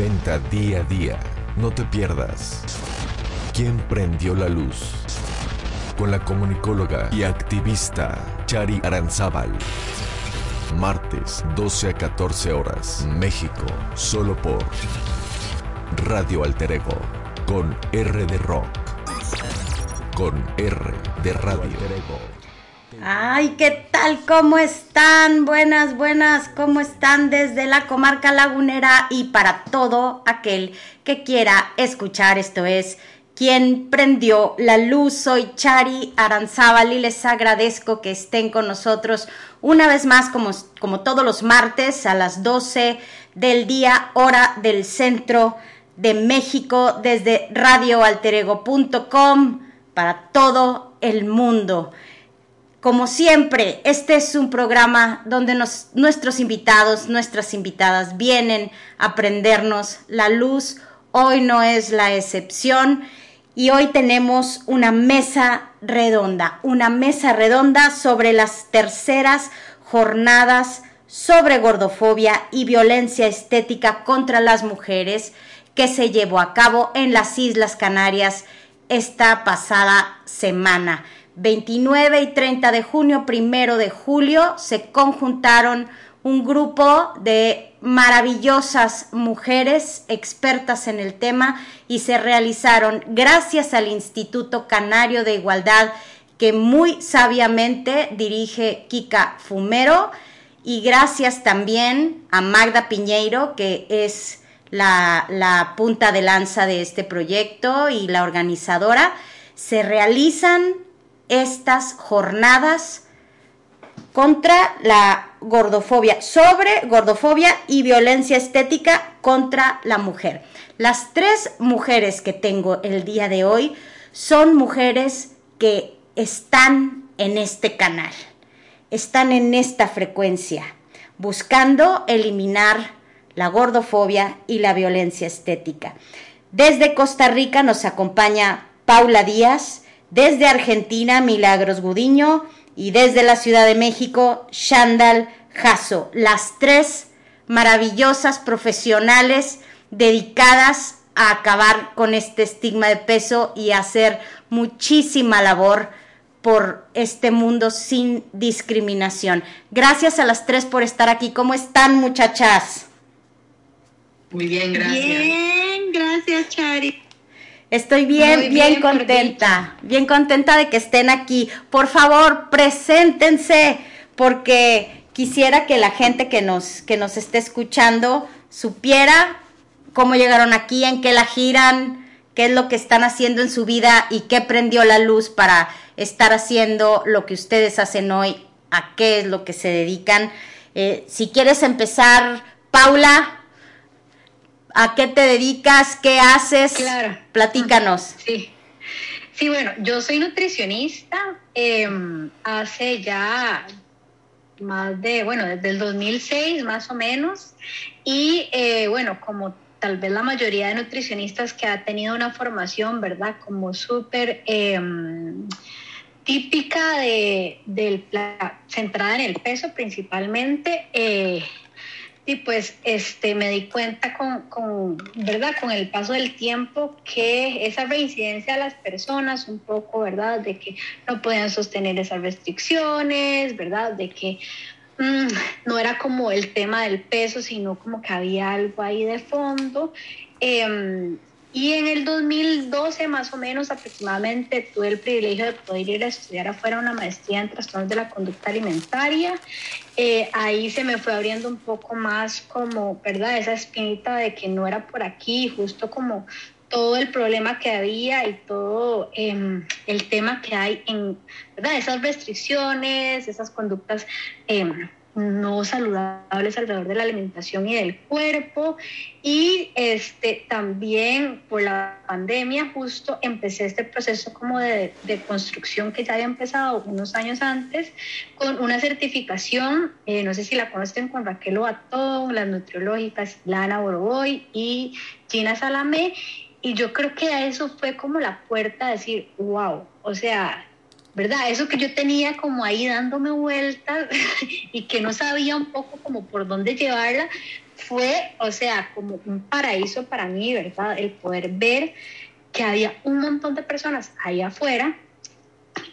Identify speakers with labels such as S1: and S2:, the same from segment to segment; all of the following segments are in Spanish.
S1: Reinventa día a día. No te pierdas. ¿Quién prendió la luz? Con la comunicóloga y activista Chari Aranzábal. Martes, 12 a 14 horas, México, solo por Radio Alter Ego, con R de Rock, con R de Radio.
S2: Ay, ¿qué tal? ¿Cómo están? Buenas, buenas, ¿cómo están desde la comarca lagunera y para todo aquel que quiera escuchar? Esto es quien prendió la luz. Soy Chari Aranzábal y les agradezco que estén con nosotros una vez más, como, como todos los martes a las 12 del día, hora del centro de México, desde radioalterego.com para todo el mundo. Como siempre, este es un programa donde nuestros invitados, nuestras invitadas vienen a prendernos la luz. Hoy no es la excepción y hoy tenemos una mesa redonda, una mesa redonda sobre las terceras jornadas sobre gordofobia y violencia estética contra las mujeres que se llevó a cabo en las Islas Canarias esta pasada semana. 29 y 30 de junio, primero de julio, se conjuntaron un grupo de maravillosas mujeres expertas en el tema y se realizaron gracias al Instituto Canario de Igualdad que muy sabiamente dirige Kika Fumero y gracias también a Magda Piñeiro que es la, la punta de lanza de este proyecto y la organizadora. Se realizan estas jornadas contra la gordofobia, sobre gordofobia y violencia estética contra la mujer. Las tres mujeres que tengo el día de hoy son mujeres que están en este canal, están en esta frecuencia, buscando eliminar la gordofobia y la violencia estética. Desde Costa Rica nos acompaña Paula Díaz, desde Argentina, Milagros Gudiño y desde la Ciudad de México, Shandal Jasso. Las tres maravillosas profesionales dedicadas a acabar con este estigma de peso y hacer muchísima labor por este mundo sin discriminación. Gracias a las tres por estar aquí. ¿Cómo están, muchachas?
S3: Muy bien, gracias.
S4: Bien, gracias, Chari.
S2: Estoy bien, bien, contenta, bien contenta de que estén aquí. Por favor, preséntense, porque quisiera que la gente que nos, que nos esté escuchando supiera cómo llegaron aquí, en qué la giran, qué es lo que están haciendo en su vida y qué prendió la luz para estar haciendo lo que ustedes hacen hoy, a qué es lo que se dedican. Eh, si quieres empezar, Paula, ¿A qué te dedicas? ¿Qué haces?
S4: Claro.
S2: Platícanos.
S4: Sí. Sí, bueno, yo soy nutricionista. Em, hace ya más de, bueno, desde el 2006 más o menos. Y eh, bueno, como tal vez la mayoría de nutricionistas que ha tenido una formación, ¿verdad? Como súper em, típica de, del, centrada en el peso principalmente. Eh, y pues este, me di cuenta con, con, ¿verdad? con el paso del tiempo que esa reincidencia de las personas un poco, ¿verdad? De que no podían sostener esas restricciones, ¿verdad? De que mm, no era como el tema del peso, sino como que había algo ahí de fondo. Em, y en el 2012, más o menos aproximadamente, tuve el privilegio de poder ir a estudiar afuera una maestría en trastornos de la conducta alimentaria. Eh, ahí se me fue abriendo un poco más como, ¿verdad? Esa espinita de que no era por aquí, justo como todo el problema que había y todo em, el tema que hay en, ¿verdad? Esas restricciones, esas conductas. Eh, no saludables alrededor de la alimentación y del cuerpo. Y este, también por la pandemia justo empecé este proceso como de, de construcción que ya había empezado unos años antes con una certificación, eh, no sé si la conocen con Raquel Ovatón, las nutriológicas Lana Boroboy y Gina Salamé. Y yo creo que eso fue como la puerta a decir, wow, o sea, ¿verdad? Eso que yo tenía como ahí dándome vueltas y que no sabía un poco como por dónde llevarla, fue, o sea, como un paraíso para mí, ¿verdad? El poder ver que había un montón de personas ahí afuera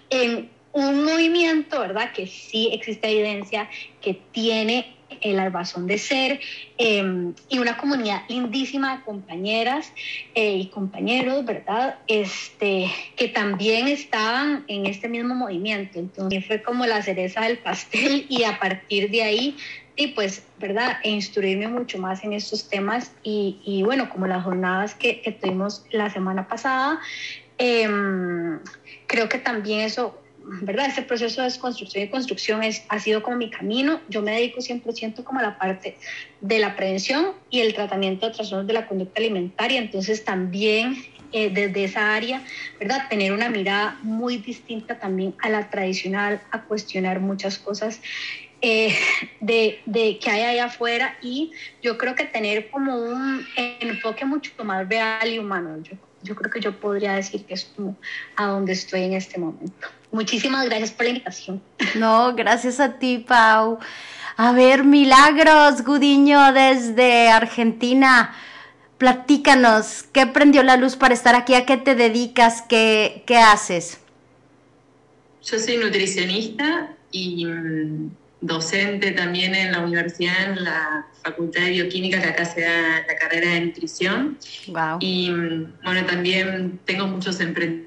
S4: en un movimiento, ¿verdad? Que sí existe evidencia, que tiene el albazón de ser em, y una comunidad lindísima de compañeras eh, y compañeros, ¿verdad? Este, que también estaban en este mismo movimiento. Entonces fue como la cereza del pastel y a partir de ahí, y pues, ¿verdad? E instruirme mucho más en estos temas y, y bueno, como las jornadas que, que tuvimos la semana pasada, em, creo que también eso ¿verdad? Este proceso de desconstrucción y construcción es, ha sido como mi camino. Yo me dedico 100% como a la parte de la prevención y el tratamiento de trastornos de la conducta alimentaria. Entonces también eh, desde esa área, ¿verdad? Tener una mirada muy distinta también a la tradicional, a cuestionar muchas cosas eh, de, de, que hay allá afuera y yo creo que tener como un enfoque mucho más real y humano. Yo, yo creo que yo podría decir que es como a donde estoy en este momento. Muchísimas gracias por la invitación.
S2: No, gracias a ti, Pau. A ver, Milagros Gudiño desde Argentina. Platícanos, ¿qué prendió la luz para estar aquí? ¿A qué te dedicas? ¿Qué, qué haces?
S3: Yo soy nutricionista y mm, docente también en la universidad, en la Facultad de Bioquímica, que acá se da la carrera de nutrición.
S2: Wow.
S3: Y mm, bueno, también tengo muchos emprendimientos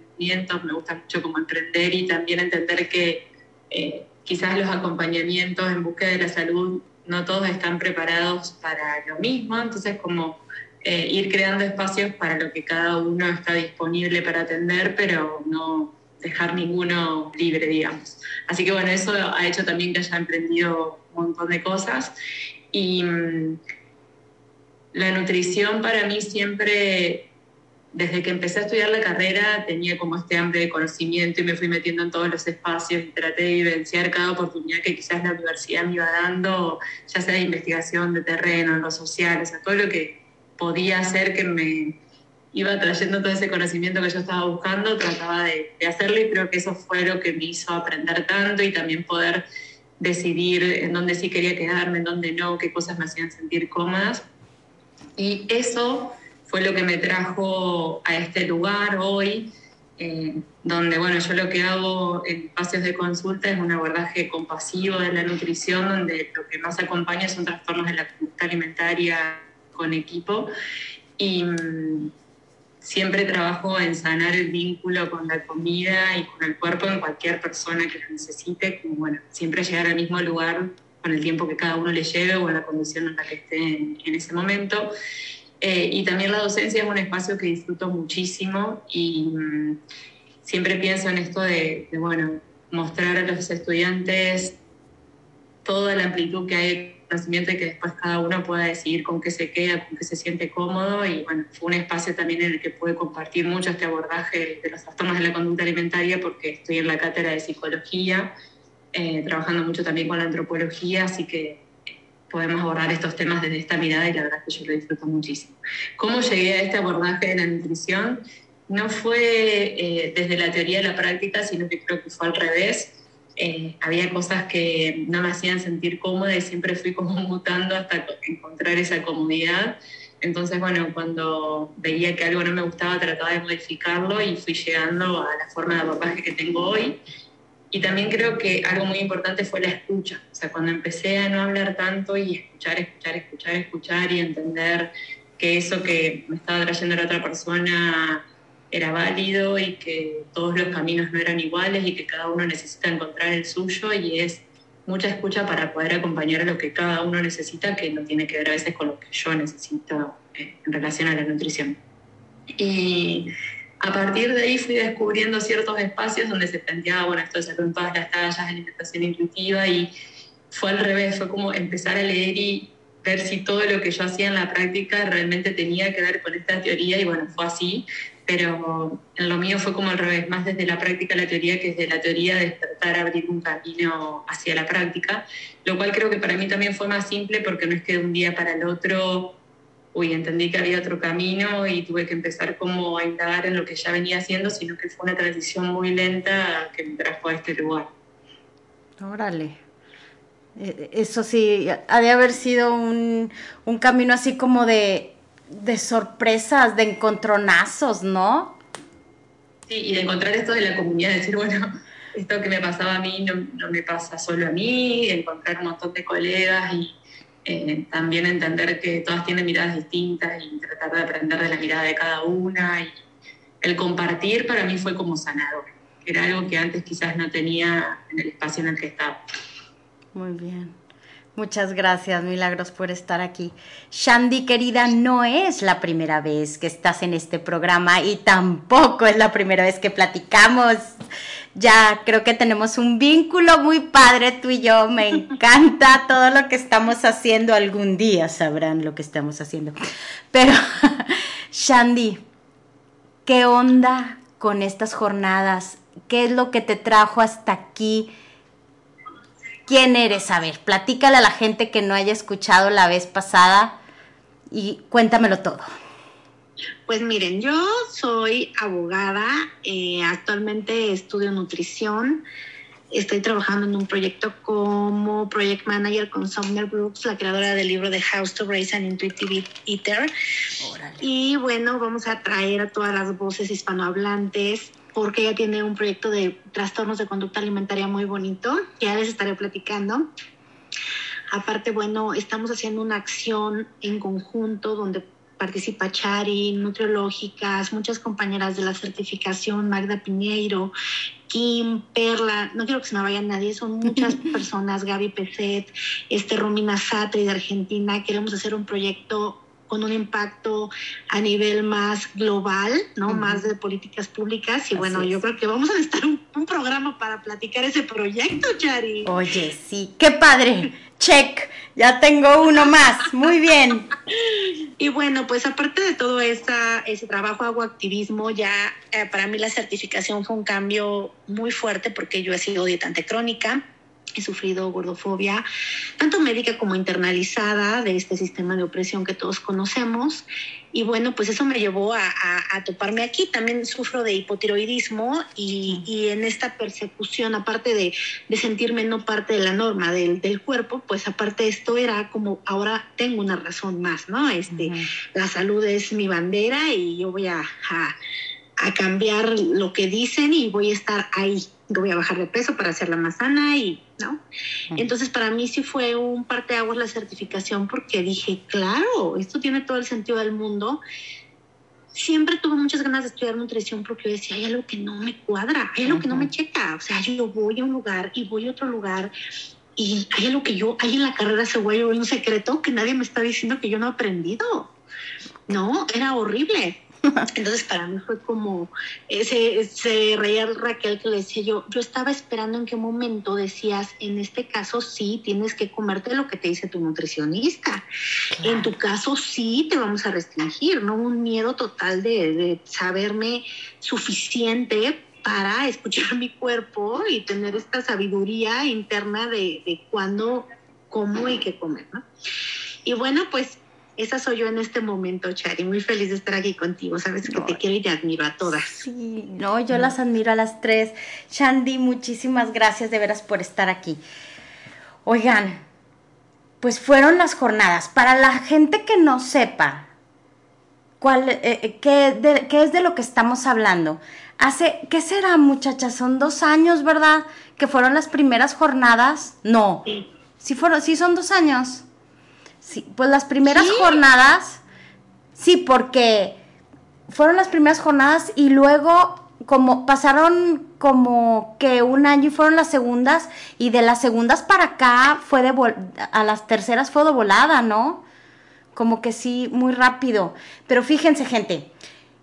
S3: me gusta mucho como emprender y también entender que eh, quizás los acompañamientos en búsqueda de la salud no todos están preparados para lo mismo, entonces como eh, ir creando espacios para lo que cada uno está disponible para atender, pero no dejar ninguno libre, digamos. Así que bueno, eso ha hecho también que haya emprendido un montón de cosas y mm, la nutrición para mí siempre desde que empecé a estudiar la carrera tenía como este hambre de conocimiento y me fui metiendo en todos los espacios y traté de vivenciar cada oportunidad que quizás la universidad me iba dando, ya sea de investigación, de terreno, en lo social, o sea, todo lo que podía hacer que me iba trayendo todo ese conocimiento que yo estaba buscando, trataba de, de hacerlo y creo que eso fue lo que me hizo aprender tanto y también poder decidir en dónde sí quería quedarme, en dónde no, qué cosas me hacían sentir cómodas. Y eso fue lo que me trajo a este lugar hoy, eh, donde, bueno, yo lo que hago en espacios de consulta es un abordaje compasivo de la nutrición, donde lo que más acompaña son trastornos de la conducta alimentaria con equipo. Y mm, siempre trabajo en sanar el vínculo con la comida y con el cuerpo en cualquier persona que lo necesite, como, bueno, siempre llegar al mismo lugar con el tiempo que cada uno le lleve o la condición en la que esté en, en ese momento. Eh, y también la docencia es un espacio que disfruto muchísimo y mm, siempre pienso en esto de, bueno, mostrar a los estudiantes toda la amplitud que hay de conocimiento y que después cada uno pueda decidir con qué se queda, con qué se siente cómodo. Y bueno, fue un espacio también en el que pude compartir mucho este abordaje de los trastornos de la conducta alimentaria porque estoy en la cátedra de psicología, eh, trabajando mucho también con la antropología, así que podemos abordar estos temas desde esta mirada y la verdad es que yo lo disfruto muchísimo. ¿Cómo llegué a este abordaje de la nutrición? No fue eh, desde la teoría de la práctica, sino que creo que fue al revés. Eh, había cosas que no me hacían sentir cómoda y siempre fui como mutando hasta encontrar esa comodidad. Entonces, bueno, cuando veía que algo no me gustaba, trataba de modificarlo y fui llegando a la forma de abordaje que tengo hoy y también creo que algo muy importante fue la escucha. O sea, cuando empecé a no hablar tanto y escuchar, escuchar, escuchar, escuchar y entender que eso que me estaba trayendo la otra persona era válido y que todos los caminos no eran iguales y que cada uno necesita encontrar el suyo y es mucha escucha para poder acompañar a lo que cada uno necesita, que no tiene que ver a veces con lo que yo necesito eh, en relación a la nutrición. Y a partir de ahí fui descubriendo ciertos espacios donde se planteaba, bueno, esto salud en todas las tallas, alimentación intuitiva, y fue al revés, fue como empezar a leer y ver si todo lo que yo hacía en la práctica realmente tenía que ver con esta teoría, y bueno, fue así, pero en lo mío fue como al revés, más desde la práctica a la teoría que desde la teoría despertar, abrir un camino hacia la práctica, lo cual creo que para mí también fue más simple porque no es que de un día para el otro uy, entendí que había otro camino y tuve que empezar como a indagar en lo que ya venía haciendo, sino que fue una transición muy lenta que me trajo a este lugar.
S2: Órale. Eh, eso sí, ha de haber sido un, un camino así como de, de sorpresas, de encontronazos, ¿no?
S3: Sí, y de encontrar esto de la comunidad, decir, bueno, esto que me pasaba a mí no, no me pasa solo a mí, encontrar un montón de colegas y eh, también entender que todas tienen miradas distintas y tratar de aprender de la mirada de cada una. Y el compartir para mí fue como sanador, que era algo que antes quizás no tenía en el espacio en el que estaba.
S2: Muy bien. Muchas gracias, Milagros, por estar aquí. Shandy, querida, no es la primera vez que estás en este programa y tampoco es la primera vez que platicamos. Ya creo que tenemos un vínculo muy padre tú y yo. Me encanta todo lo que estamos haciendo. Algún día sabrán lo que estamos haciendo. Pero, Shandy, ¿qué onda con estas jornadas? ¿Qué es lo que te trajo hasta aquí? ¿Quién eres? A ver, platícale a la gente que no haya escuchado la vez pasada y cuéntamelo todo.
S5: Pues miren, yo soy abogada, eh, actualmente estudio nutrición, estoy trabajando en un proyecto como Project Manager con Sumner Brooks, la creadora del libro de House to Raise an Intuitive Eater. Y bueno, vamos a traer a todas las voces hispanohablantes porque ella tiene un proyecto de trastornos de conducta alimentaria muy bonito, ya les estaré platicando. Aparte, bueno, estamos haciendo una acción en conjunto donde participa Chari, nutriológicas, muchas compañeras de la certificación, Magda Piñeiro, Kim, Perla, no quiero que se me vaya nadie, son muchas personas, Gaby Peset, este Romina Satri de Argentina, queremos hacer un proyecto con un impacto a nivel más global, ¿no? Más de políticas públicas. Y bueno, yo creo que vamos a necesitar un, un, programa para platicar ese proyecto, Chari.
S2: Oye, sí, qué padre. Check, ya tengo uno más. Muy bien.
S5: Y bueno, pues aparte de todo esa, ese trabajo, hago activismo, ya eh, para mí la certificación fue un cambio muy fuerte porque yo he sido dietante crónica he sufrido gordofobia, tanto médica como internalizada de este sistema de opresión que todos conocemos. Y bueno, pues eso me llevó a, a, a toparme aquí. También sufro de hipotiroidismo y, y en esta persecución, aparte de, de, sentirme no parte de la norma del, del, cuerpo, pues aparte esto era como ahora tengo una razón más, ¿no? Este, uh -huh. La salud es mi bandera y yo voy a, a, a cambiar lo que dicen y voy a estar ahí voy a bajar de peso para hacerla más sana y, ¿no? Entonces, para mí sí fue un parteaguas la certificación porque dije, claro, esto tiene todo el sentido del mundo. Siempre tuve muchas ganas de estudiar nutrición porque yo decía, hay algo que no me cuadra, hay algo uh -huh. que no me checa. O sea, yo voy a un lugar y voy a otro lugar y hay algo que yo, hay en la carrera se vuelve un secreto que nadie me está diciendo que yo no he aprendido. No, era horrible. Entonces para mí fue como ese, ese reía Raquel que le decía yo, yo estaba esperando en qué momento decías, en este caso sí, tienes que comerte lo que te dice tu nutricionista. Claro. En tu caso sí te vamos a restringir, no un miedo total de, de saberme suficiente para escuchar mi cuerpo y tener esta sabiduría interna de, de cuándo, cómo y qué comer, ¿no? Y bueno, pues esa soy yo en este momento, Chari. Muy feliz de estar aquí contigo. Sabes que no. te quiero y te admiro a todas.
S2: Sí, no, yo no. las admiro a las tres. Shandy, muchísimas gracias de veras por estar aquí. Oigan, pues fueron las jornadas. Para la gente que no sepa cuál, eh, qué, de, qué es de lo que estamos hablando, hace, ¿qué será, muchachas? Son dos años, ¿verdad? Que fueron las primeras jornadas. No, sí, sí fueron, sí son dos años. Sí, pues las primeras ¿Sí? jornadas, sí, porque fueron las primeras jornadas y luego como pasaron como que un año y fueron las segundas y de las segundas para acá fue de a las terceras fue de volada, ¿no? Como que sí, muy rápido. Pero fíjense, gente,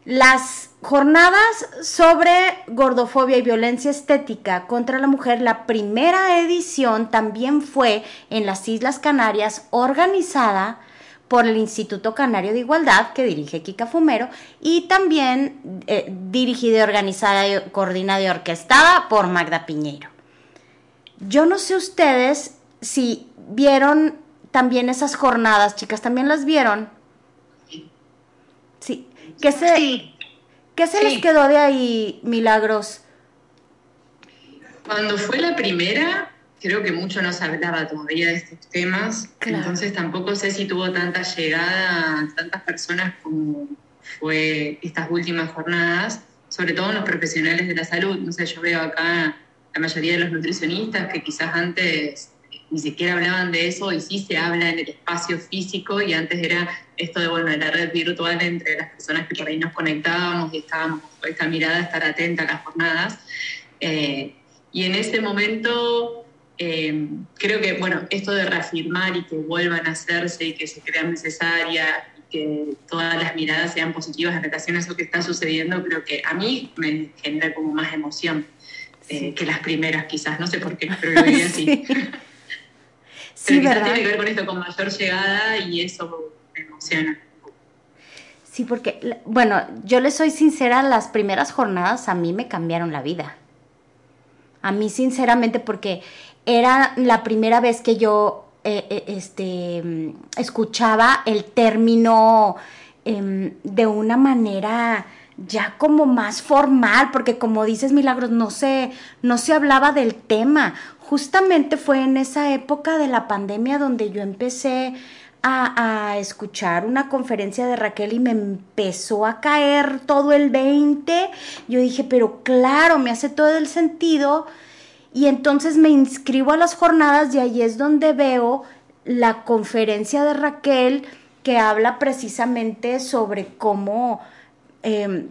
S2: las jornadas sobre gordofobia y violencia estética contra la mujer, la primera edición también fue en las Islas Canarias organizada por el Instituto Canario de Igualdad que dirige Kika Fumero y también eh, dirigida organizada, coordinada y orquestada por Magda Piñeiro. Yo no sé ustedes si vieron también esas jornadas, chicas, ¿también las vieron? Sí. ¿Qué se, sí. ¿Qué se sí. les quedó de ahí, Milagros?
S3: Cuando fue la primera, creo que mucho no se hablaba todavía de estos temas, entonces tampoco sé si tuvo tanta llegada a tantas personas como fue estas últimas jornadas, sobre todo en los profesionales de la salud. No sé, yo veo acá la mayoría de los nutricionistas que quizás antes ni siquiera hablaban de eso y sí se habla en el espacio físico y antes era esto de, bueno, de la red virtual entre las personas que por ahí nos conectábamos y estábamos con esta mirada, estar atenta a las jornadas. Eh, y en ese momento eh, creo que, bueno, esto de reafirmar y que vuelvan a hacerse y que se crean necesarias y que todas las miradas sean positivas en relación a eso que está sucediendo, creo que a mí me genera como más emoción eh, que las primeras quizás, no sé por qué, pero lo veía así. Sí, ¿verdad? tiene que ver con esto, con mayor llegada y eso me emociona.
S2: Sí, porque, bueno, yo le soy sincera, las primeras jornadas a mí me cambiaron la vida. A mí, sinceramente, porque era la primera vez que yo eh, eh, este, escuchaba el término em, de una manera ya como más formal, porque como dices Milagros, no se, no se hablaba del tema justamente fue en esa época de la pandemia donde yo empecé a, escuchar una conferencia de Raquel y me empezó a caer todo el 20. Yo dije, pero claro, me hace todo el sentido. Y entonces me inscribo a las jornadas y ahí es donde veo la conferencia de Raquel que habla precisamente sobre cómo em,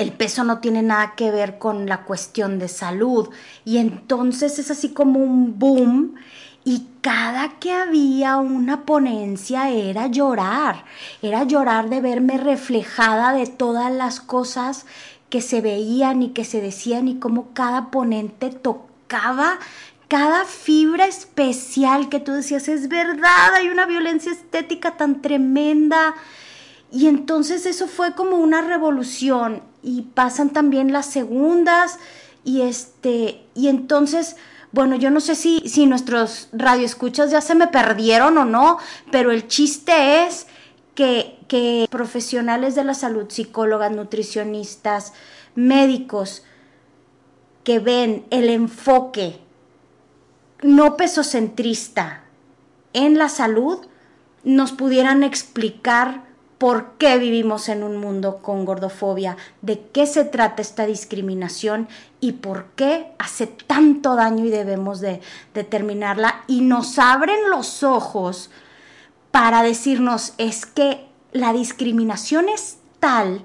S2: el peso no tiene nada que ver con la cuestión de salud. Y entonces es así como un boom. Y cada que había una ponencia era llorar, era llorar de verme reflejada de todas las cosas que se veían y que se decían y cómo cada ponente tocaba cada fibra especial que tú decías, es verdad, hay una violencia estética tan tremenda. Y entonces eso fue como una revolución y pasan también las segundas y este y entonces bueno, yo no sé si, si nuestros radioescuchas ya se me perdieron o no, pero el chiste es que, que profesionales de la salud, psicólogas, nutricionistas, médicos, que ven el enfoque no pesocentrista en la salud, nos pudieran explicar por qué vivimos en un mundo con gordofobia, de qué se trata esta discriminación y por qué hace tanto daño y debemos de determinarla. Y nos abren los ojos para decirnos es que la discriminación es tal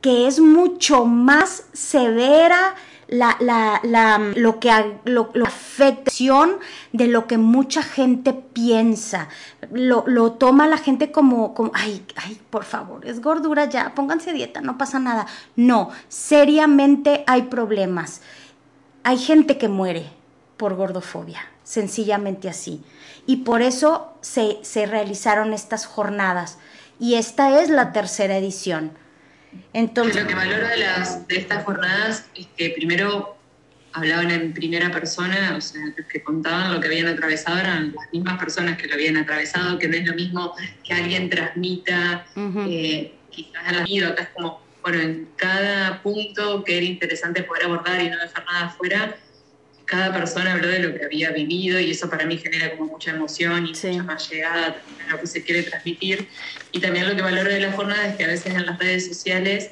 S2: que es mucho más severa la, la, la, lo que lo, afectación de lo que mucha gente piensa. Lo, lo, toma la gente como, como, ay, ay, por favor, es gordura ya, pónganse dieta, no pasa nada. No, seriamente hay problemas. Hay gente que muere por gordofobia, sencillamente así. Y por eso se, se realizaron estas jornadas. Y esta es la tercera edición
S3: entonces, lo que valoro de, las, de estas jornadas es que primero hablaban en primera persona, o sea, los que contaban lo que habían atravesado eran las mismas personas que lo habían atravesado, que no es lo mismo que alguien transmita, eh, quizás a la vida, acá es como, bueno, en cada punto que era interesante poder abordar y no dejar nada afuera, cada persona habló de lo que había vivido y eso para mí genera como mucha emoción y mucha más llegada a lo que se quiere transmitir. Y también lo que valoro de la jornada es que a veces en las redes sociales,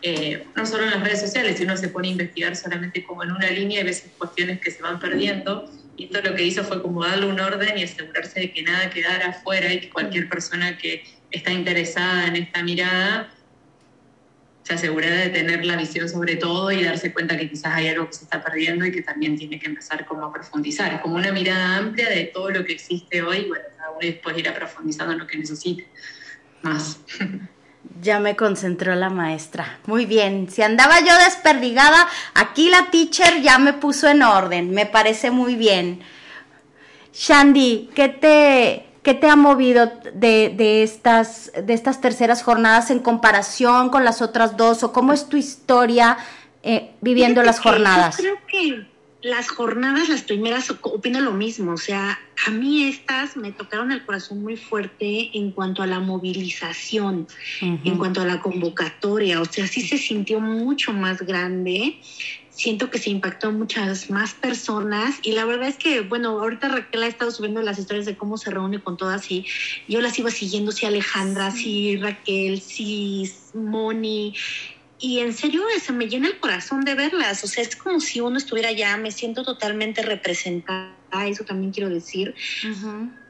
S3: eh, no solo en las redes sociales, si uno se pone a investigar solamente como en una línea, hay veces cuestiones que se van perdiendo. Y esto lo que hizo fue como darle un orden y asegurarse de que nada quedara afuera y que cualquier persona que está interesada en esta mirada se de tener la visión sobre todo y darse cuenta que quizás hay algo que se está perdiendo y que también tiene que empezar como a profundizar. Como una mirada amplia de todo lo que existe hoy bueno, cada uno después irá profundizando en lo que necesite más.
S2: Ya me concentró la maestra. Muy bien. Si andaba yo desperdigada, aquí la teacher ya me puso en orden. Me parece muy bien. Shandy, ¿qué te, ¿Qué te ha movido de, estas, de estas terceras jornadas en comparación con las otras dos? ¿O cómo es tu historia eh, viviendo las jornadas?
S5: Yo creo que las jornadas, las primeras, opino lo mismo. O sea, a mí estas me tocaron el corazón muy fuerte en cuanto a la movilización, en cuanto a la convocatoria. O sea, sí se sintió mucho más grande siento que se impactó a muchas más personas. Y la verdad es que, bueno, ahorita Raquel ha estado subiendo las historias de cómo se reúne con todas y yo las iba siguiendo, si Alejandra, si Raquel, si Moni, y en serio se me llena el corazón de verlas, o sea, es como si uno estuviera allá, me siento totalmente representada, eso también quiero decir.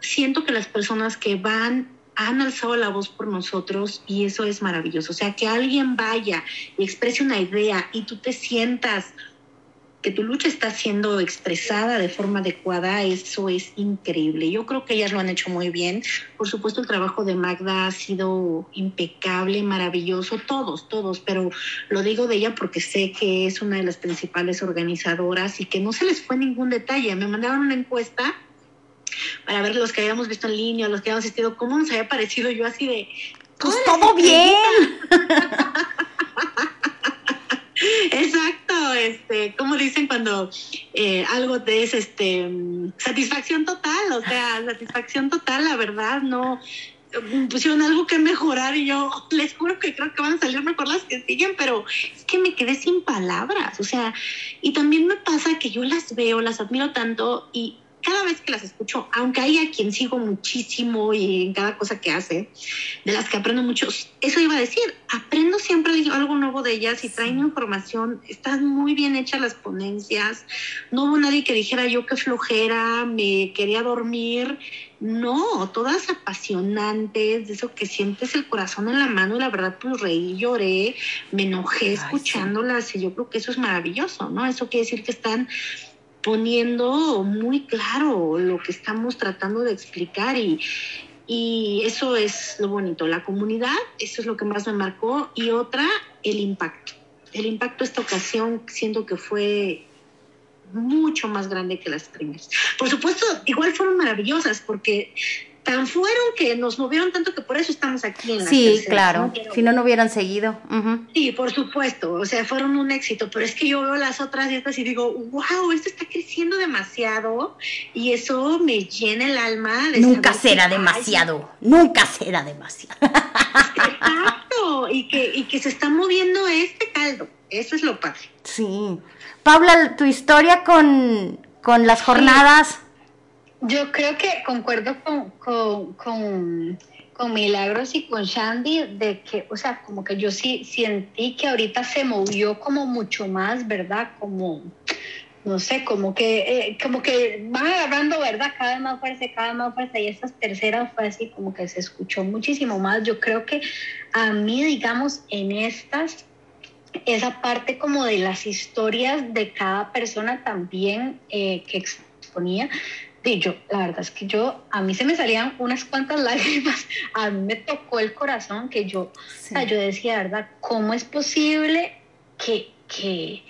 S5: Siento que las personas que van han alzado la voz por nosotros y eso es maravilloso. O sea, que alguien vaya y exprese una idea y tú te sientas que tu lucha está siendo expresada de forma adecuada, eso es increíble. Yo creo que ellas lo han hecho muy bien. Por supuesto, el trabajo de Magda ha sido impecable, maravilloso, todos, todos, pero lo digo de ella porque sé que es una de las principales organizadoras y que no se les fue ningún detalle. Me mandaron una encuesta para ver los que habíamos visto en línea, los que habíamos asistido, cómo nos había parecido yo así de...
S2: Pues todo bien.
S5: Exacto, este, como dicen cuando eh, algo te es este satisfacción total, o sea, satisfacción total, la verdad, no pusieron algo que mejorar y yo les juro que creo que van a salir mejor las que siguen, pero es que me quedé sin palabras, o sea, y también me pasa que yo las veo, las admiro tanto y cada vez que las escucho, aunque hay a quien sigo muchísimo y en cada cosa que hace, de las que aprendo mucho, eso iba a decir, aprendo siempre algo nuevo de ellas y traen información, están muy bien hechas las ponencias, no hubo nadie que dijera yo que flojera, me quería dormir, no, todas apasionantes, de eso que sientes el corazón en la mano y la verdad pues reí, lloré, me enojé escuchándolas y yo creo que eso es maravilloso, ¿no? Eso quiere decir que están poniendo muy claro lo que estamos tratando de explicar y, y eso es lo bonito, la comunidad, eso es lo que más me marcó y otra, el impacto. El impacto esta ocasión siento que fue mucho más grande que las primeras. Por supuesto, igual fueron maravillosas porque tan fueron que nos movieron tanto que por eso estamos aquí en la
S2: Sí, claro, si no, no hubieran seguido.
S5: Sí, por supuesto, o sea, fueron un éxito, pero es que yo veo las otras y estas y digo, wow, esto está creciendo demasiado y eso me llena el alma.
S2: nunca será demasiado, nunca será demasiado.
S5: Exacto, y que, y que se está moviendo este caldo, eso es lo padre.
S2: Sí. Paula, tu historia con, con las jornadas...
S4: Yo creo que concuerdo con, con, Milagros y con Shandy de que, o sea, como que yo sí sentí que ahorita se movió como mucho más, ¿verdad? Como, no sé, como que, eh, como que van agarrando, ¿verdad? Cada vez más fuerza, cada vez más fuerza. Y estas terceras fue así como que se escuchó muchísimo más. Yo creo que a mí, digamos, en estas, esa parte como de las historias de cada persona también eh, que exponía, y yo, la verdad es que yo, a mí se me salían unas cuantas lágrimas, a mí me tocó el corazón que yo, o sea, yo decía, ¿verdad? ¿Cómo es posible que, que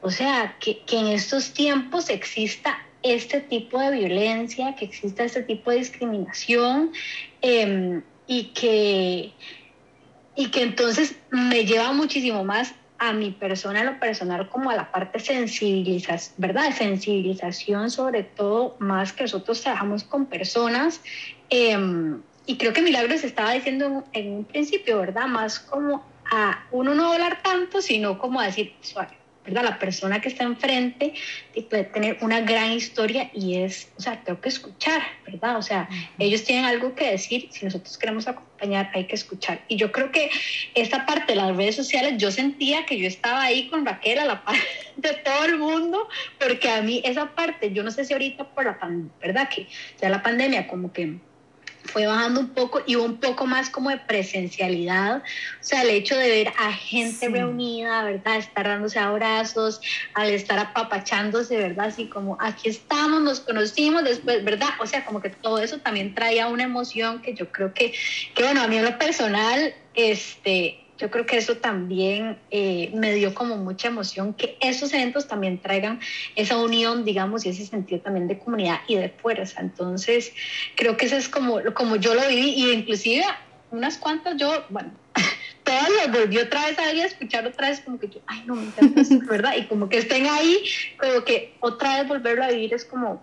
S4: o sea, que, que, en estos tiempos exista este tipo de violencia, que exista este tipo de discriminación em, y, que, y que entonces me lleva muchísimo más a mi persona, lo personal, como a la parte sensibilización, ¿verdad? Sensibilización, sobre todo, más que nosotros trabajamos con personas. Em, y creo que Milagros estaba diciendo en, un principio, ¿verdad? Más como a uno no hablar tanto, sino como a decir, suave, ¿verdad? La persona que está enfrente puede tener una gran historia y es, o sea, tengo que escuchar, ¿verdad? O sea, ellos tienen algo que decir, si nosotros queremos acompañar, hay que escuchar. Y yo creo que esta parte de las redes sociales, yo sentía que yo estaba ahí con Raquel a la par de todo el mundo, porque a mí esa parte, yo no sé si ahorita por la pandemia, ¿verdad? Que ya la pandemia como que fue bajando un poco y un poco más como de presencialidad, o sea, el hecho de ver a gente reunida, ¿verdad? Estar dándose abrazos, al estar apapachándose, ¿verdad? Así como, aquí estamos, nos conocimos después, ¿verdad? O sea, como que todo eso también traía una emoción que yo creo que, que bueno, a mí en lo personal, este, yo creo que eso también eh, me dio como mucha emoción, que esos eventos también traigan esa unión, digamos, y ese sentido también de comunidad y de fuerza. Entonces, creo que eso es como, como yo lo viví, y inclusive unas cuantas yo, bueno, todas las volví otra vez a ir a escuchar otra vez, como que yo, ay, no, me encanta ¿verdad? Y como que estén ahí, como que otra vez volverlo a vivir es como,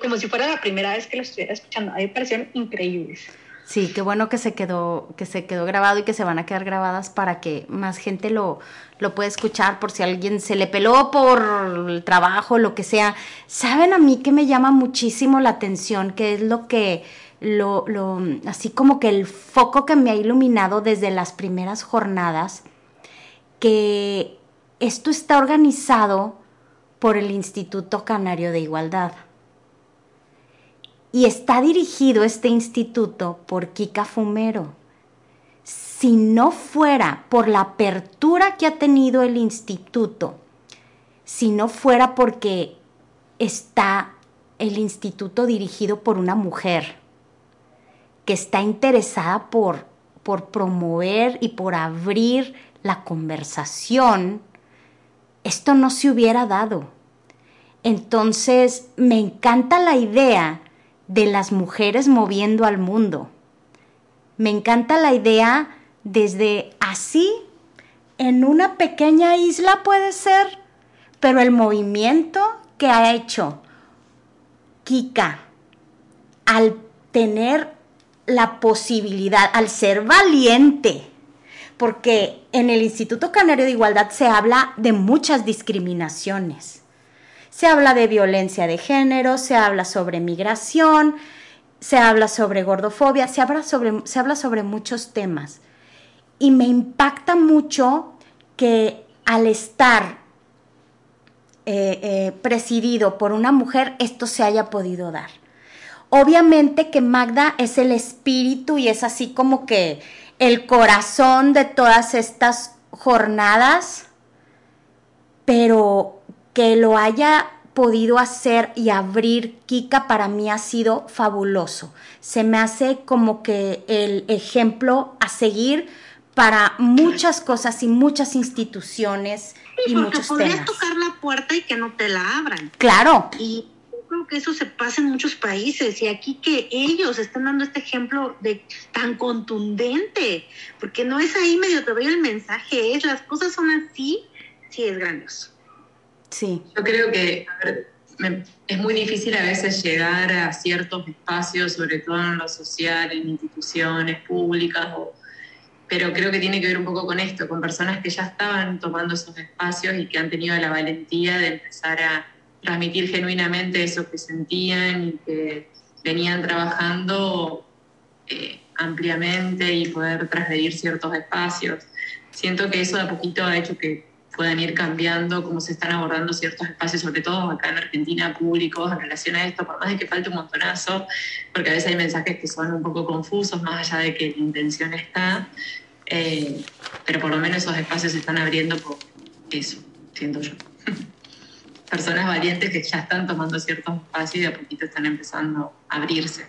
S4: como si fuera la primera vez que lo estuviera escuchando. A mí me parecieron increíbles.
S2: Sí, qué bueno que se quedó, que se quedó grabado y que se van a quedar grabadas para que más gente lo, lo pueda escuchar por si alguien se le peló por el trabajo, lo que sea. Saben a mí que me llama muchísimo la atención, que es lo que, lo, lo, así como que el foco que me ha iluminado desde las primeras jornadas, que esto está organizado por el Instituto Canario de Igualdad. Y está dirigido este instituto por Kika Fumero. Si no fuera por la apertura que ha tenido el instituto, si no fuera porque está el instituto dirigido por una mujer que está interesada por, por promover y por abrir la conversación, esto no se hubiera dado. Entonces, me encanta la idea de las mujeres moviendo al mundo. Me encanta la idea desde así, en una pequeña isla puede ser, pero el movimiento que ha hecho Kika al tener la posibilidad, al ser valiente, porque en el Instituto Canario de Igualdad se habla de muchas discriminaciones. Se habla de violencia de género, se habla sobre migración, se habla sobre gordofobia, se habla sobre, se habla sobre muchos temas. Y me impacta mucho que al estar eh, eh, presidido por una mujer, esto se haya podido dar. Obviamente que Magda es el espíritu y es así como que el corazón de todas estas jornadas, pero que lo haya podido hacer y abrir Kika para mí ha sido fabuloso. Se me hace como que el ejemplo a seguir para muchas cosas y muchas instituciones y muchos
S5: podrías tocar la puerta y que no te la abran.
S2: Claro.
S5: Y creo que eso se pasa en muchos países y aquí que ellos están dando este ejemplo de tan contundente, porque no es ahí medio te doy el mensaje, es las cosas son así, sí es grandioso.
S2: Sí.
S3: Yo creo que es muy difícil a veces llegar a ciertos espacios, sobre todo en lo social, en instituciones públicas, pero creo que tiene que ver un poco con esto, con personas que ya estaban tomando esos espacios y que han tenido la valentía de empezar a transmitir genuinamente eso que sentían y que venían trabajando eh, ampliamente y poder transgredir ciertos espacios. Siento que eso de a poquito ha hecho que puedan ir cambiando cómo se están abordando ciertos espacios, sobre todo acá en Argentina, públicos, en relación a esto, por más de que falte un montonazo, porque a veces hay mensajes que son un poco confusos, más allá de que la intención está, eh, pero por lo menos esos espacios se están abriendo por eso, siento yo. personas valientes que ya están tomando ciertos espacios y de a poquito están empezando a abrirse.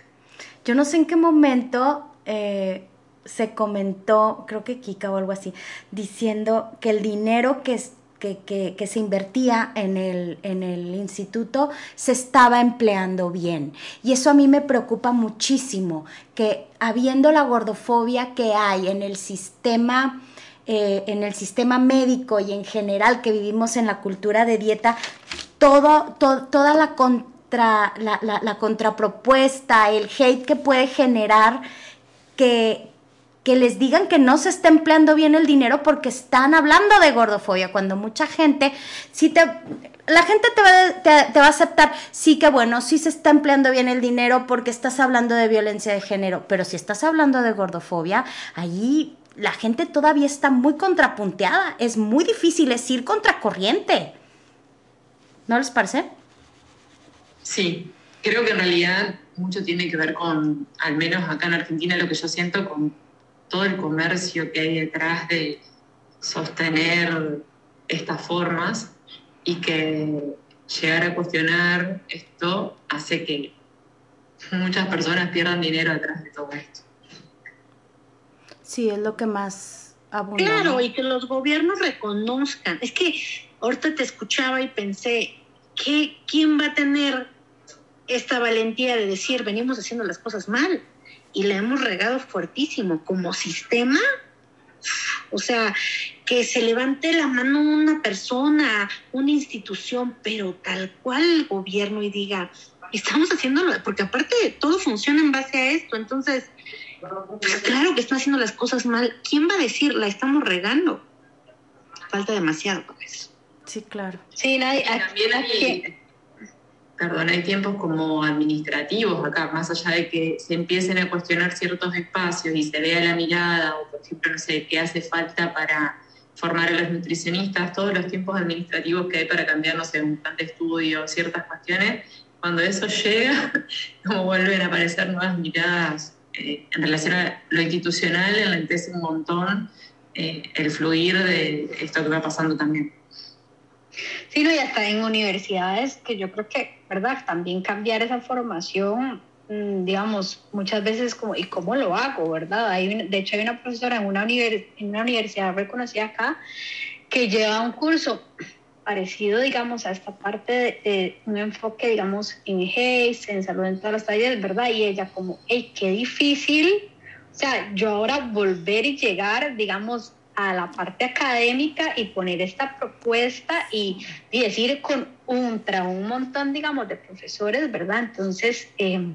S2: Yo no sé en qué momento eh, se comentó, creo que Kika o algo así, diciendo que el dinero que, que, que, se invertía en el, en el instituto se estaba empleando bien. Y eso a mí me preocupa muchísimo, que habiendo la gordofobia que hay en el sistema eh, en el sistema médico y en general que vivimos en la cultura de dieta, todo, toda la, contra, la, la, contrapropuesta, el hate que puede generar que, que les digan que no se está empleando bien el dinero porque están hablando de gordofobia, cuando mucha gente, si te, la gente te va, te va, a aceptar, sí que bueno, sí se está empleando bien el dinero porque estás hablando de violencia de género, pero si estás hablando de gordofobia, allí la gente todavía está muy contrapunteada. Es muy difícil es ir contracorriente. ¿No les parece?
S3: Sí, creo que en realidad mucho tiene que ver con, al menos acá en Argentina, lo que yo siento con todo el comercio que hay detrás de sostener estas formas y que llegar a cuestionar esto hace que muchas personas pierdan dinero detrás de todo esto.
S2: Sí, es lo que más abunda.
S5: Claro, y que los gobiernos reconozcan. Es que ahorita te escuchaba y pensé, ¿qué, ¿quién va a tener esta valentía de decir, venimos haciendo las cosas mal y le hemos regado fuertísimo como sistema? O sea, que se levante la mano una persona, una institución, pero tal cual el gobierno y diga, estamos haciéndolo, porque aparte todo funciona en base a esto, entonces Pues claro que están haciendo las cosas mal. ¿Quién va a decir la estamos regando? Falta demasiado para eso.
S2: Sí, claro.
S4: Sí, nadie.
S3: También hay, perdón, hay tiempos como administrativos acá, más allá de que se empiecen a cuestionar ciertos espacios y se vea la mirada, o por ejemplo, no sé, qué hace falta para formar a los nutricionistas, todos los tiempos administrativos que hay para cambiar, no sé, un plan de estudio, ciertas cuestiones, cuando eso llega, como vuelven a aparecer nuevas miradas eh, en relación a lo institucional, enlentece un montón eh, el fluir de esto que va pasando también.
S4: Sí, no, y hasta en universidades, que yo creo que, ¿verdad? También cambiar esa formación, mm, digamos, muchas veces como, ¿y cómo lo hago, verdad? Hay, de hecho, hay una profesora en una, en una universidad reconocida acá que lleva un curso parecido, digamos, a esta parte de, un enfoque, digamos, en HACE, en salud en todas las talleres, ¿verdad? Y ella como, hey, qué difícil, o sea, yo ahora volver y llegar, digamos, a la parte académica y poner esta propuesta y, decir con un, un montón, digamos, de profesores, ¿verdad? Entonces, eh,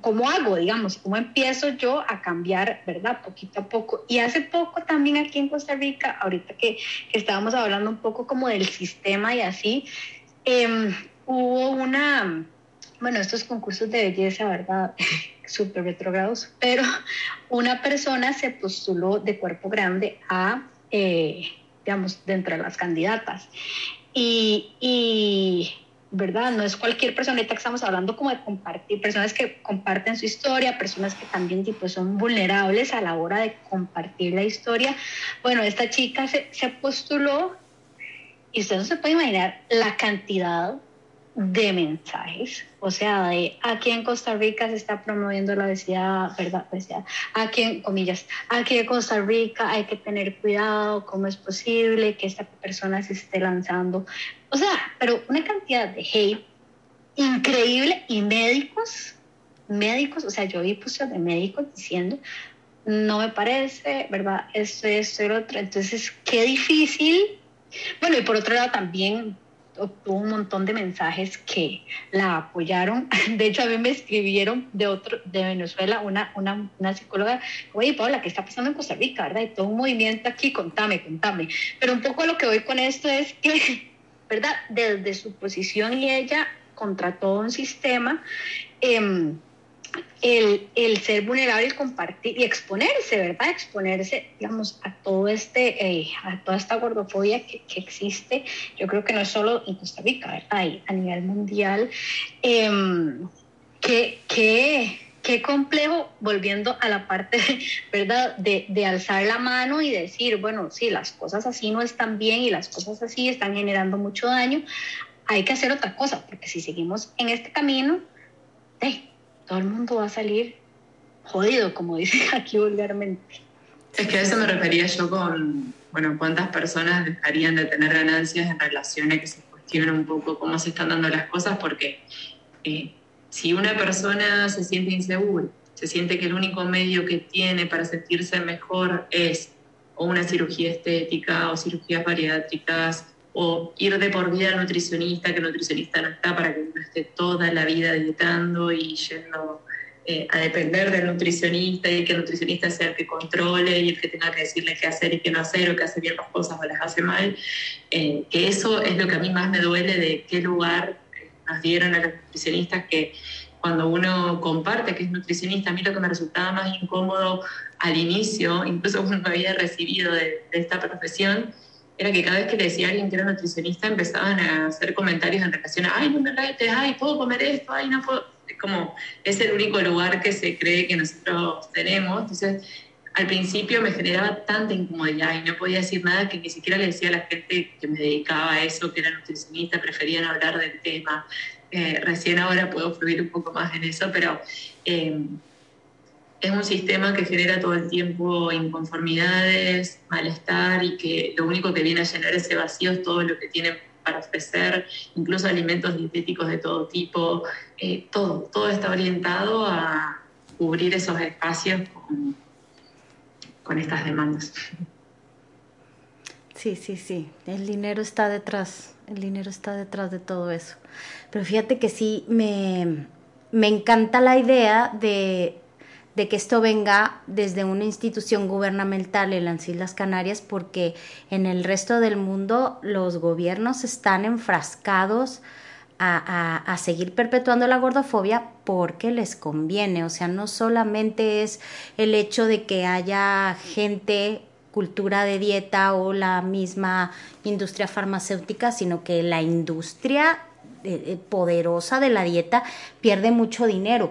S4: ¿cómo, hago, digamos? ¿Cómo empiezo yo a cambiar, verdad? Poquito a poco. Y hace poco también aquí en Costa Rica, ahorita que, estábamos hablando un poco como del sistema y así, em, hubo una, bueno, estos concursos de belleza, ¿verdad? Súper retrogrados, pero una persona se postuló de cuerpo grande a, eh, digamos, de las candidatas. Y, y ¿verdad? No es cualquier personita que estamos hablando como de compartir, personas que comparten su historia, personas que también tipo, son vulnerables a la hora de compartir la historia. Bueno, esta chica se, se postuló y usted no se puede imaginar la cantidad de mensajes, o sea, de aquí en Costa Rica se está promoviendo la obesidad, ¿verdad? Obesidad. Aquí en comillas, aquí en Costa Rica hay que tener cuidado, cómo es posible que esta persona se esté lanzando. O sea, pero una cantidad de hate increíble y médicos, médicos, o sea, yo vi puestos de médicos diciendo, no me parece, ¿verdad? Esto, esto y lo otro. Entonces, qué difícil. Bueno, y por otro lado también obtuvo un montón de mensajes que la apoyaron. De hecho, a mí me escribieron de otro, de Venezuela, una, una, una psicóloga, oye, Paula, ¿qué está pasando en Costa Rica? ¿Verdad? Y todo un movimiento aquí, contame, contame. Pero un poco lo que voy con esto es que, ¿verdad? Desde su posición y ella contra todo un sistema, eh, el, el, ser vulnerable y compartir y exponerse, ¿verdad? Exponerse, digamos, a todo este, eh, a toda esta gordofobia que, que, existe, yo creo que no es solo en Costa Rica, ¿verdad? a nivel mundial. Eh, qué, qué, qué, complejo, volviendo a la parte, ¿verdad? De, de alzar la mano y decir, bueno, sí, las cosas así no están bien y las cosas así están generando mucho daño, hay que hacer otra cosa, porque si seguimos en este camino, hey, todo el mundo va a salir jodido, como dicen aquí vulgarmente.
S3: Es que a eso me refería yo con, bueno, cuántas personas dejarían de tener ganancias en relación a que se cuestionen un poco cómo se están dando las cosas, porque eh, si una persona se siente insegura, se siente que el único medio que tiene para sentirse mejor es o una cirugía estética o cirugías bariátricas o ir de por vida al nutricionista, que el nutricionista no está para que uno esté toda la vida dietando y yendo eh, a depender del nutricionista y que el nutricionista sea el que controle y el que tenga que decirle qué hacer y qué no hacer o que hace bien las cosas o las hace mal, eh, que eso es lo que a mí más me duele de qué lugar eh, nos dieron a los nutricionistas que cuando uno comparte que es nutricionista, a mí lo que me resultaba más incómodo al inicio, incluso cuando había recibido de, de esta profesión, era que cada vez que le decía a alguien que era nutricionista empezaban a hacer comentarios en relación a, ay, no me retes, ay, puedo comer esto, ay, no puedo. Es como, es el único lugar que se cree que nosotros tenemos. Entonces, al principio me generaba tanta incomodidad y no podía decir nada que ni siquiera le decía a la gente que me dedicaba a eso, que era nutricionista, preferían hablar del tema. Eh, recién ahora puedo fluir un poco más en eso, pero eh, es un sistema que genera todo el tiempo inconformidades, malestar y que lo único que viene a llenar ese vacío es todo lo que tiene para ofrecer, incluso alimentos dietéticos de todo tipo, eh, todo, todo está orientado a cubrir esos espacios con, con estas demandas.
S2: Sí, sí, sí, el dinero está detrás, el dinero está detrás de todo eso. Pero fíjate que sí, me, me encanta la idea de de que esto venga desde una institución gubernamental en las Islas Canarias, porque en el resto del mundo los gobiernos están enfrascados a, seguir perpetuando la gordofobia porque les conviene. O sea, no solamente es el hecho de que haya gente cultura de dieta o la misma industria farmacéutica, sino que la industria eh, eh, poderosa de la dieta pierde mucho dinero.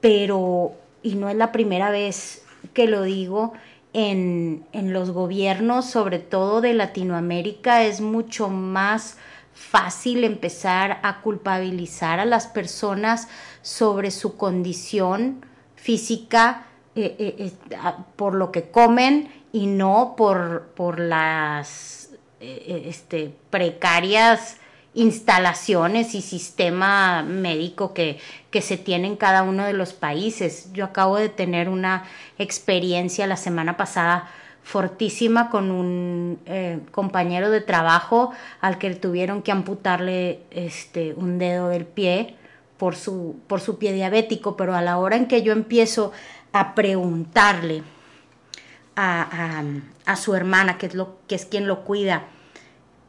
S2: Pero, y no es la primera vez que lo digo, en, en los gobiernos, sobre todo de Latinoamérica, es mucho más fácil empezar a culpabilizar a las personas sobre su condición física eh, eh, por lo que comen y no por, por las eh, este, precarias instalaciones y sistema médico que, que se tiene en cada uno de los países. Yo acabo de tener una experiencia la semana pasada fortísima con un eh, compañero de trabajo al que tuvieron que amputarle este, un dedo del pie por su, por su pie diabético, pero a la hora en que yo empiezo a preguntarle a, a, su hermana, que es, lo, que es quien lo cuida,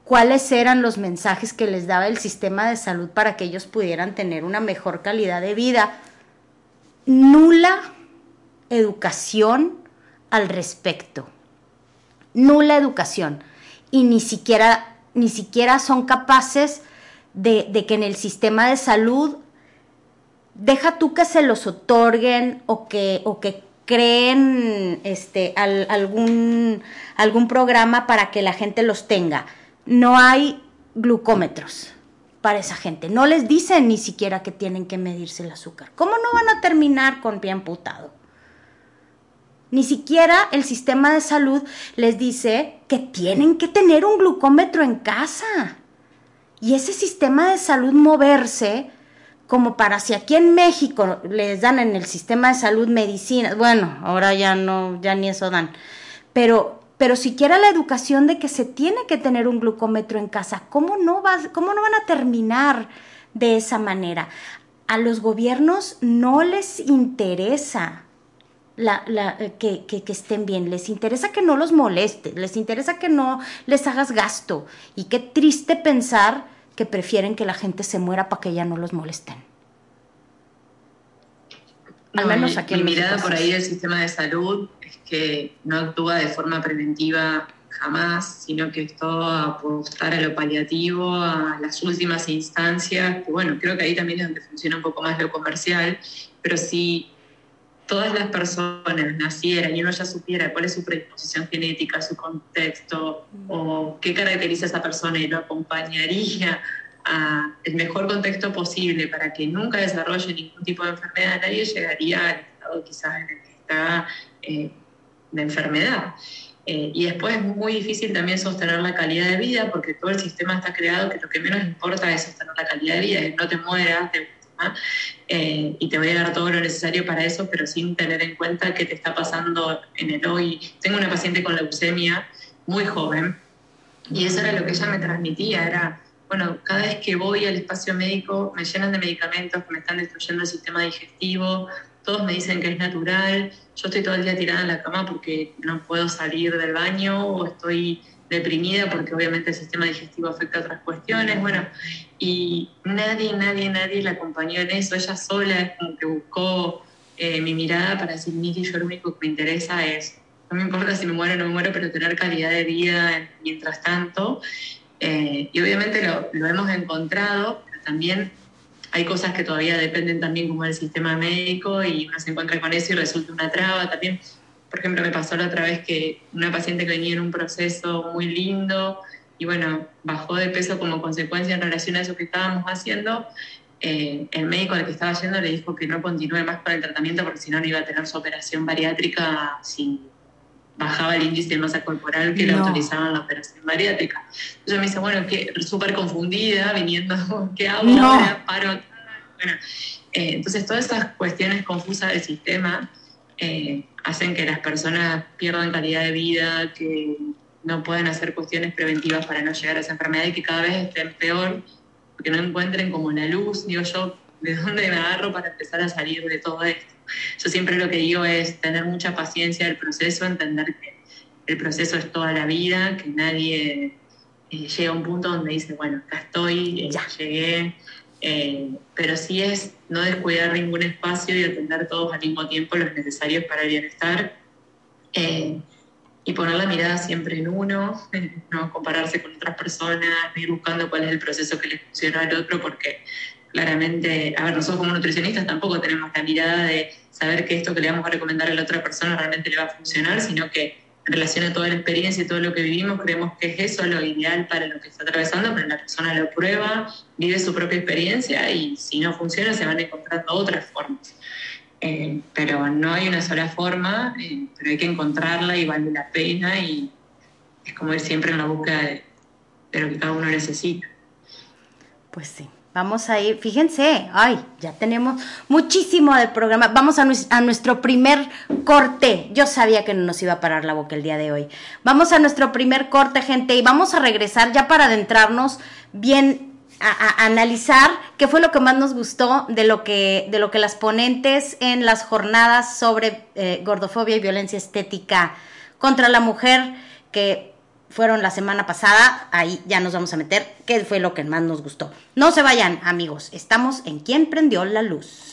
S2: cuáles eran los mensajes que les daba el sistema de salud para que ellos pudieran tener una mejor calidad de vida, nula educación al respecto. Nula educación. Y ni siquiera, ni siquiera son capaces de, que en el sistema de salud deja tú que se los otorguen o que, o que creen este, algún, algún programa para que la gente los tenga. No hay glucómetros para esa gente. No les dicen ni siquiera que tienen que medirse el azúcar. ¿Cómo no van a terminar con pie amputado? Ni siquiera el sistema de salud les dice que tienen que tener un glucómetro en casa. Y ese sistema de salud moverse, como para si aquí en México les dan en el sistema de salud medicinas, bueno, ahora ya no, ya ni eso dan, pero, pero siquiera la educación de que se tiene que tener un glucómetro en casa, ¿cómo no, va, cómo no van a terminar de esa manera? A los gobiernos no les interesa la, la, eh, que, que, que, estén bien, les interesa que no los molestes, les interesa que no les hagas gasto. Y qué triste pensar que prefieren que la gente se muera para que ya no los molesten.
S3: Al menos aquí mi, mi mirada por ahí del sistema de salud es que no actúa de forma preventiva jamás, sino que es todo apostar a lo paliativo, a las últimas instancias. bueno, creo que ahí también es donde funciona un poco más lo comercial, pero sí todas las personas nacieran y uno ya supiera cuál es su predisposición genética, su contexto o qué caracteriza a esa persona y lo acompañaría a el mejor contexto posible para que nunca desarrolle ningún tipo de enfermedad, nadie llegaría al estado quizás en el que está eh, de enfermedad. Eh, y después es muy difícil también sostener la calidad de vida porque todo el sistema está creado que lo que menos importa es sostener la calidad de vida, es no te mueras, te eh, y te voy a dar todo lo necesario para eso, pero sin tener en cuenta qué te está pasando en el hoy. Tengo una paciente con leucemia muy joven y eso era lo que ella me transmitía, era, bueno, cada vez que voy al espacio médico me llenan de medicamentos que me están destruyendo el sistema digestivo, todos me dicen que es natural, yo estoy todo el día tirada en la cama porque no puedo salir del baño o estoy deprimida porque obviamente el sistema digestivo afecta a otras cuestiones, bueno, y nadie, nadie, nadie la acompañó en eso, ella sola como que buscó eh, mi mirada para decir, Niki, yo lo único que me interesa es, no me importa si me muero o no me muero, pero tener calidad de vida mientras tanto, eh, y obviamente lo, hemos encontrado, pero también hay cosas que todavía dependen también como del sistema médico y uno se encuentra con eso y resulta una traba. También por ejemplo, me pasó la otra vez que una paciente que venía en un proceso muy lindo y bueno, bajó de peso como consecuencia en relación a eso que estábamos haciendo, eh, el médico al que estaba yendo le dijo que no continúe más con el tratamiento porque si no, no iba a tener su operación bariátrica si bajaba el índice de masa corporal que le autorizaban la operación bariátrica. Entonces me dice, bueno, que súper confundida, viniendo, ¿qué hago ahora? Paro Bueno, eh, entonces todas esas cuestiones confusas del sistema eh, hacen que las personas pierdan calidad de vida, que no puedan hacer cuestiones preventivas para no llegar a esa enfermedad y que cada vez estén peor, porque no encuentren como la luz, digo yo, de dónde me agarro para empezar a salir de todo esto. Yo siempre lo que digo es tener mucha paciencia del proceso, entender que el proceso es toda la vida, que nadie eh, llega a un punto donde dice, bueno, acá estoy, eh, ya. llegué, eh, pero sí es no descuidar ningún espacio y atender todos al mismo tiempo los necesarios para el bienestar y poner la mirada siempre en uno, no compararse con otras personas, ir buscando cuál es el proceso que le funciona al otro, porque claramente, a ver, nosotros como nutricionistas tampoco tenemos la mirada de saber que esto que le vamos a recomendar a la otra persona realmente le va a funcionar, sino que en relación a toda la experiencia y todo lo que vivimos, creemos que es eso lo ideal para lo que está atravesando, pero la persona lo prueba, vive su propia experiencia y si no funciona se van encontrando otras formas. Eh, pero no hay una sola forma, eh, pero hay que encontrarla y vale la pena y es como ir siempre en la búsqueda de, de lo que cada uno necesita.
S2: Pues sí. Vamos a ir, fíjense, ay, ya tenemos muchísimo del programa. Vamos a, nuestro primer corte. Yo sabía que no nos iba a parar la boca el día de hoy. Vamos a nuestro primer corte, gente, y vamos a regresar ya para adentrarnos bien a, analizar qué fue lo que más nos gustó de lo que, de lo que las ponentes en las jornadas sobre eh, gordofobia y violencia estética contra la mujer, que fueron la semana pasada, ahí ya nos vamos a meter, qué fue lo que más nos gustó. No se vayan, amigos, estamos en Quién prendió la luz.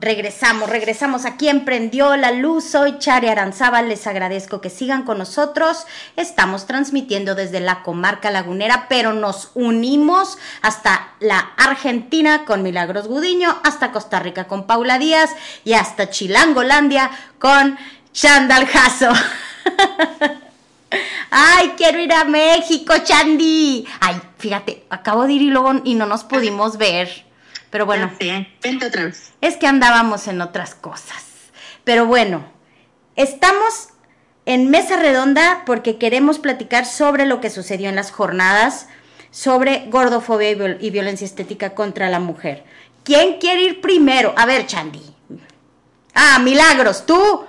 S2: Regresamos, regresamos a Quién prendió la luz. Soy Chari Aranzábal, les agradezco que sigan con nosotros. Estamos transmitiendo desde la comarca lagunera, pero nos unimos hasta la Argentina con Milagros Gudiño, hasta Costa Rica con Paula Díaz y hasta Chilangolandia con Chandal Jasso. Ay, quiero ir a México, Chandy. Ay, fíjate, acabo de ir y luego y no nos pudimos ver. Pero bueno.
S5: vente otra vez.
S2: Es que andábamos en otras cosas. Pero bueno, estamos en mesa redonda porque queremos platicar sobre lo que sucedió en las jornadas sobre gordofobia y, violencia estética contra la mujer. ¿Quién quiere ir primero? A ver, Chandy. Ah, Milagros, tú.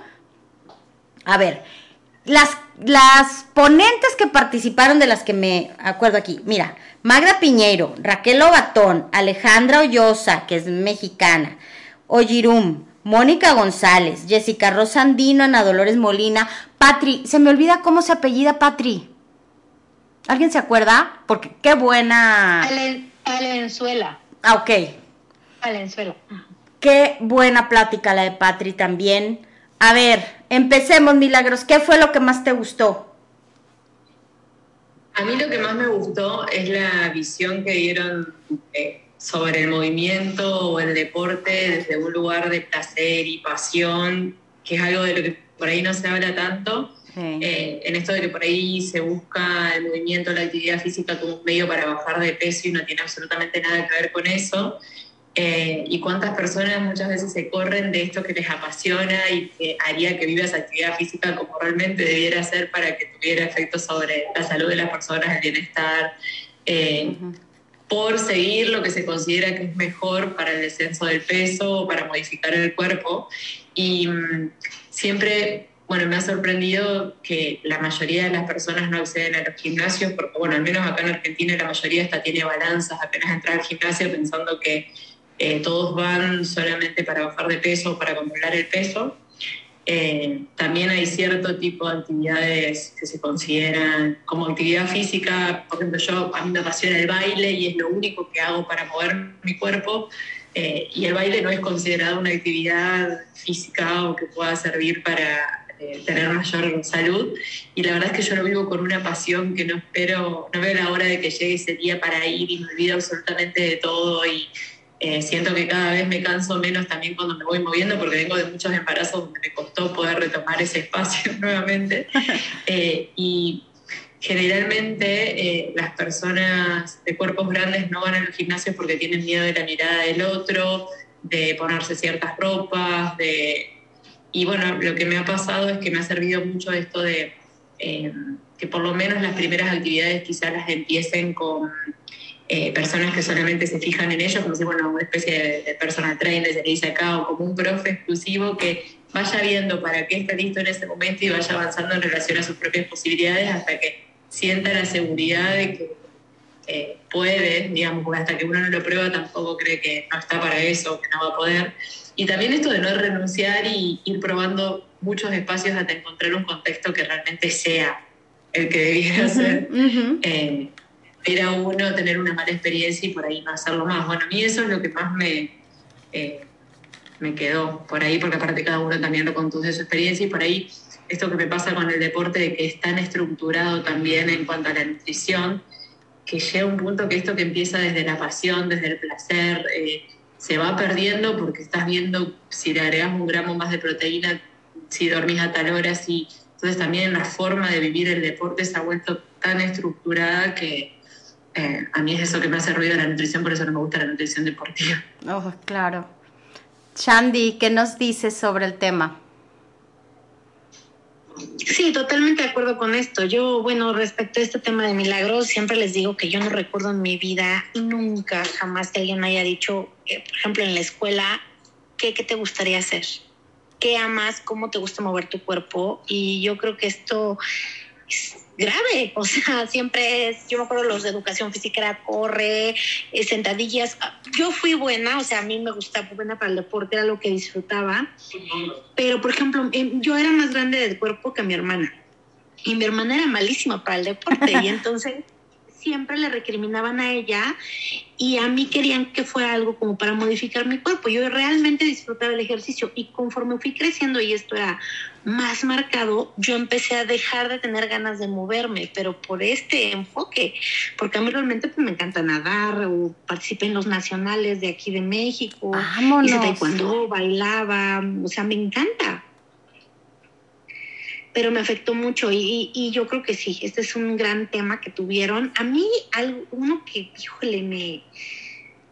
S2: A ver, las las ponentes que participaron de las que me acuerdo aquí, mira, Magda Piñeiro, Raquel Obatón, Alejandra Ollosa, que es mexicana, Oyirum, Mónica González, Jessica Rosandino, Ana Dolores Molina, Patri, se me olvida cómo se apellida Patri. ¿Alguien se acuerda? Porque qué buena.
S4: Alenzuela.
S2: Ah, ok.
S4: Alenzuela.
S2: Qué buena plática la de Patri también. A ver, empecemos, Milagros. ¿Qué fue lo que más te gustó?
S3: A mí lo que más me gustó es la visión que dieron eh, sobre el movimiento o el deporte desde un lugar de placer y pasión, que es algo de lo que por ahí no se habla tanto. Eh, en esto de que por ahí se busca el movimiento, la actividad física como un medio para bajar de peso y no tiene absolutamente nada que ver con eso. Eh, y cuántas personas muchas veces se corren de esto que les apasiona y que haría que vivas actividad física como realmente debiera ser para que tuviera efectos sobre la salud de las personas, el bienestar, eh, por seguir lo que se considera que es mejor para el descenso del peso o para modificar el cuerpo. Y mm, siempre bueno, me ha sorprendido que la mayoría de las personas no acceden a los gimnasios, porque, bueno, al menos acá en Argentina la mayoría hasta tiene balanzas apenas entrar al gimnasio pensando que eh, todos van solamente para bajar de peso o para controlar el peso. Eh, también hay cierto tipo de actividades que se consideran como actividad física. Por ejemplo, yo a mí me apasiona el baile y es lo único que hago para mover mi cuerpo. Eh, y el baile no es considerado una actividad física o que pueda servir para tener mayor salud. Y la verdad es que yo lo vivo con una pasión que no espero, no veo la hora de que llegue ese día para ir y me olvido absolutamente de todo y eh, siento que cada vez me canso menos también cuando me voy moviendo porque vengo de muchos embarazos donde me costó poder retomar ese espacio nuevamente. Eh, y generalmente eh, las personas de cuerpos grandes no van a los gimnasios porque tienen miedo de la mirada del otro, de ponerse ciertas ropas, de... Y bueno, lo que me ha pasado es que me ha servido mucho esto de que por lo menos las primeras actividades quizás las empiecen con eh, personas que solamente se fijan en ellos, como si fuera una especie de, personal trainer, se le dice acá, o como un profe exclusivo que vaya viendo para qué está listo en ese momento y vaya avanzando en relación a sus propias posibilidades hasta que sienta la seguridad de que eh, puede, digamos, porque hasta que uno no lo prueba tampoco cree que no está para eso, que no va a poder. Y también esto de no renunciar y ir probando muchos espacios hasta encontrar un contexto que realmente sea el que debiera ser. Eh, era uno tener una mala experiencia y por ahí no hacerlo más. Bueno, a mí eso es lo que más me, eh, me quedó por ahí, porque aparte cada uno también lo conduce su experiencia y por ahí esto que me pasa con el deporte de que es tan estructurado también en cuanto a la nutrición, que llega un punto que esto que empieza desde la pasión, desde el placer, eh, se va perdiendo porque estás viendo si le agregas un gramo más de proteína, si dormís a tal hora, si... Entonces también la forma de vivir el deporte se ha vuelto tan estructurada que eh, a mí es eso que me hace ruido la nutrición, por eso no me gusta la nutrición deportiva.
S2: Oh, claro. Shandy, ¿qué nos dices sobre el tema?
S5: Sí, totalmente de acuerdo con esto. Yo, bueno, respecto a este tema de milagros, siempre les digo que yo no recuerdo en mi vida nunca, jamás que alguien me haya dicho, eh, por ejemplo, en la escuela, ¿qué, ¿qué te gustaría hacer? ¿Qué amas? ¿Cómo te gusta mover tu cuerpo? Y yo creo que esto es grave, o sea, siempre es, yo me acuerdo los de educación física era corre, eh, sentadillas, yo fui buena, o sea, a mí me gustaba buena para el deporte, era lo que disfrutaba, pero por ejemplo, em, yo era más grande del cuerpo que mi hermana, y mi hermana era malísima para el deporte, y entonces siempre le recriminaban a ella y a mí querían que fuera algo como para modificar mi cuerpo. Yo realmente disfrutaba el ejercicio y conforme fui creciendo y esto era más marcado, yo empecé a dejar de tener ganas de moverme, pero por este enfoque, porque a mí realmente pues, me encanta nadar o participé en los nacionales de aquí de México,
S2: Vámonos.
S5: hice taekwondo, bailaba, o sea, me encanta pero me afectó mucho y, y, yo creo que sí, este es un gran tema que tuvieron. A mí, algo, uno que, híjole, me...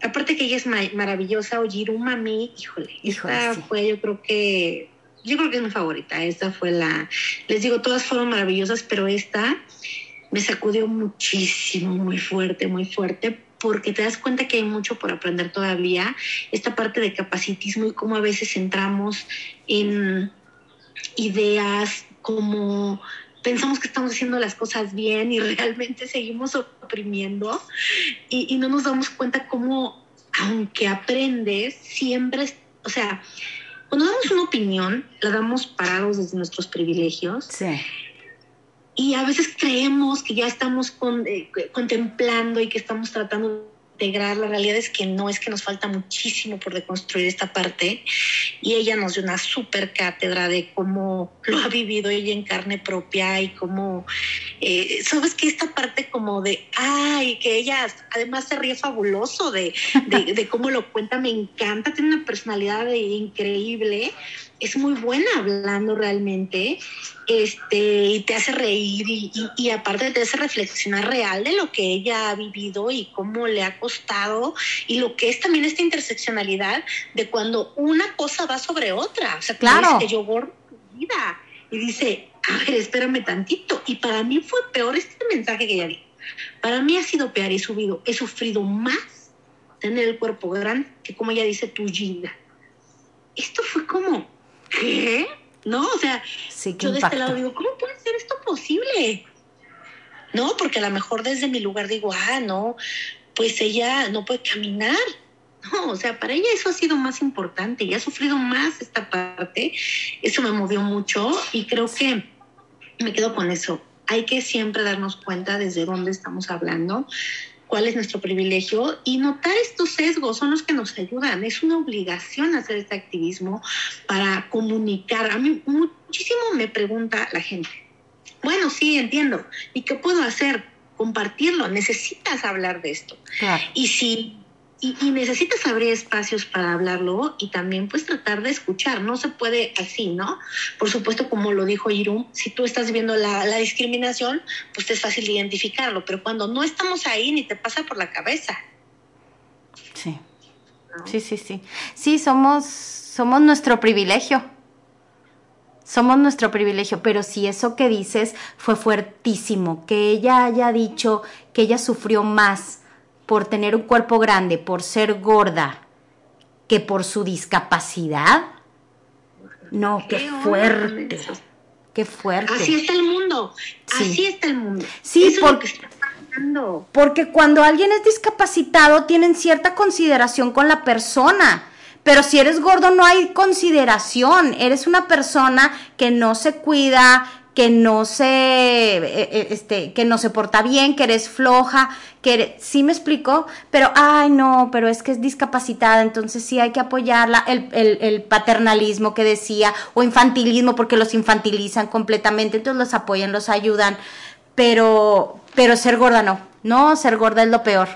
S5: Aparte que ella es maravillosa, Ojiruma, a mí, híjole, híjole esta sí. fue yo creo que, yo creo que es mi favorita, esta fue la, les digo, todas fueron maravillosas, pero esta me sacudió muchísimo, muy fuerte, muy fuerte, porque te das cuenta que hay mucho por aprender todavía, esta parte de capacitismo y cómo a veces entramos en ideas como pensamos que estamos haciendo las cosas bien y realmente seguimos oprimiendo y, y no nos damos cuenta cómo, aunque aprendes, siempre, o sea, cuando damos una opinión, la damos parados desde nuestros privilegios.
S2: Sí.
S5: Y a veces creemos que ya estamos con, eh, contemplando y que estamos tratando integrar. La realidad es que no, es que nos falta muchísimo por deconstruir esta parte. Y ella nos dio una súper cátedra de cómo lo ha vivido ella en carne propia y cómo, eh, sabes que esta parte como de, ay, que ella además se ríe fabuloso de, de cómo lo cuenta, me encanta, tiene una personalidad increíble es muy buena hablando realmente, este, y te hace reír y, y, y, aparte te hace reflexionar real de lo que ella ha vivido y cómo le ha costado y lo que es también esta interseccionalidad de cuando una cosa va sobre otra. O sea,
S2: claro.
S5: que yo borro tu vida y dice, a ver, espérame tantito. Y para mí fue peor este mensaje que ella dijo. Para mí ha sido peor y he subido, he sufrido más tener el cuerpo grande que como ella dice, tu vida. Esto fue como, ¿qué? ¿No? O sea,
S2: sí,
S5: yo de este lado digo, ¿cómo puede ser esto posible? No, porque a lo mejor desde mi lugar digo, ah, no, pues ella no puede caminar. No, o sea, para ella eso ha sido más importante y ha sufrido más esta parte. Eso me movió mucho y creo que me quedo con eso. Hay que siempre darnos cuenta desde dónde estamos hablando, cuál es nuestro privilegio y notar estos sesgos son los que nos ayudan. Es una obligación hacer este activismo para comunicar. A mí muchísimo me pregunta la gente. Bueno, sí, entiendo. ¿Y qué puedo hacer? Compartirlo. Necesitas hablar de esto.
S2: Claro.
S5: Y si y, y, necesitas abrir espacios para hablarlo y también pues tratar de escuchar. No se puede así, ¿no? Por supuesto, como lo dijo Irum, si tú estás viendo la, la discriminación, pues te es fácil identificarlo, pero cuando no estamos ahí ni te pasa por la cabeza.
S2: Sí. ¿no? Sí, sí, sí. Sí, somos, somos nuestro privilegio. Somos nuestro privilegio, pero si eso que dices fue fuertísimo, que ella haya dicho que ella sufrió más por tener un cuerpo grande, por ser gorda, que por su discapacidad. No, qué, qué fuerte. Qué fuerte.
S5: Así está el mundo. Sí. Así está el mundo.
S2: Sí, porque, Porque cuando alguien es discapacitado tienen cierta consideración con la persona. Pero si eres gordo no hay consideración, eres una persona que no se cuida, que no se, eh, eh, este, que no se porta bien, que eres floja, que sí me explico, pero, ay no, pero es que es discapacitada, entonces sí hay que apoyarla, el, el, paternalismo que decía, o infantilismo, porque los infantilizan completamente, entonces los apoyan, los ayudan, pero, pero ser gorda no, no, ser gorda es lo peor.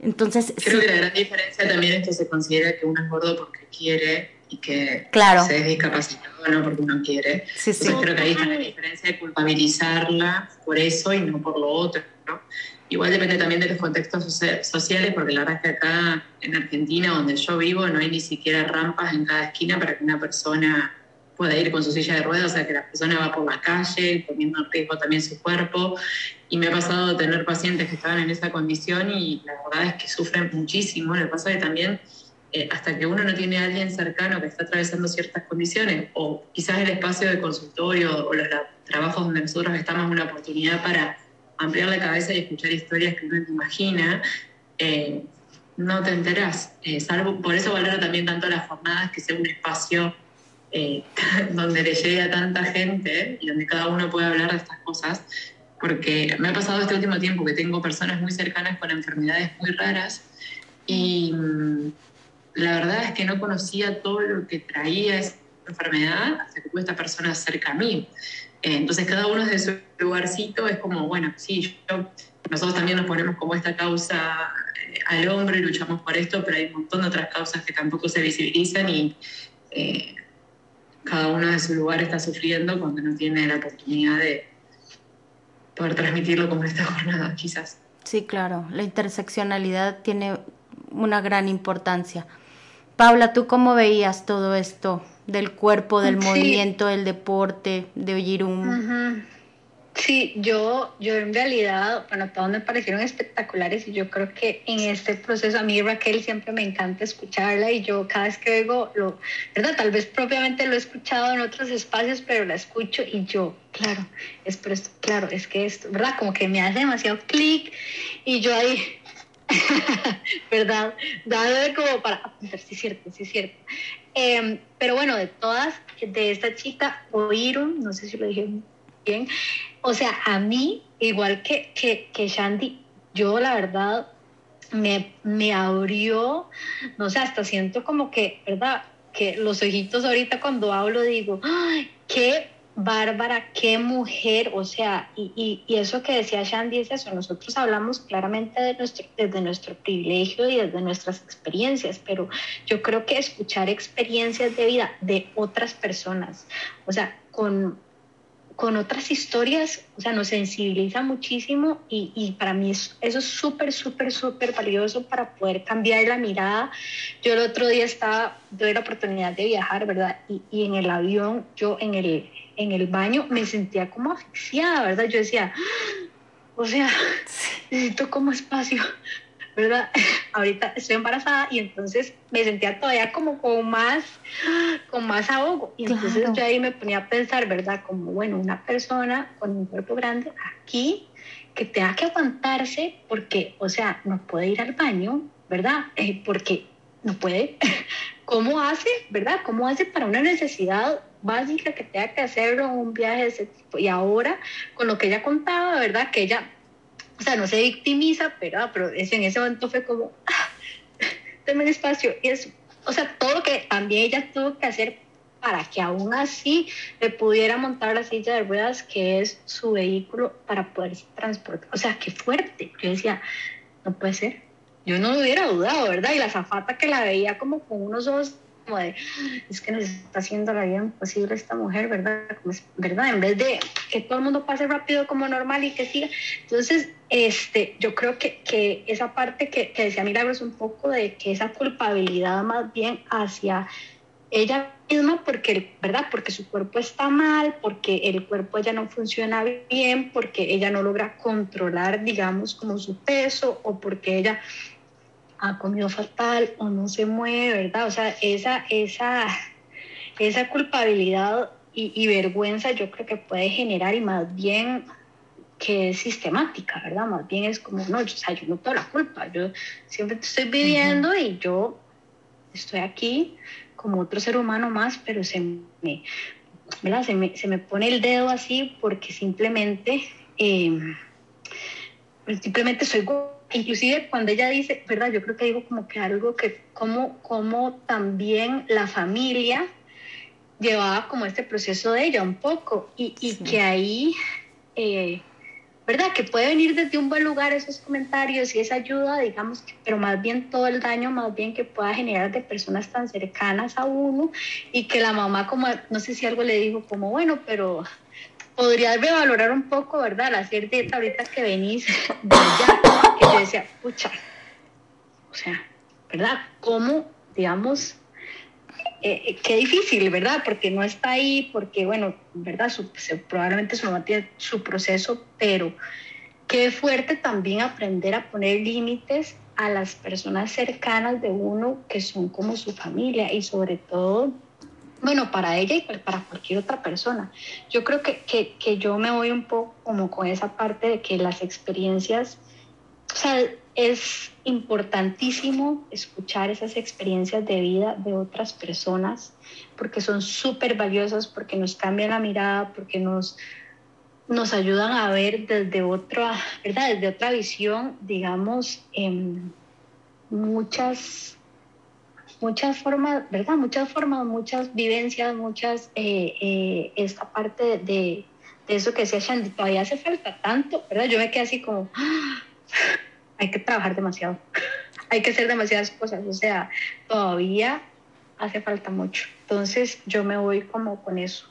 S2: Entonces,
S3: Creo que la gran diferencia también es que se considera que uno es gordo porque quiere y que
S2: claro.
S3: se es discapacitado no porque uno quiere.
S2: Sí, sí.
S3: Entonces creo que ahí está la diferencia de culpabilizarla por eso y no por lo otro. ¿no? Igual depende también de los contextos sociales, porque la verdad es que acá en Argentina, donde yo vivo, no hay ni siquiera rampas en cada esquina para que una persona pueda ir con su silla de ruedas, o sea, que la persona va por la calle, poniendo en riesgo también su cuerpo. Y me ha pasado de tener pacientes que estaban en esa condición y la verdad es que sufren muchísimo. Lo que pasa es que también eh, hasta que uno no tiene a alguien cercano que está atravesando ciertas condiciones, o quizás el espacio de consultorio o los trabajos donde nosotros estamos una oportunidad para ampliar la cabeza y escuchar historias que uno no imagina, eh, no te enterás. Eh, salvo, por eso valoro también tanto las jornadas, que sea un espacio eh, donde le llegue a tanta gente y donde cada uno pueda hablar de estas cosas, porque me ha pasado este último tiempo que tengo personas muy cercanas con enfermedades muy raras y mm, la verdad es que no conocía todo lo que traía esa enfermedad hasta que tuve esta persona cerca a mí. Eh, entonces cada uno desde su lugarcito es como, bueno, sí, yo, nosotros también nos ponemos como esta causa eh, al hombre luchamos por esto, pero hay un montón de otras causas que tampoco se visibilizan y cada uno de su lugar está sufriendo cuando no tiene la oportunidad de poder transmitirlo como en esta jornada, quizás.
S2: Sí, claro, la interseccionalidad tiene una gran importancia. Paula, ¿tú cómo veías todo esto del cuerpo, del movimiento, del deporte, de Oyirum?
S4: Sí, yo, yo en realidad, bueno, todos me parecieron espectaculares y yo creo que en este proceso a mí Raquel siempre me encanta escucharla y yo cada vez que oigo, lo, ¿verdad? Tal vez propiamente lo he escuchado en otros espacios, pero la escucho y yo, claro, es esto, claro, es que esto, ¿verdad? Como que me hace demasiado clic y yo ahí, ¿verdad? Dado como para apuntar, sí cierto, sí cierto. Em, pero bueno, de todas, de esta chica, Oirum, no sé si lo dije bien, o sea, a mí, igual que, que, que Shandy, yo la verdad me, me abrió, no sé, hasta siento como que, ¿verdad? Que los ojitos ahorita cuando hablo digo, ¡ay, qué bárbara, qué mujer! O sea, y, y, eso que decía Shandy es eso, nosotros hablamos claramente de nuestro, desde nuestro privilegio y desde nuestras experiencias, pero yo creo que escuchar experiencias de vida de otras personas, o sea, con con otras historias, o sea, nos sensibiliza muchísimo y, y para mí eso, es súper, súper, súper valioso para poder cambiar la mirada. Yo el otro día estaba, tuve la oportunidad de viajar, ¿verdad? Y, y en el avión, yo en el, en el baño me sentía como asfixiada, ¿verdad? Yo decía, ah, o sea, necesito como espacio ¿verdad? Ahorita estoy embarazada y entonces me sentía todavía como con más, con más ahogo. Y entonces yo ahí me ponía a pensar, ¿verdad? Como, bueno, una persona con un cuerpo grande aquí que tenga que aguantarse porque, o sea, no puede ir al baño, ¿verdad? Eh, porque no puede. ¿Cómo hace, verdad? ¿Cómo hace para una necesidad básica que tenga que hacerlo un viaje de ese tipo? Y ahora, con lo que ella contaba, ¿verdad? Que ella o sea, no se victimiza, pero, ah, pero es, en ese momento fue como, ah, denme espacio. Y es, o sea, todo lo que también ella tuvo que hacer para que aún así le pudiera montar la silla de ruedas, que es su vehículo para poder transportar. O sea, qué fuerte. Yo decía, no puede ser. Yo no lo hubiera dudado, ¿verdad? Y la zafata que la veía como con unos ojos como de, es que nos está haciendo la vida imposible esta mujer, ¿verdad? ¿verdad? En vez de que todo el mundo pase rápido como normal y que siga. Entonces, este, yo creo que, que esa parte que, que decía Milagros un poco de que esa culpabilidad más bien hacia ella misma porque, ¿verdad? Porque su cuerpo está mal, porque el cuerpo ya no funciona bien, porque ella no logra controlar, digamos, como su peso o porque ella ha comido fatal o no se mueve, ¿verdad? O sea, esa, esa, esa culpabilidad y, vergüenza yo creo que puede generar y más bien que es sistemática, ¿verdad? Más bien es como, no, yo, o sea, yo no tengo la culpa, yo siempre estoy viviendo y yo estoy aquí como otro ser humano más, pero se me, ¿verdad? Se me, se me pone el dedo así porque simplemente, eh, simplemente soy inclusive cuando ella dice, ¿verdad? Yo creo que digo como que algo que, como, como también la familia llevaba como este proceso de ella un poco y, y que ahí, eh, ¿verdad? Que puede venir desde un buen lugar esos comentarios y esa ayuda, digamos, pero más bien todo el daño, más bien que pueda generar de personas tan cercanas a uno y que la mamá como, no sé si algo le dijo como, bueno, pero podrías revalorar un poco, ¿verdad? La cierta ahorita que venís de allá, que yo decía, pucha, o sea, ¿verdad? ¿Cómo, digamos, eh, eh, qué difícil, ¿verdad? Porque no está ahí, porque, bueno, ¿verdad? Probablemente su su proceso, pero qué fuerte también aprender a poner límites a las personas cercanas de uno que son como su familia y sobre todo bueno, para ella y para cualquier otra persona. Yo creo que, que, que, yo me voy un poco como con esa parte de que las experiencias, o sea, es importantísimo escuchar esas experiencias de vida de otras personas porque son súper valiosas, porque nos cambian la mirada, porque nos, nos ayudan a ver desde otra, ¿verdad? Desde otra visión, digamos, en muchas muchas formas, ¿verdad? Muchas formas, muchas vivencias, muchas, eh, eh, esta parte de, de, eso que decía Shandy, todavía hace falta tanto, ¿verdad? Yo me quedé así como, ¡ah! hay que trabajar demasiado, hay que hacer demasiadas cosas, o sea, todavía hace falta mucho. Entonces yo me voy como con eso.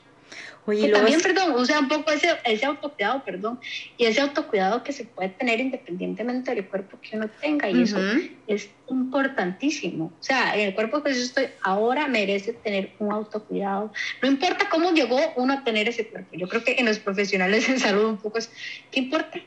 S4: Oye, y también, perdón, o sea, un poco ese, ese autocuidado, perdón, y ese autocuidado que se puede tener independientemente del cuerpo que uno tenga, y eso es importantísimo. O sea, en el cuerpo que yo estoy ahora merece tener un autocuidado. No importa cómo llegó uno a tener ese cuerpo. Yo creo que en los profesionales en salud un poco es, ¿qué importa?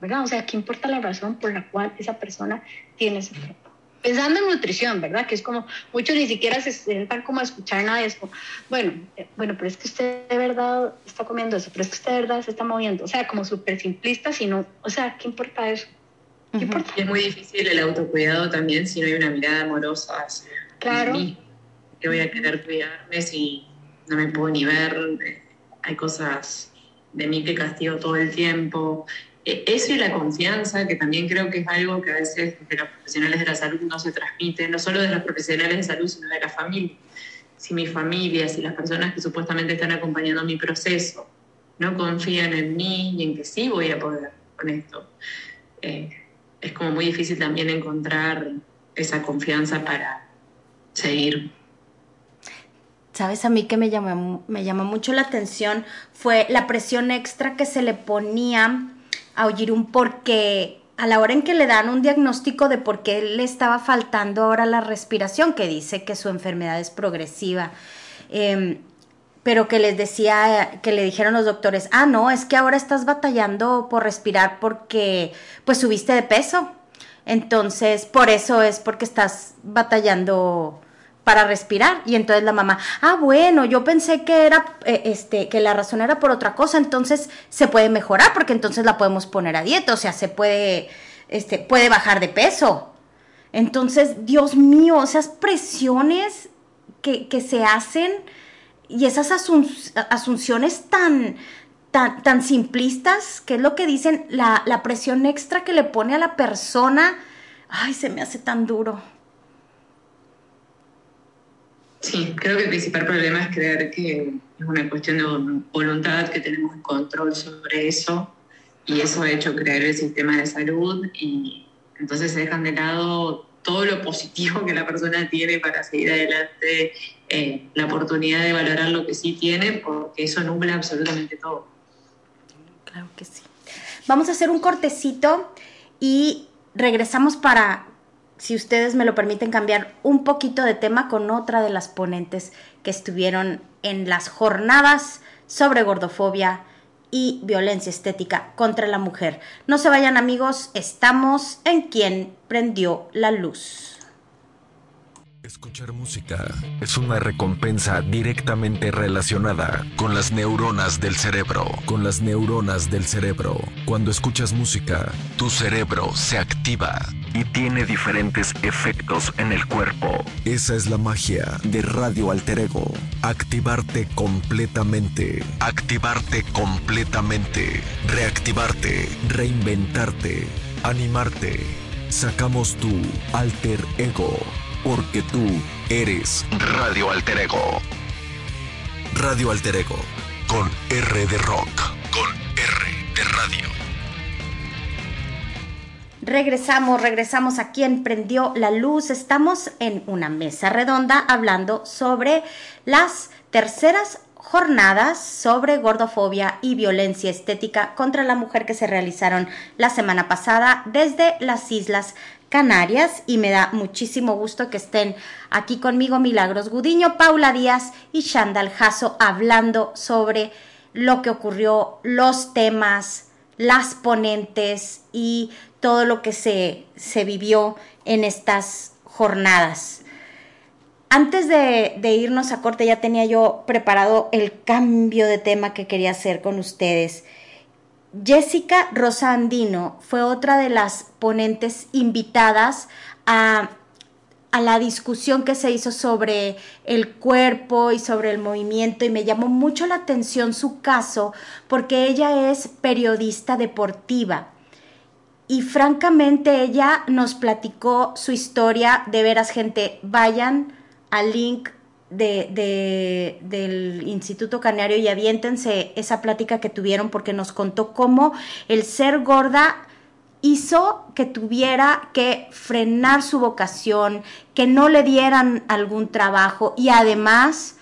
S4: ¿Verdad? O sea, ¿qué importa la razón por la cual esa persona tiene ese cuerpo? Pensando en nutrición, ¿verdad? Que es como, muchos ni siquiera se sientan como a escuchar nada de eso. Bueno, eh, bueno, pero es que usted de verdad está comiendo eso, pero es que usted de verdad se está moviendo. O sea, como súper simplista, sino, o sea, ¿qué importa eso? ¿Qué importa?
S3: es muy difícil el autocuidado también si no hay una mirada amorosa hacia
S4: claro.
S3: mí. Que voy a querer cuidarme si no me puedo ni ver. Hay cosas de mí que castigo todo el tiempo. E, eso y la confianza, que también creo que es algo que a veces de los profesionales de la salud no se transmite, no solo de los profesionales de salud, sino de la familia. Si mi familia, si las personas que supuestamente están acompañando mi proceso no confían en mí y en que sí voy a poder con esto, eh, es como muy difícil también encontrar esa confianza para seguir.
S2: Sabes, a mí que me llamó, me llamó mucho la atención fue la presión extra que se le ponía a un porque a la hora en que le dan un diagnóstico de por qué le estaba faltando ahora la respiración, que dice que su enfermedad es progresiva, em, pero que les decía, que le dijeron los doctores, ah, no, es que ahora estás batallando por respirar porque pues subiste de peso. Entonces, por eso es porque estás batallando para respirar. Y entonces la mamá, ah, bueno, yo pensé que era, eh, este, que la razón era por otra cosa, entonces se puede mejorar porque entonces la podemos poner a dieta, o sea, se puede, este, puede bajar de peso. Entonces, Dios mío, esas presiones que, que se hacen y esas asunciones tan, tan, tan, simplistas, que es lo que dicen, la, la presión extra que le pone a la persona, ay, se me hace tan duro.
S3: Sí, creo que el principal problema es creer que es una cuestión de voluntad, que tenemos control sobre eso y eso ha hecho creer el sistema de salud y entonces se dejan de lado todo lo positivo que la persona tiene para seguir adelante, eh, la oportunidad de valorar lo que sí tiene, porque eso nubla absolutamente todo.
S2: Claro que sí. Vamos a hacer un cortecito y regresamos para si ustedes me lo permiten, cambiar un poquito de tema con otra de las ponentes que estuvieron en las jornadas sobre gordofobia y violencia estética contra la mujer. No se vayan amigos, estamos en quien prendió la luz.
S1: Escuchar música es una recompensa directamente relacionada con las neuronas del cerebro. Con las neuronas del cerebro. Cuando escuchas música, tu cerebro se activa y tiene diferentes efectos en el cuerpo. Esa es la magia de Radio Alter Ego. Activarte completamente. Activarte completamente. Reactivarte. Reinventarte. Animarte. Sacamos tu alter ego porque tú eres Radio Alter Ego. Radio Alter Ego, con R de rock, con R de radio.
S2: Regresamos, regresamos a quien prendió la luz. Estamos en una mesa redonda hablando sobre las terceras jornadas sobre gordofobia y violencia estética contra la mujer que se realizaron la semana pasada desde las Islas Canarias y me da muchísimo gusto que estén aquí conmigo Milagros Gudiño, Paula Díaz y Shandal Jasso hablando sobre lo que ocurrió, los temas, las ponentes y todo lo que se, se vivió en estas jornadas. Antes de, de, irnos a corte ya tenía yo preparado el cambio de tema que quería hacer con ustedes. Jessica Rosa Andino fue otra de las ponentes invitadas a, a, la discusión que se hizo sobre el cuerpo y sobre el movimiento y me llamó mucho la atención su caso porque ella es periodista deportiva y francamente ella nos platicó su historia. De veras gente vayan al link de, de, del Instituto Canario y aviéntense esa plática que tuvieron porque nos contó cómo el ser gorda hizo que tuviera que frenar su vocación, que no le dieran algún trabajo. Y además,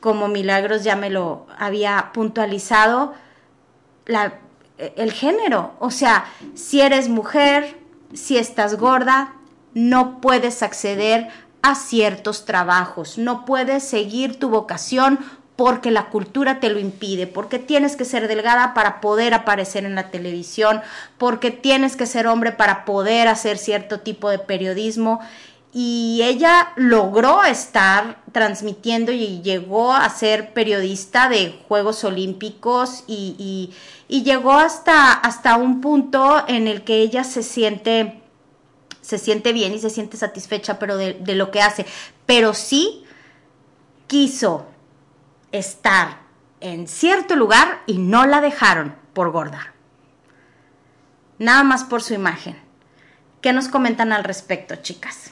S2: como Milagros ya me lo había puntualizado, la, el género. O sea, si eres mujer, si estás gorda, no puedes acceder a ciertos trabajos. No puedes seguir tu vocación porque la cultura te lo impide, porque tienes que ser delgada para poder aparecer en la televisión, porque tienes que ser hombre para poder hacer cierto tipo de periodismo. Y ella logró estar transmitiendo y llegó a ser periodista de Juegos Olímpicos y, y, llegó hasta, hasta un punto en el que ella se siente se siente bien y se siente satisfecha, pero de, de lo que hace. Pero sí quiso estar en cierto lugar y no la dejaron por gorda. Nada más por su imagen. ¿Qué nos comentan al respecto, chicas?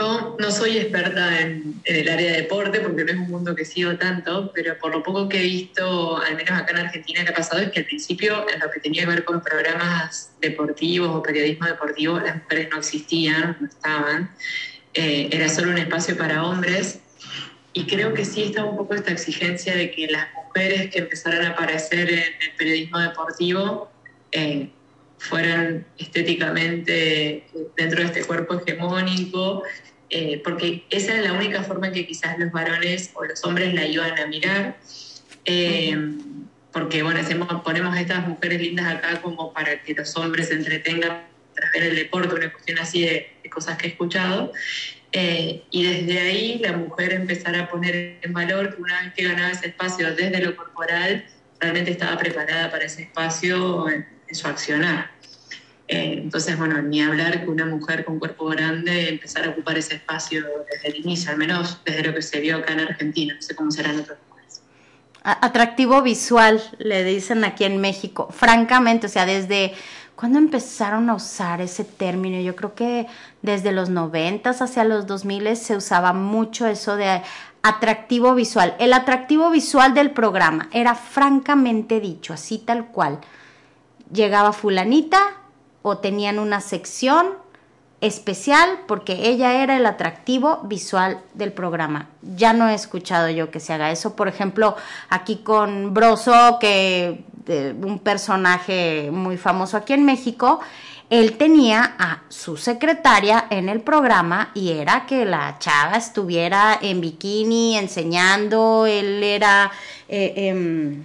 S3: Yo no soy experta en, el área de deporte porque no es un mundo que sigo tanto, pero por lo poco que he visto, al menos acá en Argentina, que ha pasado es que al principio, en lo que tenía que ver con programas deportivos o periodismo deportivo, las mujeres no existían, no estaban. Eh, era solo un espacio para hombres. Y creo que sí estaba un poco esta exigencia de que las mujeres que empezaran a aparecer en el periodismo deportivo eh, fueran estéticamente dentro de este cuerpo hegemónico, eh, porque esa es la única forma en que quizás los varones o los hombres la iban a mirar. Eh, porque, bueno, hacemos, ponemos a estas mujeres lindas acá como para que los hombres se entretengan tras ver el deporte, una cuestión así de, cosas que he escuchado. Eh, y desde ahí la mujer empezar a poner en valor que una vez que ganaba ese espacio desde lo corporal, realmente estaba preparada para ese espacio en su accionar. Eh, entonces, bueno, ni hablar que una mujer con cuerpo grande empezar a ocupar ese espacio desde el inicio, al menos desde lo que se vio acá en Argentina, no sé cómo será en otros lugares.
S2: Atractivo visual, le dicen aquí en México, francamente, o sea, desde cuando empezaron a usar ese término, yo creo que desde los noventas hacia los 2000 se usaba mucho eso de atractivo visual. El atractivo visual del programa era francamente dicho, así tal cual llegaba fulanita o tenían una sección especial porque ella era el atractivo visual del programa. Ya no he escuchado yo que se haga eso. Por ejemplo, aquí con Broso, que un personaje muy famoso aquí en México, él tenía a su secretaria en el programa y era que la chava estuviera en bikini enseñando, él era eh, eh,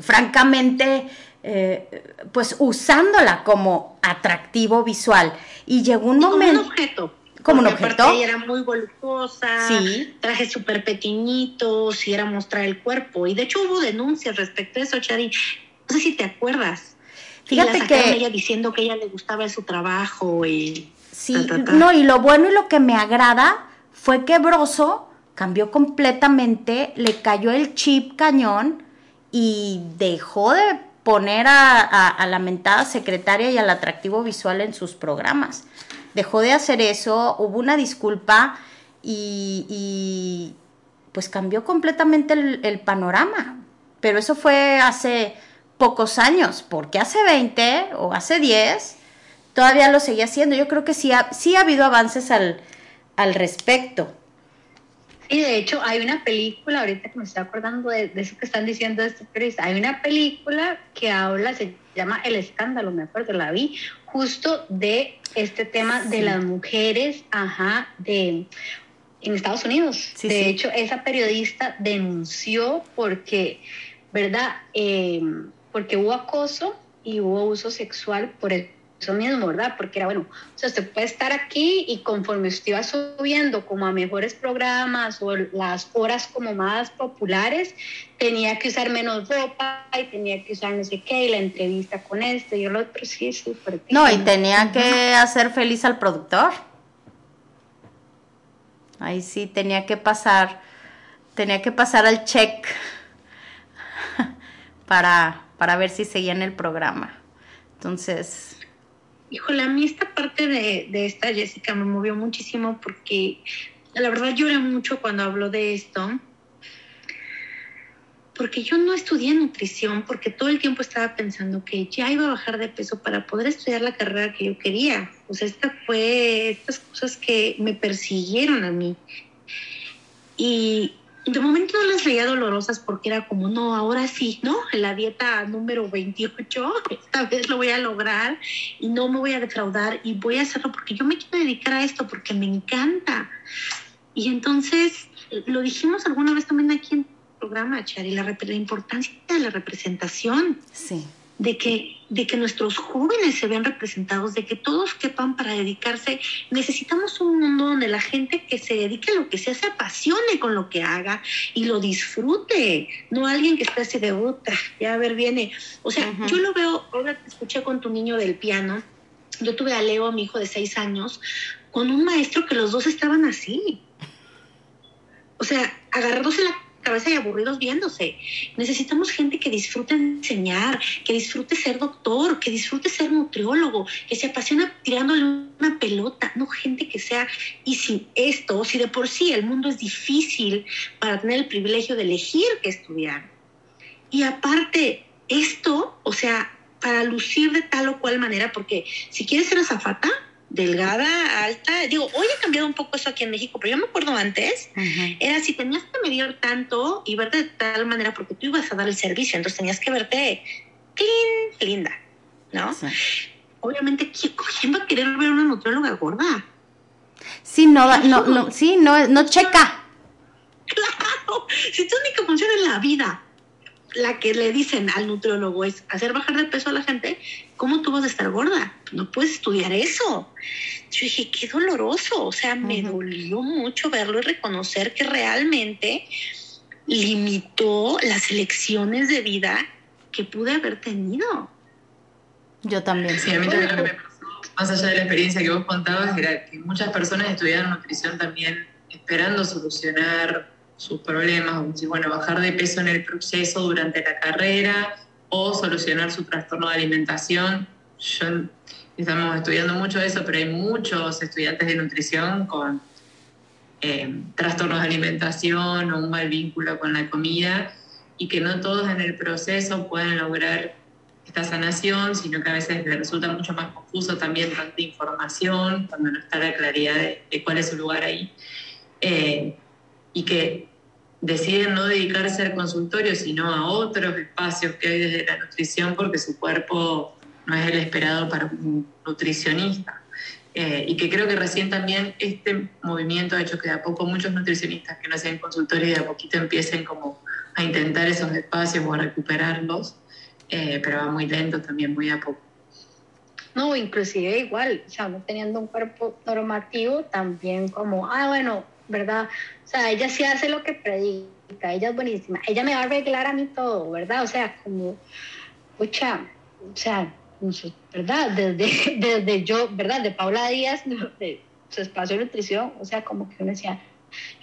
S2: francamente eh, pues usándola como atractivo visual. Y llegó un
S5: y
S2: momento...
S5: Como un objeto.
S2: como un objeto.
S5: Ella era muy voluptuosa, sí. trajes súper pequeñitos y era mostrar el cuerpo. Y de hecho hubo denuncias respecto a eso, Chari. No sé si te acuerdas.
S2: Fíjate que
S5: ella diciendo que a ella le gustaba su trabajo y
S2: sí, no y lo bueno y lo que me agrada fue que Broso cambió completamente, le cayó el chip cañón y dejó de poner a, la mentada secretaria y al atractivo visual en sus programas. Dejó de hacer eso, hubo una disculpa y, pues cambió completamente el, panorama. Pero eso fue hace pocos años, porque hace 20 o hace 10 todavía lo seguía haciendo. Yo creo que sí ha, sí ha habido avances al respecto.
S4: Y de hecho hay una película, ahorita que me estoy acordando de, eso que están diciendo este periodista, hay una película que habla, se llama El Escándalo, me acuerdo, la vi, justo de este tema de las mujeres, ajá, de en Estados Unidos. de hecho, esa periodista denunció porque, ¿verdad? Eh, porque hubo acoso y hubo uso sexual por el eso mismo, ¿verdad? Porque era bueno, o sea, usted puede estar aquí y conforme usted iba subiendo como a mejores programas o las horas como más populares, tenía que usar menos ropa y tenía que usar no sé qué, y la entrevista con este y el otro, sí, súper.
S2: No, y tenía que hacer feliz al productor. Ahí sí tenía que pasar, tenía que pasar al check para, para ver si seguía en el programa. Entonces,
S5: Híjole, a mí esta parte de, esta Jessica me movió muchísimo porque la verdad lloré mucho cuando habló de esto. Porque yo no estudié nutrición, porque todo el tiempo estaba pensando que ya iba a bajar de peso para poder estudiar la carrera que yo quería. O sea, esta fue estas cosas que me persiguieron a mí. Y de momento no las veía dolorosas porque era como, no, ahora sí, ¿no? La dieta número 28, esta vez lo voy a lograr y no me voy a defraudar y voy a hacerlo porque yo me quiero dedicar a esto, porque me encanta. Y entonces, lo dijimos alguna vez también aquí en el programa, Chari, la, la importancia de la representación.
S2: Sí
S5: de que, de que nuestros jóvenes se vean representados, de que todos quepan para dedicarse. Necesitamos un mundo donde la gente que se dedique a lo que sea se apasione con lo que haga y lo disfrute, no alguien que esté así de otra, ya a ver, viene. O sea, yo lo veo, ahora te escuché con tu niño del piano, yo tuve a Leo, mi hijo de seis años, con un maestro que los dos estaban así. O sea, agarrándose la cabeza y aburridos viéndose. Necesitamos gente que disfrute enseñar, que disfrute ser doctor, que disfrute ser nutriólogo, que se apasiona tirándole una pelota, no gente que sea, y sin esto, si de por sí el mundo es difícil para tener el privilegio de elegir qué estudiar. Y aparte, esto, o sea, para lucir de tal o cual manera, porque si quieres ser azafata, delgada, alta. Digo, hoy ha cambiado un poco eso aquí en México, pero yo me acuerdo antes, era si tenías que medir tanto y verte de tal manera porque tú ibas a dar el servicio, entonces tenías que verte clean, linda, ¿no? Obviamente, ¿quién, va a querer ver una nutrióloga gorda?
S2: Sí, no, no, no, sí, no, no checa.
S5: Claro, si tu única función en la vida la que le dicen al nutriólogo es hacer bajar de peso a la gente, ¿cómo tú vas a estar gorda? No puedes estudiar eso. Yo dije, qué doloroso, o sea, me dolió mucho verlo y reconocer que realmente limitó las elecciones de vida que pude haber tenido.
S2: Yo también.
S3: Sí, a mí también lo que me pasó, más allá de la experiencia que vos contabas, era que muchas personas estudiaron nutrición también esperando solucionar sus problemas, o si, bueno, bajar de peso en el proceso durante la carrera o solucionar su trastorno de alimentación. Estamos estudiando mucho eso, pero hay muchos estudiantes de nutrición con eh, trastornos de alimentación o un mal vínculo con la comida y que no todos en el proceso pueden lograr esta sanación, sino que a veces les resulta mucho más confuso también tanta información cuando no está la claridad de, cuál es su lugar ahí. Eh, y que deciden no dedicarse al consultorio, sino a otros espacios que hay desde la nutrición porque su cuerpo no es el esperado para un nutricionista. Eh, y que creo que recién también este movimiento ha hecho que de a poco muchos nutricionistas que no hacen consultorio y de a poquito empiecen como a intentar esos espacios o a recuperarlos, eh, pero va muy lento también, muy a poco.
S4: No, inclusive igual, o sea, no teniendo un cuerpo normativo, también como, ah, bueno, ¿verdad? O sea, ella sí hace lo que predica, ella es buenísima, ella me va a arreglar a mí todo, ¿verdad? O sea, como, pucha, o sea, ¿verdad? Desde, desde yo, ¿verdad? De Paula Díaz, de su espacio de nutrición, o sea, como que uno decía,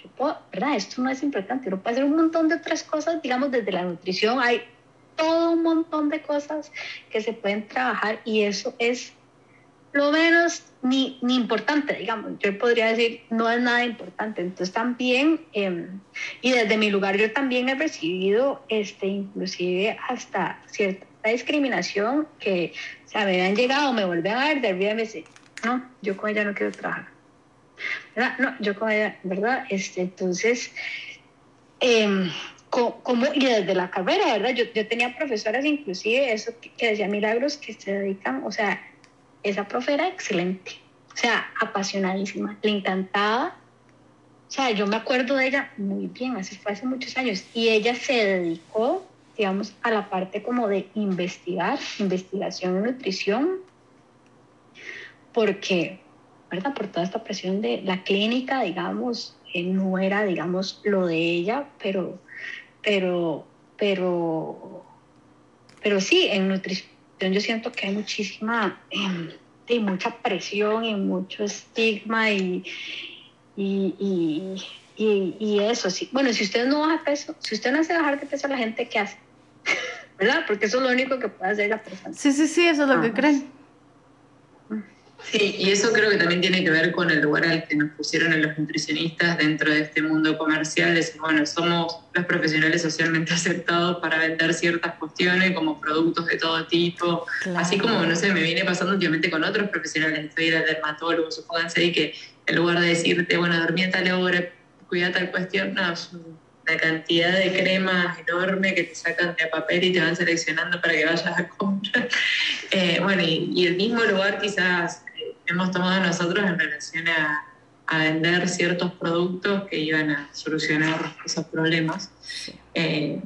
S4: yo puedo, ¿verdad? Esto no es importante, uno puede hacer un montón de otras cosas, digamos, desde la nutrición hay todo un montón de cosas que se pueden trabajar y eso es lo menos ni, ni importante, digamos. Yo podría decir, no es nada importante. Entonces también, em, y desde mi lugar yo también he recibido, este, inclusive hasta cierta discriminación que, o sea, me han llegado, me vuelven a ver, de arriba me dicen, no, yo con ella no quiero trabajar. ¿Verdad? No, yo con ella, ¿verdad? Este, entonces, eh, como, y desde la carrera, ¿verdad? Yo, yo tenía profesoras inclusive, eso que decía Milagros, que se dedican, o sea, esa profe era excelente, o sea, apasionadísima, le encantaba. O sea, yo me acuerdo de ella muy bien, así fue hace muchos años, y ella se dedicó, digamos, a la parte como de investigar, investigación en nutrición, porque, ¿verdad? Por toda esta presión de la clínica, digamos, eh, no era, digamos, lo de ella, pero pero, pero, pero sí, en nutrición yo siento que hay muchísima, eh, mucha presión y mucho estigma y, y, y, y, eso, sí. Bueno, si usted no baja peso, si usted no hace bajar de peso a la gente, ¿qué hace? ¿Verdad? Porque eso es lo único que puede hacer la persona.
S2: Sí, sí, sí, eso es lo que creen.
S3: Sí, y eso creo que también tiene que ver con el lugar al que nos pusieron a los nutricionistas dentro de este mundo comercial. Decir, bueno, somos los profesionales socialmente aceptados para vender ciertas cuestiones como productos de todo tipo. Así como, no sé, me viene pasando últimamente con otros profesionales. Estoy el dermatólogo, supónganse, y que en lugar de decirte, bueno, dormí a tal hora, cuida tal cuestión, no, una cantidad de cremas enorme que te sacan de papel y te van seleccionando para que vayas a comprar. Eh, bueno, y, el mismo lugar quizás hemos tomado nosotros en relación a, vender ciertos productos que iban a solucionar esos problemas. Eh,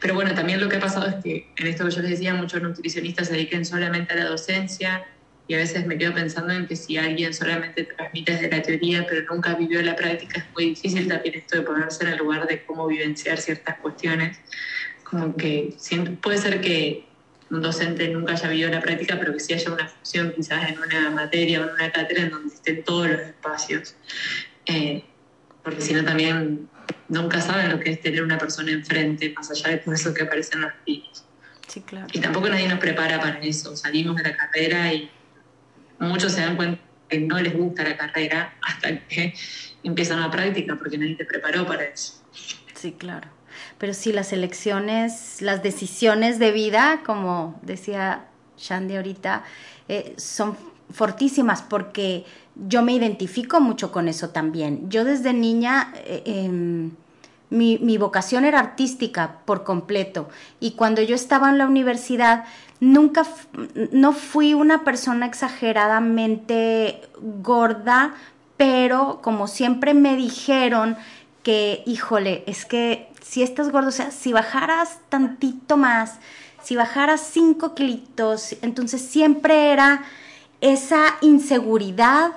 S3: pero bueno, también lo que ha pasado es que en esto que yo les decía, muchos nutricionistas se dediquen solamente a la docencia y a veces me quedo pensando en que si alguien solamente transmite desde la teoría pero nunca vivió la práctica, es muy difícil también esto de ponerse en el lugar de cómo vivenciar ciertas cuestiones. Como que puede ser que un docente nunca haya vivido la práctica, pero que sí haya una función quizás en una materia o en una cátedra en donde estén todos los espacios. Eh, porque si no también nunca saben lo que es tener una persona enfrente, más allá de todo eso que aparece en los libros.
S2: Sí, claro.
S3: Y tampoco nadie nos prepara para eso. Salimos de la carrera y muchos se dan cuenta que no les gusta la carrera hasta que empiezan la práctica porque nadie te preparó para eso.
S2: Sí, claro. Pero sí, las elecciones, las decisiones de vida, como decía Shandy ahorita, eh, son fortísimas porque yo me identifico mucho con eso también. Yo desde niña... Eh, em, mi, mi, vocación era artística por completo y cuando yo estaba en la universidad nunca, no fui una persona exageradamente gorda, pero como siempre me dijeron que, híjole, es que si estás gordo, o sea, si bajaras tantito más, si bajaras cinco kilitos, entonces siempre era esa inseguridad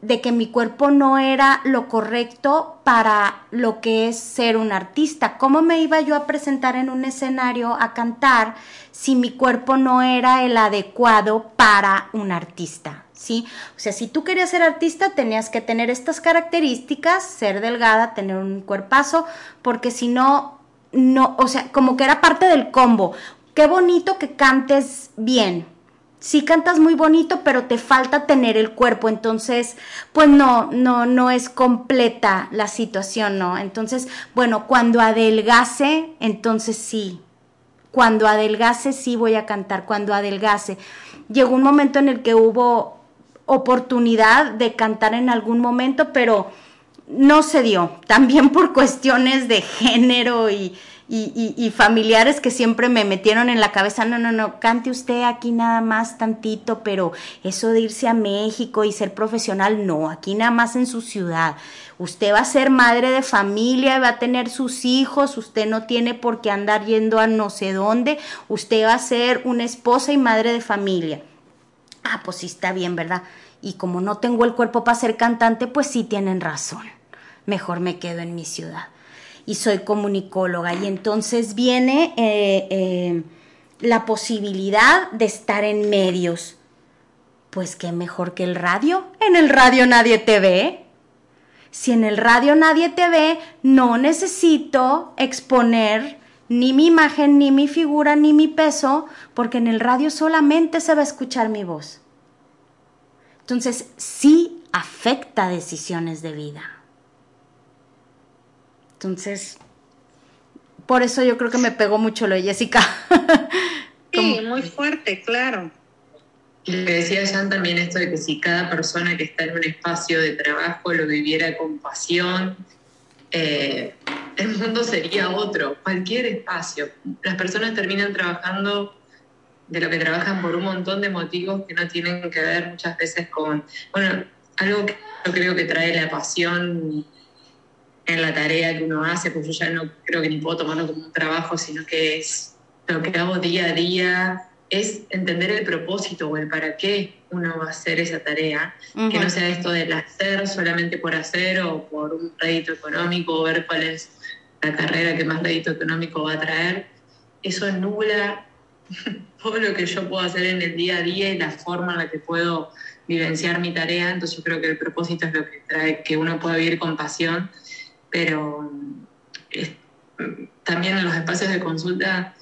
S2: de que mi cuerpo no era lo correcto para lo que es ser un artista. ¿Cómo me iba yo a presentar en un escenario a cantar si mi cuerpo no era el adecuado para un artista? ¿Sí? O sea, si tú querías ser artista tenías que tener estas características, ser delgada, tener un cuerpazo, porque si no, no, o sea, como que era parte del combo. Qué bonito que cantes bien, sí cantas muy bonito, pero te falta tener el cuerpo, entonces, pues no, no, no es completa la situación, ¿no? Entonces, bueno, cuando adelgase, entonces sí, cuando adelgase sí voy a cantar, cuando adelgase. Llegó un momento en el que hubo oportunidad de cantar en algún momento, pero no se dio, también por cuestiones de género y, familiares que siempre me metieron en la cabeza, no, no, no, cante usted aquí nada más tantito, pero eso de irse a México y ser profesional, no, aquí nada más en su ciudad. Usted va a ser madre de familia, va a tener sus hijos, usted no tiene por qué andar yendo a no sé dónde, usted va a ser una esposa y madre de familia ah, pues sí está bien, ¿verdad? Y como no tengo el cuerpo para ser cantante, pues sí tienen razón. Mejor me quedo en mi ciudad. Y soy comunicóloga. Y entonces viene eh, eh, la posibilidad de estar en medios. Pues qué mejor que el radio. En el radio nadie te ve. Si en el radio nadie te ve, no necesito exponer ni mi imagen, ni mi figura, ni mi peso, porque en el radio solamente se va a escuchar mi voz. Entonces, sí afecta decisiones de vida. Entonces, por eso yo creo que me pegó mucho lo de Jessica.
S5: sí, muy fuerte, claro.
S3: Y le decía Jan también esto de que si cada persona que está en un espacio de trabajo lo viviera con pasión, eh, el mundo sería otro, cualquier espacio. Las personas terminan trabajando de lo que trabajan por un montón de motivos que no tienen que ver muchas veces con, bueno, algo que yo creo que trae la pasión en la tarea que uno hace, porque yo ya no creo que ni puedo tomarlo como un trabajo, sino que es lo que hago día a día, es entender el propósito o el para qué uno va a hacer esa tarea, que no sea esto del hacer solamente por hacer o por un rédito económico o ver cuál es la carrera que más rédito económico va a traer. Eso nula todo lo que yo puedo hacer en el día a día y la forma en la que puedo vivenciar mi tarea. Entonces yo creo que el propósito es lo que trae que uno pueda vivir con pasión, pero también en los espacios de consulta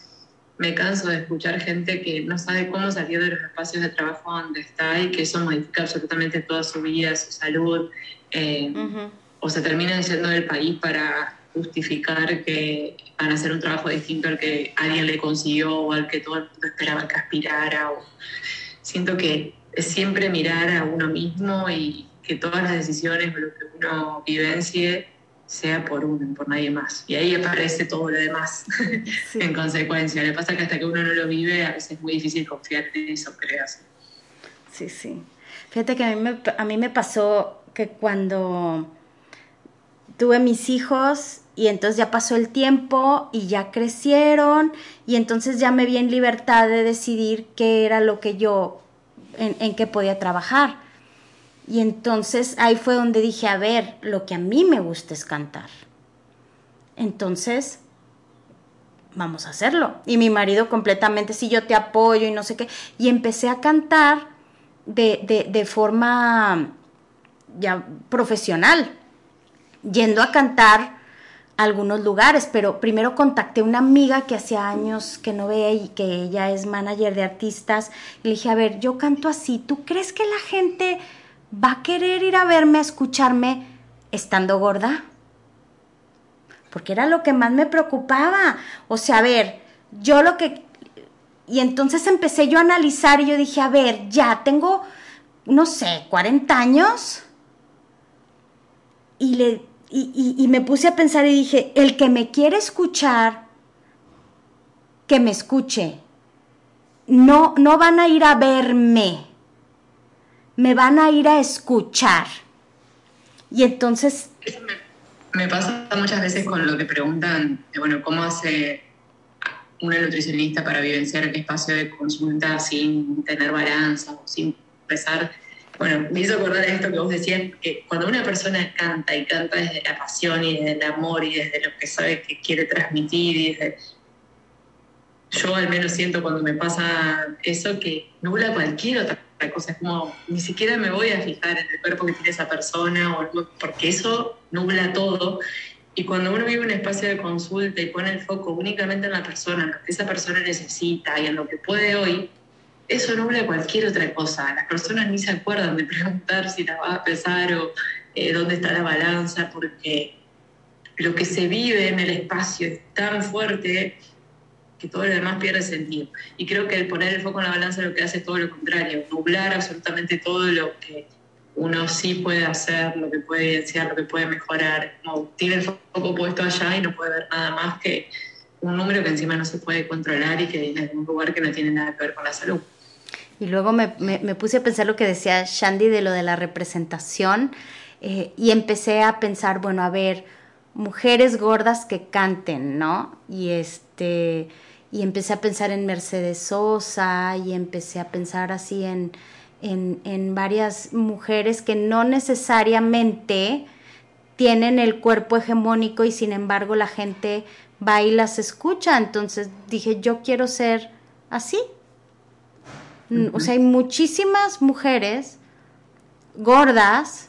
S3: me canso de escuchar gente que no sabe cómo salir de los espacios de trabajo donde está y que eso modifica absolutamente toda su vida, su salud, eh, o se terminan yendo del país para justificar que van a hacer un trabajo distinto al que alguien le consiguió o al que todo el mundo esperaba que aspirara. O... Siento que es siempre mirar a uno mismo y que todas las decisiones o lo que uno vivencie sea por uno, por nadie más. Y ahí aparece todo lo demás en consecuencia. Le pasa que hasta que uno no lo vive, a veces es muy difícil confiar en eso, creas.
S2: Sí, sí. Fíjate que a mí, me, a mí me pasó que cuando tuve mis hijos y entonces ya pasó el tiempo y ya crecieron y entonces ya me vi en libertad de decidir qué era lo que yo, en, en qué podía trabajar. Y entonces ahí fue donde dije, a ver, lo que a mí me gusta es cantar. Entonces, vamos a hacerlo. Y mi marido completamente, sí, yo te apoyo y no sé qué. Y empecé a cantar de, de, forma ya profesional, yendo a cantar algunos lugares, pero primero contacté una amiga que hacía años que no veía y que ella es manager de artistas. Y le dije, a ver, yo canto así, ¿tú crees que la gente va a querer ir a verme, a escucharme estando gorda? Porque era lo que más me preocupaba. O sea, a ver, yo lo que... Y entonces empecé yo a analizar y yo dije, a ver, ya tengo, no sé, 40 años. Y, le, y, me puse a pensar y dije, el que me quiere escuchar, que me escuche. No, no van a ir a verme me van a ir a escuchar. Y entonces...
S3: me, pasa muchas veces con lo que preguntan, bueno, ¿cómo hace una nutricionista para vivenciar el espacio de consulta sin tener balanza o sin pesar? Bueno, me hizo acordar esto que vos decías, que cuando una persona canta y canta desde la pasión y desde el amor y desde lo que sabe que quiere transmitir y desde yo al menos siento cuando me pasa eso que nubla cualquier otra cosa. Es como, ni siquiera me voy a fijar en el cuerpo que tiene esa persona, o, porque eso nubla todo. Y cuando uno vive un espacio de consulta y pone el foco únicamente en la persona, en lo que esa persona necesita y en lo que puede hoy, eso nubla cualquier otra cosa. Las personas ni se acuerdan de preguntar si la va a pesar o eh, dónde está la balanza, porque lo que se vive en el espacio es tan fuerte que todo lo demás pierde sentido. Y creo que el poner el foco en la balanza lo que hace es todo lo contrario, nublar absolutamente todo lo que uno sí puede hacer, lo que puede evidenciar, lo que puede mejorar. Tiene el foco puesto allá y no puede ver nada más que un número que encima no se puede controlar y que viene de un lugar que no tiene nada que ver con la salud.
S2: Y luego me, me, puse a pensar lo que decía Shandy de lo de la representación eh, y empecé a pensar, bueno, a ver, mujeres gordas que canten, ¿no? Y este y empecé a pensar en Mercedes Sosa y empecé a pensar así en, en, en varias mujeres que no necesariamente tienen el cuerpo hegemónico y sin embargo la gente va y las escucha. Entonces dije, yo quiero ser así. O sea, hay muchísimas mujeres gordas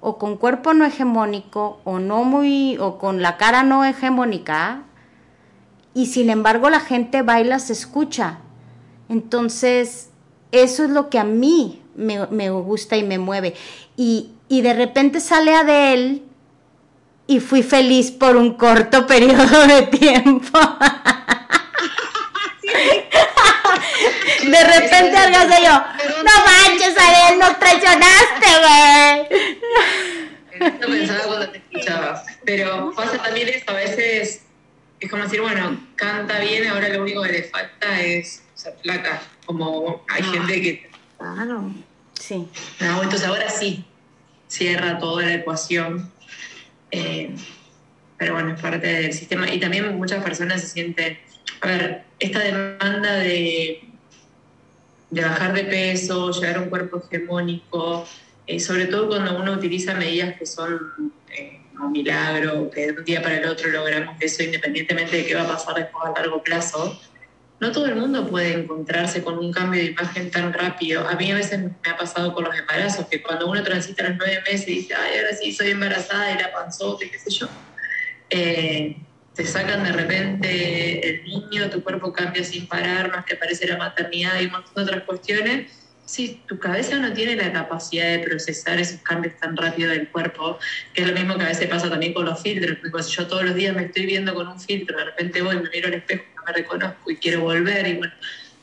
S2: o con cuerpo no hegemónico o no muy o con la cara no hegemónica y sin embargo la gente va y las escucha. Entonces, eso es lo que a mí me, gusta y me mueve. Y, y de repente sale Adele y fui feliz por un corto periodo de tiempo. De repente algo de yo, no manches, Ariel, no traicionaste, güey.
S3: Eso pensaba cuando te escuchaba. Pero pasa también eso, a veces es como decir, bueno, canta bien, ahora lo único que le falta es ser flaca. Como hay ah. gente que. Claro. Sí. No, entonces ahora sí, cierra toda la ecuación eh, pero bueno, es parte del sistema. Y también muchas personas se sienten, a ver, esta demanda de, de bajar de peso, llegar a un cuerpo hegemónico, eh, sobre todo cuando uno utiliza medidas que son eh, un milagro, que de un día para el otro logramos eso independientemente de qué va a pasar después a largo plazo, no todo el mundo puede encontrarse con un cambio de imagen tan rápido. A mí a veces me ha pasado con los embarazos, que cuando uno transita los nueve meses y dice, ay, ahora sí soy embarazada y la panzota y qué sé yo, eh, te sacan de repente el niño, tu cuerpo cambia sin parar, más que aparece la maternidad y un montón de otras cuestiones. Si tu cabeza no tiene la capacidad de procesar esos cambios tan rápido del cuerpo, que es lo mismo que a veces pasa también con los filtros, porque si yo todos los días me estoy viendo con un filtro, de repente voy, me miro al espejo reconozco y quiero volver. Y bueno,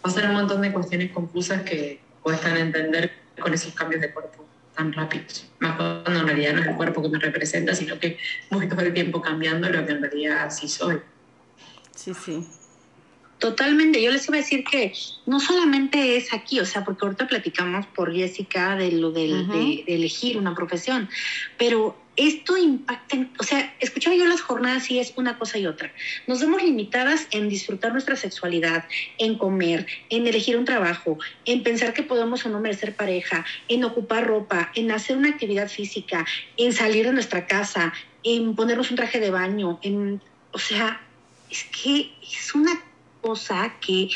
S3: pasan un montón de cuestiones confusas que cuestan entender con esos cambios de cuerpo tan rápidos. Más cuando en realidad no es el cuerpo que me representa, sino que voy todo el tiempo cambiando lo que en realidad sí soy.
S2: Sí, sí.
S5: Totalmente, yo les iba a decir que no solamente es aquí, o sea, porque ahorita platicamos por Jessica de lo de, de, elegir una profesión, pero esto impacta, o sea, escuchaba yo las jornadas y es una cosa y otra. Nos vemos limitadas en disfrutar nuestra sexualidad, en comer, en elegir un trabajo, en pensar que podemos o no merecer pareja, en ocupar ropa, en hacer una actividad física, en salir de nuestra casa, en ponernos un traje de baño, en, o sea, es que es una cosa que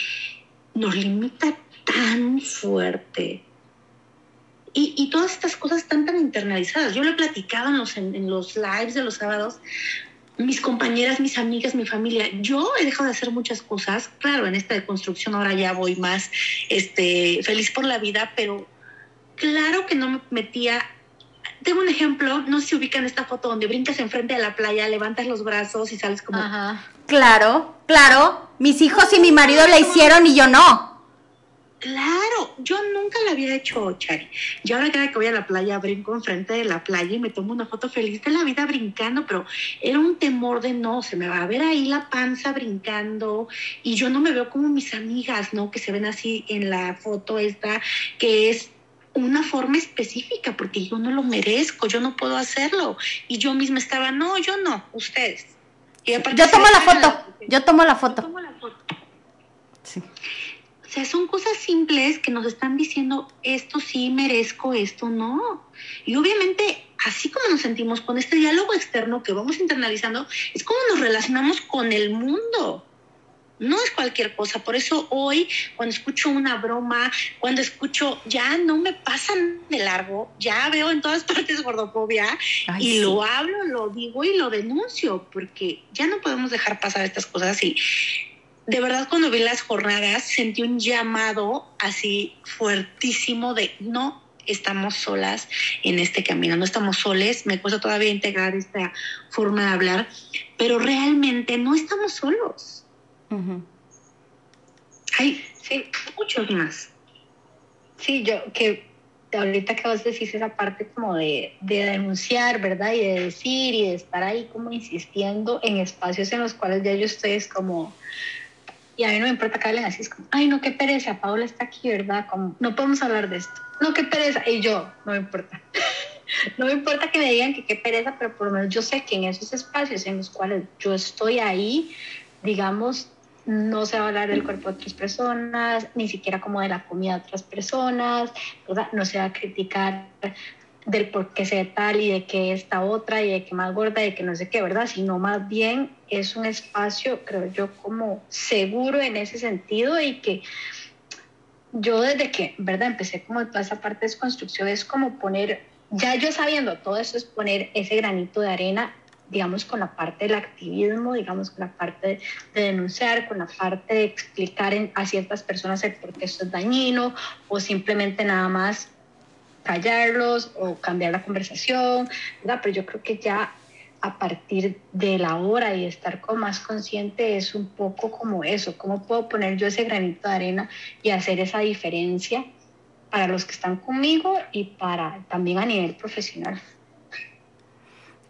S5: nos limita tan fuerte y, todas estas cosas están tan internalizadas. Yo lo he platicado en los, en, los lives de los sábados, mis compañeras, mis amigas, mi familia. Yo he dejado de hacer muchas cosas. Claro, en esta deconstrucción ahora ya voy más este, feliz por la vida, pero claro que no me metía. Tengo un ejemplo, no sé si ubican esta foto donde brincas enfrente de la playa, levantas los brazos y sales como... Ajá.
S2: Claro, claro. Mis hijos y mi marido la hicieron y yo no.
S5: Claro, yo nunca lo había hecho, Chari. Yo ahora cada que voy a la playa brinco enfrente de la playa y me tomo una foto feliz de la vida brincando, pero era un temor de no, se me va a ver ahí la panza brincando y yo no me veo como mis amigas, ¿no? Que se ven así en la foto esta, que es una forma específica, porque yo no lo merezco, yo no puedo hacerlo. Y yo misma estaba, no, yo no, ustedes.
S2: yo tomo la foto, yo tomo la foto. Yo tomo la foto.
S5: Sí. O sea, son cosas simples que nos están diciendo, esto sí merezco, esto no. Y obviamente, así como nos sentimos con este diálogo externo que vamos internalizando, es como nos relacionamos con el mundo. No es cualquier cosa. Por eso hoy, cuando escucho una broma, cuando escucho, ya no me pasan de largo, ya veo en todas partes gordofobia y lo hablo, lo digo y lo denuncio, porque ya no podemos dejar pasar estas cosas y de verdad cuando vi las jornadas sentí un llamado así fuertísimo de no estamos solas en este camino, no estamos soles, me cuesta todavía integrar esta forma de hablar, pero realmente no estamos solos. Hay sí, muchos más.
S4: Sí, yo que ahorita que vos decís esa parte como de, de, denunciar, ¿verdad? Y de decir y de estar ahí como insistiendo en espacios en los cuales ya yo estoy como y a mí no me importa que hablen así, es como, ay, no, qué pereza, Paola está aquí, ¿verdad? Como, no podemos hablar de esto. No, qué pereza. Y yo, no me importa. no me importa que me digan que qué pereza, pero por lo menos yo sé que en esos espacios en los cuales yo estoy ahí, digamos, no se va a hablar del cuerpo de otras personas, ni siquiera como de la comida de otras personas, ¿verdad? No se va a criticar del por qué se tal y de qué esta otra y de qué más gorda y de que no sé qué, ¿verdad? Sino más bien es un espacio, creo yo, como seguro en ese sentido y que yo desde que, ¿verdad? Empecé como toda esa parte de construcción es como poner, ya yo sabiendo todo eso es poner ese granito de arena digamos, con la parte del activismo, digamos, con la parte de, denunciar, con la parte de explicar a ciertas personas el por qué esto es dañino, o simplemente nada más callarlos o cambiar la conversación. Pero yo creo que ya a partir de la hora y estar como más consciente es un poco como eso, cómo puedo poner yo ese granito de arena y hacer esa diferencia para los que están conmigo y para también a nivel profesional.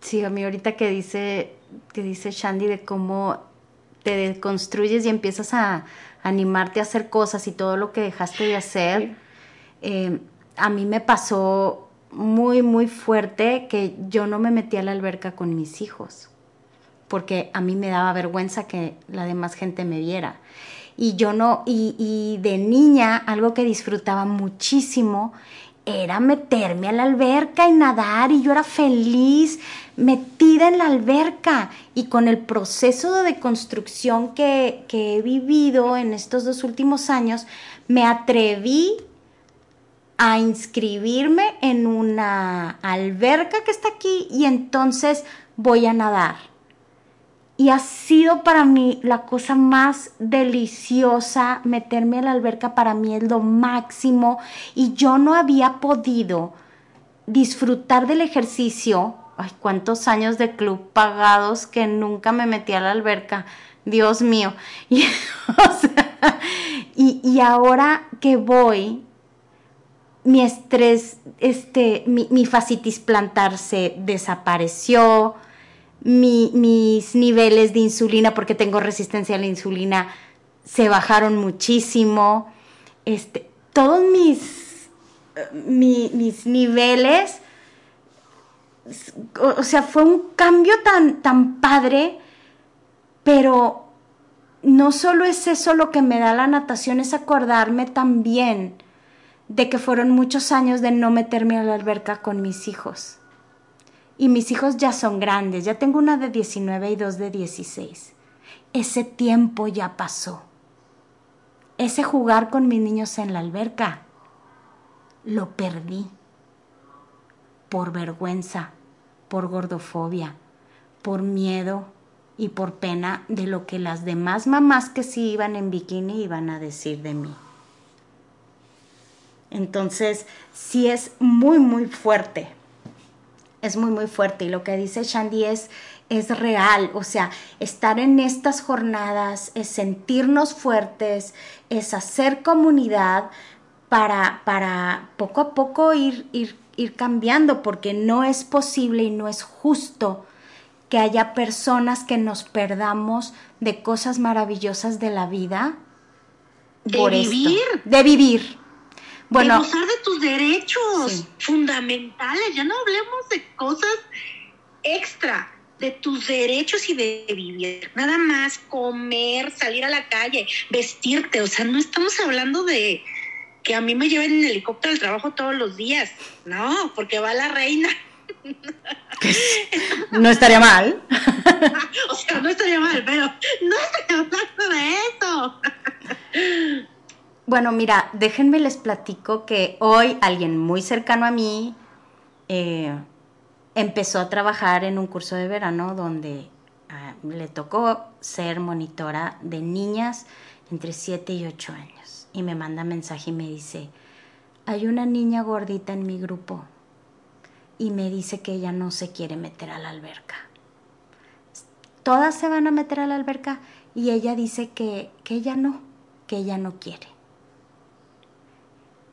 S2: Sí, a mí ahorita que dice, que dice Shandy de cómo te deconstruyes y empiezas a animarte a hacer cosas y todo lo que dejaste de hacer, eh, a mí me pasó muy, muy fuerte que yo no me metí a la alberca con mis hijos, porque a mí me daba vergüenza que la demás gente me viera. Y yo no, y, y de niña, algo que disfrutaba muchísimo era meterme a la alberca y nadar y yo era feliz metida en la alberca. Y con el proceso de deconstrucción que, que he vivido en estos dos últimos años, me atreví a inscribirme en una alberca que está aquí y entonces voy a nadar y ha sido para mí la cosa más deliciosa meterme a la alberca, para mí es lo máximo. Y yo no había podido disfrutar del ejercicio, ay, cuántos años de club pagados que nunca me metí a la alberca, Dios mío, y, y, ahora que voy, mi estrés, este, mi, mi fascitis plantar se desapareció, mis niveles de insulina, porque tengo resistencia a la insulina, se bajaron muchísimo. Este, todos mis, mis niveles, o, sea, fue un cambio tan, tan padre, pero no solo es eso lo que me da la natación, es acordarme también de que fueron muchos años de no meterme a la alberca con mis hijos y mis hijos ya son grandes, ya tengo una de 19 y dos de 16. Ese tiempo ya pasó. Ese jugar con mis niños en la alberca, lo perdí por vergüenza, por gordofobia, por miedo y por pena de lo que las demás mamás que sí iban en bikini iban a decir de mí. Entonces, sí es muy, muy fuerte es muy, muy fuerte. Y lo que dice Shandy es, es real. O sea, estar en estas jornadas es sentirnos fuertes, es hacer comunidad para, para poco a poco ir, ir, ir cambiando, porque no es posible y no es justo que haya personas que nos perdamos de cosas maravillosas de la vida.
S5: De vivir.
S2: De vivir
S5: bueno, de gozar de tus derechos fundamentales. Ya no hablemos de cosas extra, de tus derechos y de vivir. Nada más comer, salir a la calle, vestirte. O sea, no estamos hablando de que a mí me lleven en helicóptero al trabajo todos los días. No, porque va la reina.
S2: No estaría mal.
S5: o sea, no estaría mal, pero no estoy hablando de eso.
S2: Bueno, mira, déjenme les platico que hoy alguien muy cercano a mí eh, empezó a trabajar en un curso de verano donde ah, le tocó ser monitora de niñas entre 7 y 8 años. Y me manda mensaje y me dice, hay una niña gordita en mi grupo y me dice que ella no se quiere meter a la alberca. Todas se van a meter a la alberca y ella dice que, que ella no, que ella no quiere.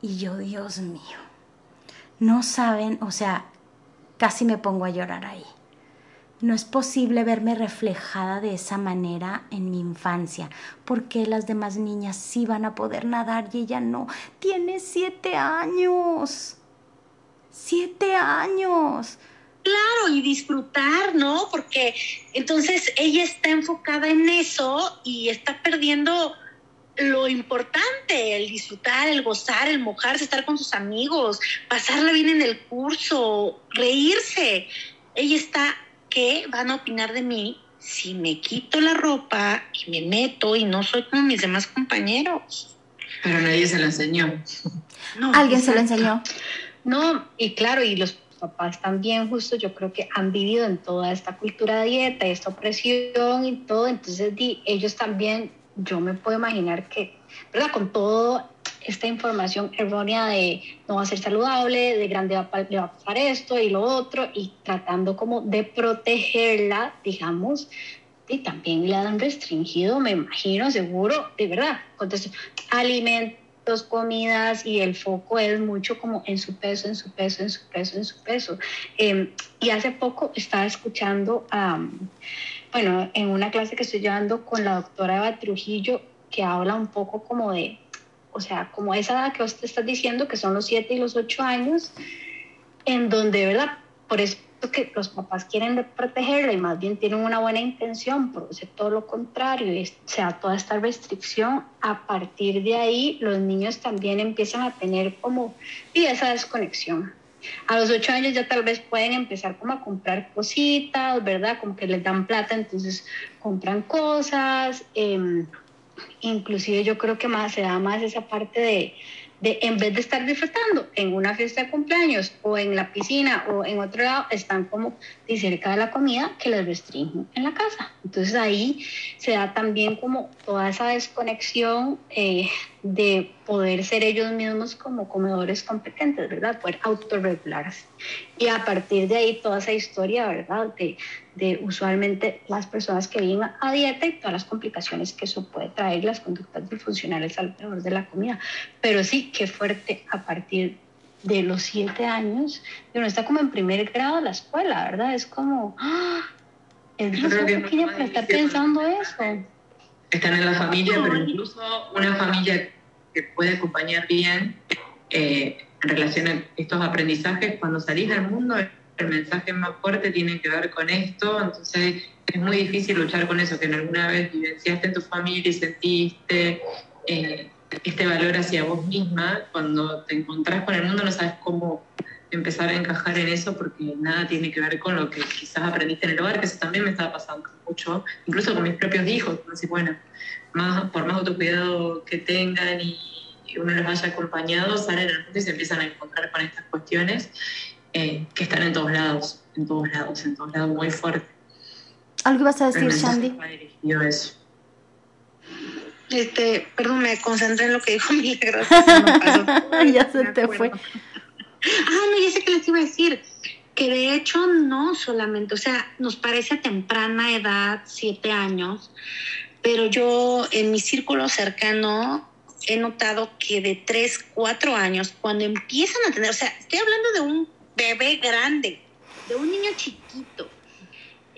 S2: Y yo, Dios mío, no saben, o sea, casi me pongo a llorar ahí. No es posible verme reflejada de esa manera en mi infancia, porque las demás niñas sí van a poder nadar y ella no. Tiene siete años. Siete años.
S5: Claro, y disfrutar, ¿no? Porque entonces ella está enfocada en eso y está perdiendo lo importante, el disfrutar, el gozar, el mojarse, estar con sus amigos, pasarla bien en el curso, reírse. Ella está, ¿qué van a opinar de mí si me quito la ropa y me meto y no soy como mis demás compañeros?
S3: Pero nadie se lo enseñó.
S2: Alguien se lo enseñó.
S4: No, y claro, y los papás también justo yo creo que han vivido en toda esta cultura de dieta, esta opresión y todo, entonces di, ellos también yo me puedo imaginar que, ¿verdad? Con toda esta información errónea de no va a ser saludable, de grande va, le va a pasar esto y lo otro, y tratando como de protegerla, digamos, y también le han restringido, me imagino, seguro, de verdad, entonces, alimentos, comidas y el foco es mucho como en su peso, en su peso, en su peso, en su peso. Em, y hace poco estaba escuchando a bueno, en una clase que estoy llevando con la doctora Eva Trujillo, que habla un poco como de, o sea, como esa edad que usted está diciendo, que son los 7 y los 8 años, en donde, ¿verdad? Por eso que los papás quieren protegerla y más bien tienen una buena intención, es todo lo contrario, y, o sea, toda esta restricción, a partir de ahí los niños también empiezan a tener como y esa desconexión. A los ocho años ya tal vez pueden empezar como a comprar cositas, ¿verdad? Como que les dan plata, entonces compran cosas. Eh, inclusive yo creo que más se da más esa parte de, de en vez de estar disfrutando en una fiesta de cumpleaños o en la piscina o en otro lado, están como de cerca de la comida que les restringen en la casa. Entonces ahí se da también como toda esa desconexión eh, de poder ser ellos mismos como comedores competentes, ¿verdad? Poder autorregularse. Y a partir de ahí toda esa historia, ¿verdad? De, de usualmente las personas que viven a dieta y todas las complicaciones que eso puede traer, las conductas disfuncionales alrededor de la comida. Pero sí, qué fuerte a partir de los siete años, y uno está como en primer grado de la escuela, ¿verdad? Es como, ¡ah! es
S3: es
S4: pequeña para estar pensando eso.
S3: Están en la familia, pero incluso una familia que puede acompañar bien eh, en relación a estos aprendizajes, cuando salís del mundo, el mensaje más fuerte tiene que ver con esto, entonces es muy difícil luchar con eso que en alguna vez vivenciaste en tu familia y sentiste eh, este valor hacia vos misma, cuando te encontrás con el mundo no sabes cómo empezar a encajar en eso porque nada tiene que ver con lo que quizás aprendiste en el hogar, que eso también me estaba pasando mucho, incluso con mis propios hijos, así bueno, más, por más autocuidado que tengan y uno los haya acompañado, salen al mundo y se empiezan a encontrar con estas cuestiones eh, que están en todos lados, en todos lados, en todos lados, muy fuerte.
S2: ¿Algo ibas a decir, Shandy?
S3: dirigido eso.
S5: Este, perdón, me concentré en lo que dijo Milagros. pasó.
S2: ya se te fue.
S5: Ah, no, ya sé que les iba a decir. Que de hecho no solamente, o sea, nos parece temprana edad, siete años, pero yo en mi círculo cercano he notado que de tres, cuatro años, cuando empiezan a tener, o sea, estoy hablando de un bebé grande, de un niño chiquito,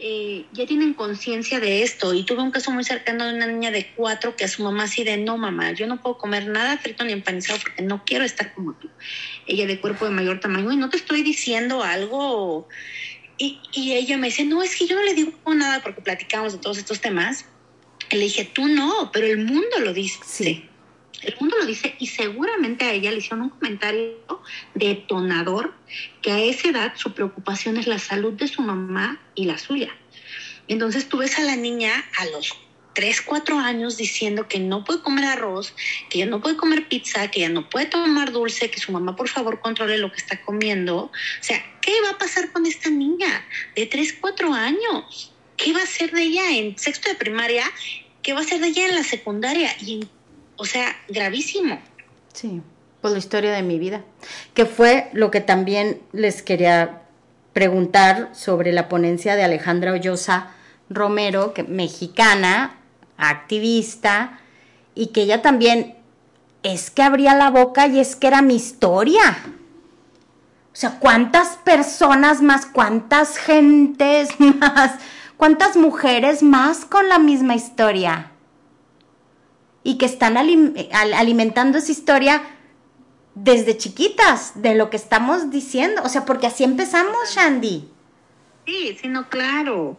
S5: eh, ya tienen conciencia de esto. Y tuve un caso muy cercano de una niña de cuatro que a su mamá así de, no mamá, yo no puedo comer nada frito ni empanizado porque no quiero estar como tú. Ella de cuerpo de mayor tamaño y no te estoy diciendo algo. Y, y ella me dice, no, es que yo no le digo nada porque platicamos de todos estos temas. Y le dije, tú no, pero el mundo lo dice.
S2: Sí.
S5: El mundo lo dice y seguramente a ella le hicieron un comentario detonador que a esa edad su preocupación es la salud de su mamá y la suya. Entonces tú ves a la niña a los 3, 4 años diciendo que no puede comer arroz, que ya no puede comer pizza, que ya no puede tomar dulce, que su mamá por favor controle lo que está comiendo. O sea, ¿qué va a pasar con esta niña de 3, 4 años? ¿Qué va a hacer de ella en sexto de primaria? ¿Qué va a hacer de ella en la secundaria? Y en- o sea, gravísimo.
S2: Sí, por la historia de mi vida. Que fue lo que también les quería preguntar sobre la ponencia de Alejandra Ollosa Romero, que, mexicana, activista, y que ella también es que abría la boca y es que era mi historia. O sea, ¿cuántas personas más, cuántas gentes más, cuántas mujeres más con la misma historia? Y que están alim- al- alimentando esa historia desde chiquitas de lo que estamos diciendo. O sea, porque así empezamos, Shandy.
S5: Sí, sí, no, claro.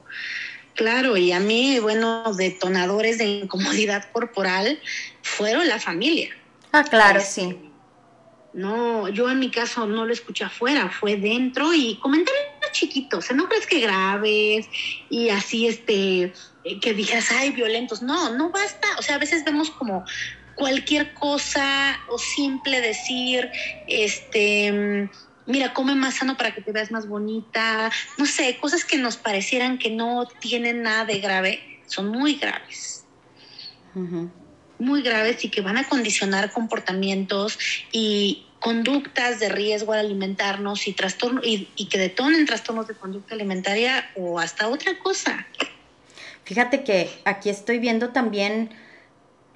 S5: Claro, y a mí, bueno, detonadores de incomodidad corporal fueron la familia.
S2: Ah, claro, sí.
S5: No, yo en mi caso no lo escuché afuera, fue dentro y comentarios chiquitos, o sea, no crees que graves y así, este, que dijeras, ay, violentos. No, no basta, o sea, a veces vemos como cualquier cosa o simple decir, este mira, come más sano para que te veas más bonita, no sé, cosas que nos parecieran que no tienen nada de grave, son muy graves. Muy graves y que van a condicionar comportamientos y conductas de riesgo al alimentarnos y trastorno y, y que detonen trastornos de conducta alimentaria o hasta otra cosa.
S2: Fíjate que aquí estoy viendo también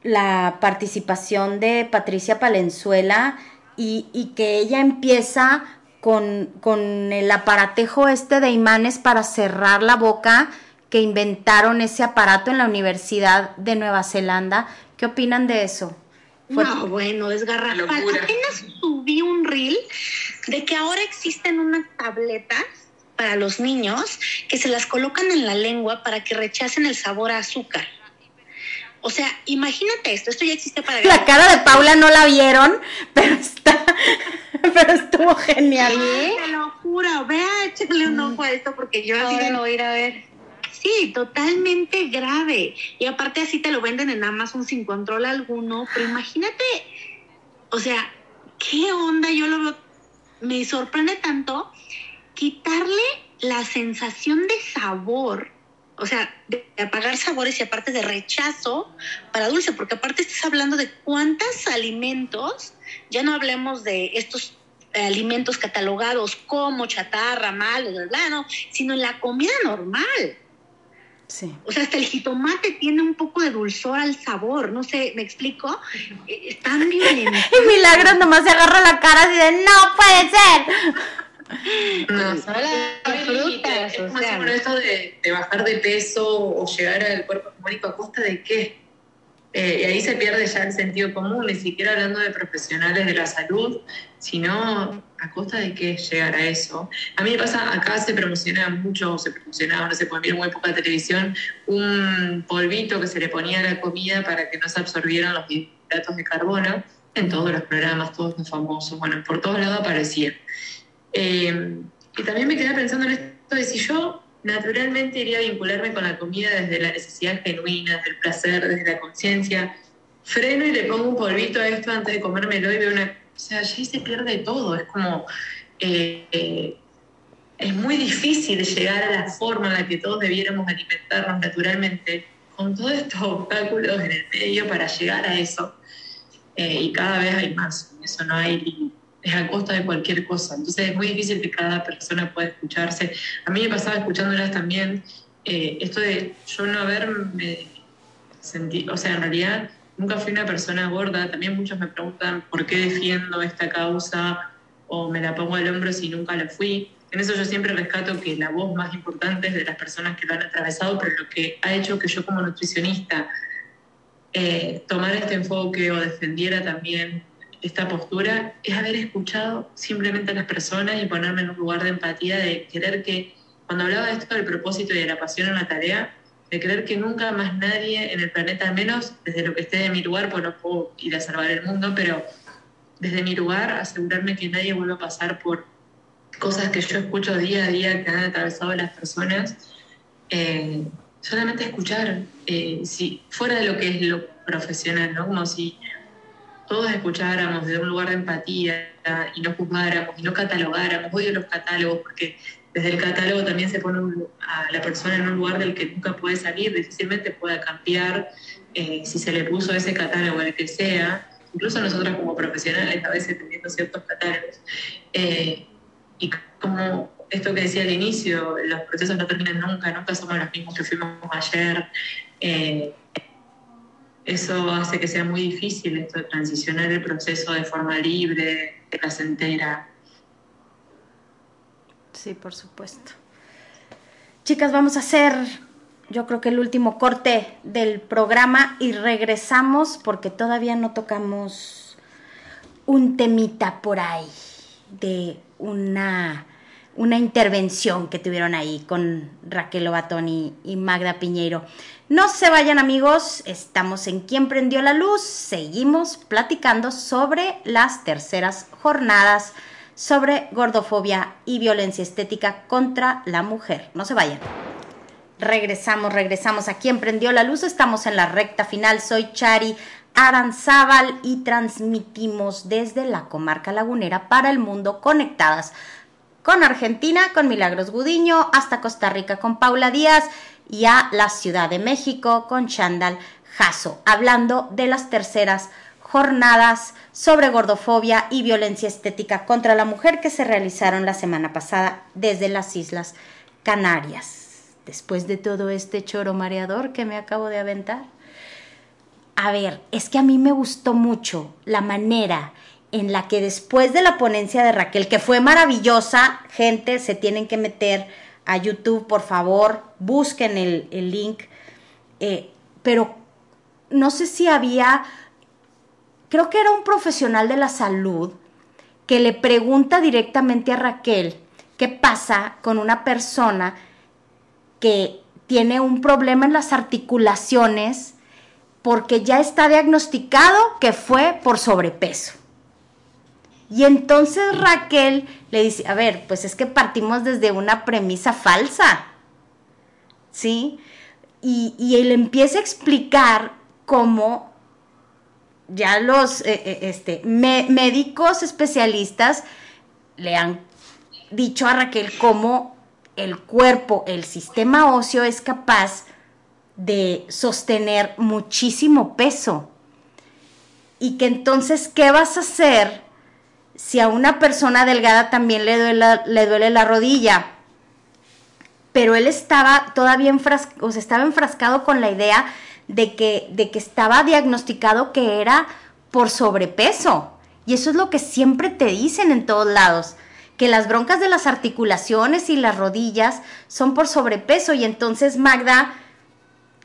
S2: la participación de Patricia Palenzuela y, y, que ella empieza con, el aparatejo este de imanes para cerrar la boca que inventaron ese aparato en la Universidad de Nueva Zelanda. ¿Qué opinan de eso?
S5: No, bueno, es Apenas subí un reel de que ahora existen unas tabletas para los niños que se las colocan en la lengua para que rechacen el sabor a azúcar. O sea, imagínate esto, esto ya existe para...
S2: La cara de Paula no la vieron, pero está pero estuvo genial.
S5: Sí, te lo juro. Vea, échale un ojo a esto porque yo así
S4: lo voy a ir a ver.
S5: Sí, totalmente grave. Y aparte así te lo venden en Amazon sin control alguno. Pero imagínate, o sea, ¿qué onda? Yo lo veo, me sorprende tanto quitarle la sensación de sabor o sea, de apagar sabores y aparte de rechazo para dulce, porque aparte estás hablando de cuántos alimentos, ya no hablemos de estos alimentos catalogados como chatarra, mal, bla, no, sino en la comida normal.
S2: Sí.
S5: O sea, hasta el jitomate tiene un poco de dulzor al sabor, no sé, ¿me explico? Eh, Están bien.
S2: y Milagros nomás se agarra la cara así de, no puede ser.
S3: No, son las frutas. Es más o esto de, bajar de peso o llegar al cuerpo hegemónico a costa de qué. Eh, y ahí se pierde ya el sentido común, ni siquiera hablando de profesionales de la salud, sino a costa de qué llegar a eso. A mí me pasa, acá se promociona mucho, se promocionaba, no se ponía muy poca televisión, un polvito que se le ponía a la comida para que no se absorbieran los hidratos de carbono en todos los programas, todos los famosos, bueno, por todos lados aparecía. Eh, y también me quedé pensando en esto de si yo naturalmente iría a vincularme con la comida desde la necesidad genuina, desde el placer, desde la conciencia. Freno y le pongo un polvito a esto antes de comérmelo y veo una... O sea, allí se pierde todo. Es como... Eh, es muy difícil llegar a la forma en la que todos debiéramos alimentarnos naturalmente con todos estos obstáculos en el medio para llegar a eso. Eh, y cada vez hay más, eso no hay es a costa de cualquier cosa. Entonces es muy difícil que cada persona pueda escucharse. A mí me pasaba escuchándolas también eh, esto de yo no haberme sentido, o sea, en realidad nunca fui una persona gorda. También muchos me preguntan por qué defiendo esta causa o me la pongo al hombro si nunca la fui. En eso yo siempre rescato que la voz más importante es de las personas que lo han atravesado, pero lo que ha hecho que yo como nutricionista eh, tomara este enfoque o defendiera también esta postura es haber escuchado simplemente a las personas y ponerme en un lugar de empatía, de querer que, cuando hablaba de esto del propósito y de la pasión en la tarea, de creer que nunca más nadie en el planeta, menos desde lo que esté de mi lugar, pues no puedo ir a salvar el mundo, pero desde mi lugar asegurarme que nadie vuelva a pasar por cosas que yo escucho día a día que han atravesado las personas. Eh, solamente escuchar, eh, si fuera de lo que es lo profesional, ¿no? Como si todos escucháramos de un lugar de empatía y no juzgáramos y no catalogáramos, odio los catálogos porque desde el catálogo también se pone a la persona en un lugar del que nunca puede salir, difícilmente pueda cambiar eh, si se le puso ese catálogo, el que sea, incluso nosotros como profesionales a veces teniendo ciertos catálogos. Eh, y como esto que decía al inicio, los procesos no terminan nunca, nunca somos los mismos que fuimos ayer. Eh, eso hace que sea muy difícil esto de transicionar el proceso de forma libre, placentera.
S2: Sí, por supuesto. Chicas, vamos a hacer, yo creo que el último corte del programa y regresamos porque todavía no tocamos un temita por ahí de una una intervención que tuvieron ahí con Raquel Obatón y, y Magda Piñeiro. No se vayan amigos, estamos en Quién prendió la luz, seguimos platicando sobre las terceras jornadas sobre gordofobia y violencia estética contra la mujer. No se vayan. Regresamos, regresamos a Quién prendió la luz, estamos en la recta final, soy Chari Aranzábal y transmitimos desde la comarca lagunera para el mundo conectadas con Argentina, con Milagros Gudiño, hasta Costa Rica con Paula Díaz y a la Ciudad de México con Chandal Jasso, hablando de las terceras jornadas sobre gordofobia y violencia estética contra la mujer que se realizaron la semana pasada desde las Islas Canarias. Después de todo este choro mareador que me acabo de aventar. A ver, es que a mí me gustó mucho la manera en la que después de la ponencia de Raquel, que fue maravillosa, gente, se tienen que meter a YouTube, por favor, busquen el, link. Eh, pero no sé si había, creo que era un profesional de la salud que le pregunta directamente a Raquel qué pasa con una persona que tiene un problema en las articulaciones porque ya está diagnosticado que fue por sobrepeso. Y entonces Raquel le dice, a ver, pues es que partimos desde una premisa falsa, ¿sí? Y, él empieza a explicar cómo ya los eh, eh, este, médicos especialistas le han dicho a Raquel cómo el cuerpo, el sistema óseo es capaz de sostener muchísimo peso. Y que entonces, ¿qué vas a hacer si a una persona delgada también le duele, le duele la rodilla, pero él estaba todavía enfrascado, o sea, estaba enfrascado con la idea de que, de que estaba diagnosticado que era por sobrepeso. Y eso es lo que siempre te dicen en todos lados, que las broncas de las articulaciones y las rodillas son por sobrepeso. Y entonces Magda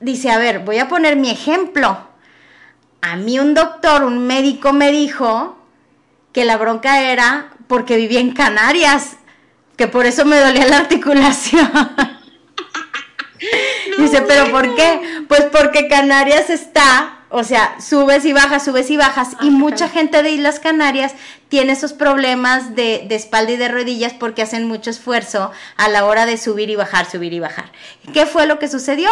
S2: dice, a ver, voy a poner mi ejemplo. A mí un doctor, un médico me dijo que la bronca era porque vivía en Canarias, que por eso me dolía la articulación. Dice, pero ¿por qué? Pues porque Canarias está, o sea, subes y bajas, subes y bajas, y mucha gente de Islas Canarias tiene esos problemas de, de, espalda y de rodillas porque hacen mucho esfuerzo a la hora de subir y bajar, subir y bajar. ¿Qué fue lo que sucedió?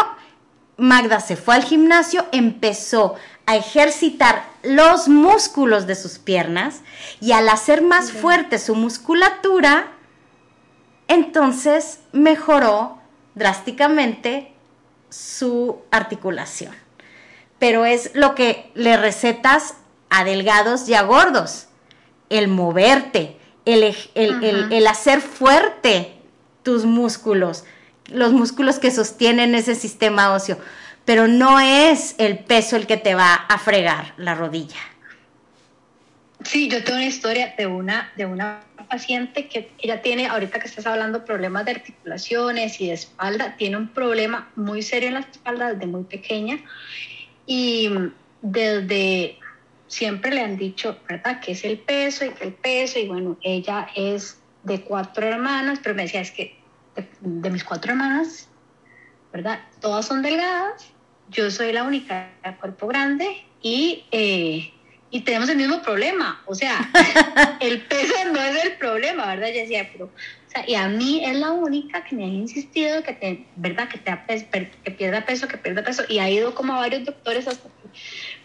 S2: Magda se fue al gimnasio, empezó a ejercitar los músculos de sus piernas y al hacer más fuerte su musculatura, entonces mejoró drásticamente su articulación. Pero es lo que le recetas a delgados y a gordos, el moverte, el, el hacer fuerte tus músculos, los músculos que sostienen ese sistema óseo pero no es el peso el que te va a fregar la rodilla.
S4: Sí, yo tengo una historia de una, de una paciente que ella tiene, ahorita que estás hablando problemas de articulaciones y de espalda, tiene un problema muy serio en la espalda desde muy pequeña y desde siempre le han dicho, ¿verdad? Que es el peso y que el peso y bueno, ella es de cuatro hermanas, pero me decía, es que de, de mis cuatro hermanas, ¿verdad? Todas son delgadas yo soy la única de cuerpo grande y, eh, y tenemos el mismo problema. O sea, el peso no es el problema, ¿verdad? Yo decía, pero, o sea, y a mí es la única que me ha insistido que, te, ¿verdad? Que, te, que pierda peso, que pierda peso. Y ha ido como a varios doctores hasta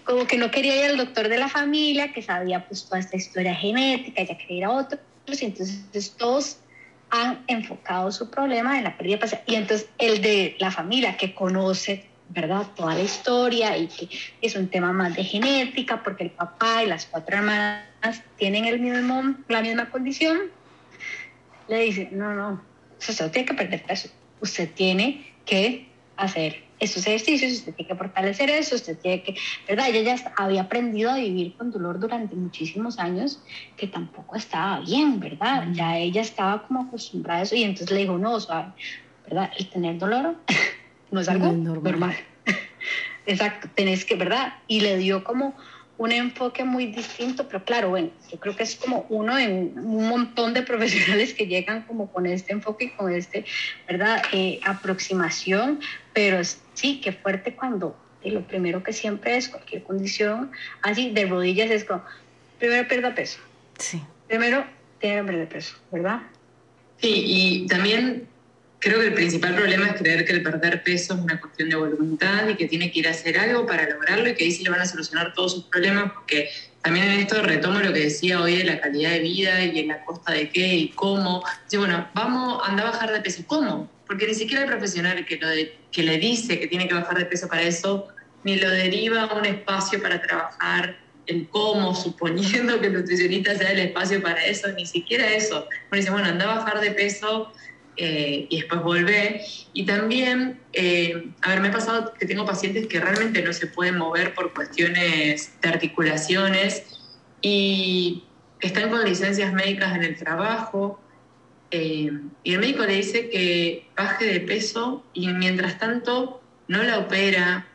S4: como que no quería ir al doctor de la familia, que sabía pues toda esta historia genética, ella quería ir a otros, y entonces todos han enfocado su problema en la pérdida de peso. Y entonces el de la familia que conoce ¿verdad? Toda la historia y que es un tema más de genética porque el papá y las cuatro hermanas tienen el mismo, la misma condición, le dice, no, no, usted tiene que perder peso, usted tiene que hacer esos ejercicios, usted tiene que fortalecer eso, usted tiene que, ¿verdad? Ella ya había aprendido a vivir con dolor durante muchísimos años, que tampoco estaba bien, ¿verdad? Ya ella estaba como acostumbrada a eso y entonces le dijo, no, sea, ¿verdad? El tener dolor no es algo normal. Exacto, tenés que, ¿verdad? Y le dio como un enfoque muy distinto, pero claro, bueno, yo creo que es como uno en un montón de profesionales que llegan como con este enfoque y con este, ¿verdad? Eh, aproximación, pero sí, qué fuerte cuando lo primero que siempre es cualquier condición así de rodillas es como, primero pierda peso. Sí. Primero tiene que perder peso, ¿verdad?
S3: Sí, y también creo que el principal problema es creer que el perder peso es una cuestión de voluntad y que tiene que ir a hacer algo para lograrlo y que ahí sí le van a solucionar todos sus problemas, porque también en esto retomo lo que decía hoy de la calidad de vida y en la costa de qué y cómo. Sí, bueno, vamos, anda a bajar de peso. ¿Cómo? Porque ni siquiera el profesional que, lo que le dice que tiene que bajar de peso para eso, ni lo deriva a un espacio para trabajar el cómo, suponiendo que el nutricionista sea el espacio para eso, ni siquiera eso. Uno dice, bueno, anda a bajar de peso eh, y después volver. Y también, eh, a ver, me ha pasado que tengo pacientes que realmente no se pueden mover por cuestiones de articulaciones y están con licencias médicas en el trabajo. Eh, y el médico le dice que baje de peso y mientras tanto no la opera.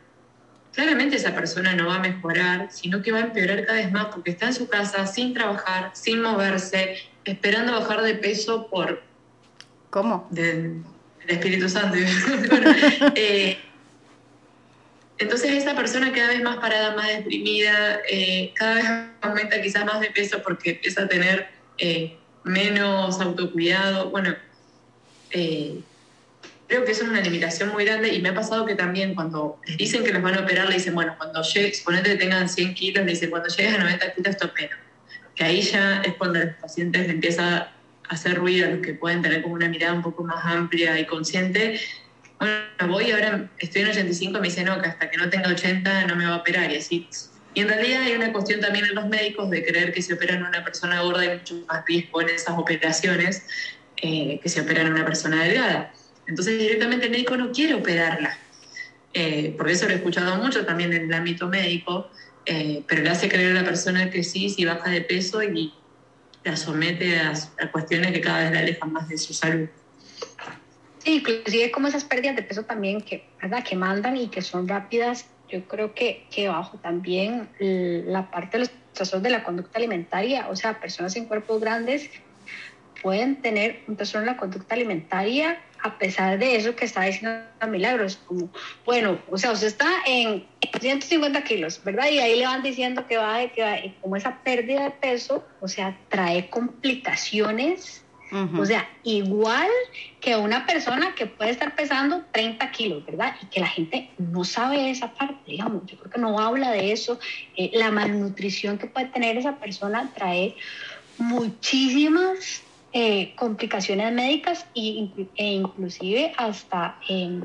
S3: Claramente esa persona no va a mejorar, sino que va a empeorar cada vez más porque está en su casa sin trabajar, sin moverse, esperando bajar de peso por
S2: ¿Cómo?
S3: Del, Espíritu Santo. Eh, entonces esa persona cada vez más parada, más deprimida, eh, cada vez aumenta quizás más de peso porque empieza a tener eh, menos autocuidado. Bueno, creo que eso es una limitación muy grande y me ha pasado que también cuando les dicen que los van a operar, le dicen, bueno, cuando llegues, suponete que tengan 100 kilos, le dicen, cuando llegues a 90 kilos te opero. Que ahí ya es cuando los pacientes empieza hacer ruido a los que pueden tener como una mirada un poco más amplia y consciente. Bueno, voy ahora, estoy en 85, me dicen, no, que hasta que no tenga 80 no me va a operar y así. Y en realidad hay una cuestión también en los médicos de creer que se operan una persona gorda y mucho más riesgo en esas operaciones eh, que se operan una persona delgada. Entonces directamente el médico no quiere operarla. Eh, por eso lo he escuchado mucho también en el ámbito médico, eh, pero le hace creer a la persona que sí, si baja de peso y la somete a, cuestiones que cada vez la alejan más de su salud.
S4: Sí, inclusive como esas pérdidas de peso también que, ¿verdad? que mandan y que son rápidas, yo creo que, que bajo también la parte de los trastornos de la conducta alimentaria, o sea, personas en cuerpos grandes pueden tener un trastorno de la conducta alimentaria a pesar de eso que está diciendo Milagros, como, bueno, o sea, usted está en 150 kilos, ¿verdad? Y ahí le van diciendo que va, que va, como esa pérdida de peso, o sea, trae complicaciones, o sea, igual que una persona que puede estar pesando 30 kilos, ¿verdad? Y que la gente no sabe esa parte, digamos, yo creo que no habla de eso, eh, la malnutrición que puede tener esa persona trae muchísimas eh, complicaciones médicas e, inclusive hasta em,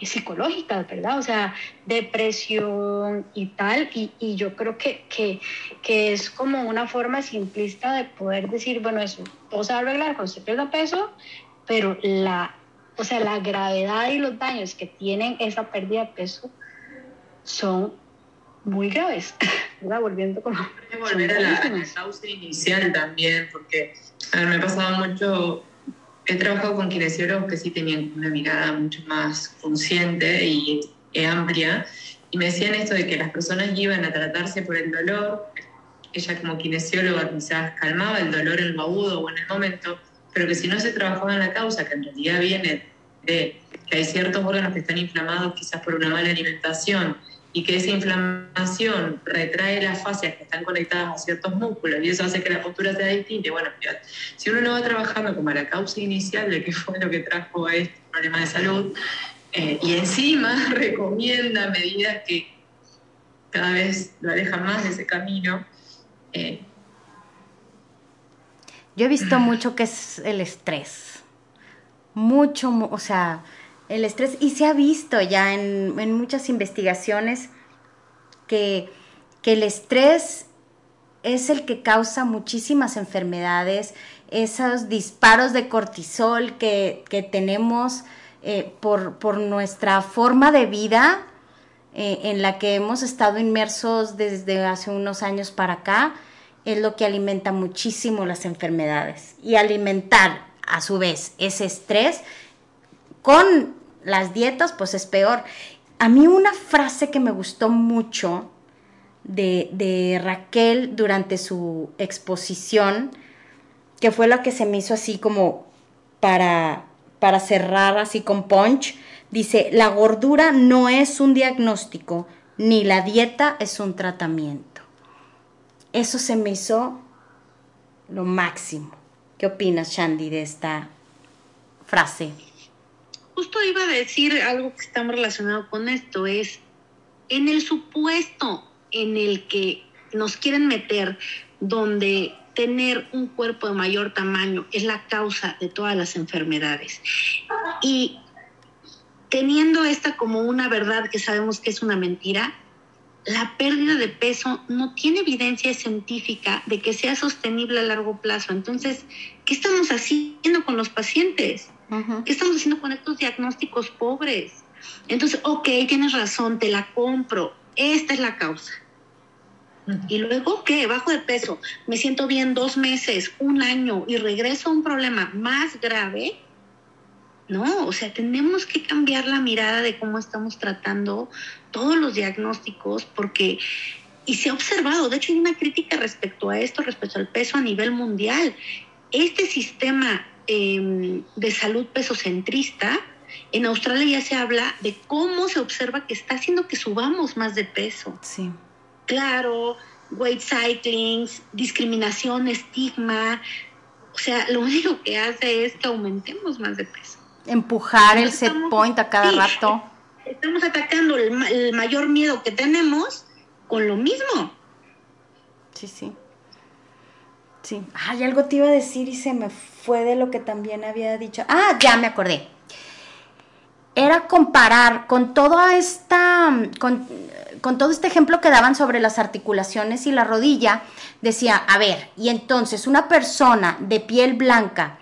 S4: psicológicas, ¿verdad? O sea, depresión y tal. Y, yo creo que, que, es como una forma simplista de poder decir, bueno, eso todo se va a arreglar cuando se pierda peso, pero la, o sea, la gravedad y los daños que tienen esa pérdida de peso son muy graves, ¿verdad? Volviendo como...
S3: Volver a la, causa inicial también, porque a ver, me ha pasado mucho, he trabajado con kinesiólogos que sí tenían una mirada mucho más consciente y amplia, y me decían esto de que las personas iban a tratarse por el dolor, ella como kinesióloga quizás calmaba el dolor en lo agudo o en el momento, pero que si no se trabajaba en la causa, que en realidad viene de que hay ciertos órganos que están inflamados quizás por una mala alimentación, y que esa inflamación retrae las fascias que están conectadas a ciertos músculos y eso hace que la postura sea distinta. Bueno, si uno no va trabajando como a la causa inicial de qué fue lo que trajo a este problema de salud eh, y encima recomienda medidas que cada vez lo alejan más de ese camino. Eh,
S2: Yo he visto mucho que es el estrés. Mucho, o sea, el estrés, y se ha visto ya en, muchas investigaciones que, el estrés es el que causa muchísimas enfermedades, esos disparos de cortisol que, tenemos eh, por, nuestra forma de vida eh, en la que hemos estado inmersos desde hace unos años para acá, es lo que alimenta muchísimo las enfermedades. Y alimentar a su vez ese estrés con las dietas, pues es peor. A mí una frase que me gustó mucho de, de Raquel durante su exposición, que fue lo que se me hizo así como para, para cerrar así con punch. Dice, la gordura no es un diagnóstico, ni la dieta es un tratamiento. Eso se me hizo lo máximo. ¿Qué opinas, Shandy, de esta frase?
S5: Justo iba a decir algo que está relacionado con esto, es en el supuesto en el que nos quieren meter donde tener un cuerpo de mayor tamaño es la causa de todas las enfermedades. Y teniendo esta como una verdad que sabemos que es una mentira, la pérdida de peso no tiene evidencia científica de que sea sostenible a largo plazo. Entonces, ¿qué estamos haciendo con los pacientes? ¿Qué estamos haciendo con estos diagnósticos pobres? Entonces, ok, tienes razón, te la compro. Esta es la causa. Y luego, ¿qué? Bajo de peso, me siento bien dos meses, un año y regreso a un problema más grave. No, o sea, tenemos que cambiar la mirada de cómo estamos tratando todos los diagnósticos porque, y se ha observado, de hecho hay una crítica respecto a esto, respecto al peso a nivel mundial. Este sistema em, de salud pesocentrista, en Australia ya se habla de cómo se observa que está haciendo que subamos más de peso.
S2: Sí
S5: claro, weight cycling, discriminación, estigma. O sea, lo único que hace es que aumentemos más de peso.
S2: Empujar el set point a cada rato.
S5: Estamos atacando el, mayor miedo que tenemos con lo mismo.
S2: Sí, sí. Sí. Ay, algo te iba a decir y se me fue de lo que también había dicho. Ah, ya me acordé. Era comparar con toda esta, con, con todo este ejemplo que daban sobre las articulaciones y la rodilla, decía, a ver, y entonces una persona de piel blanca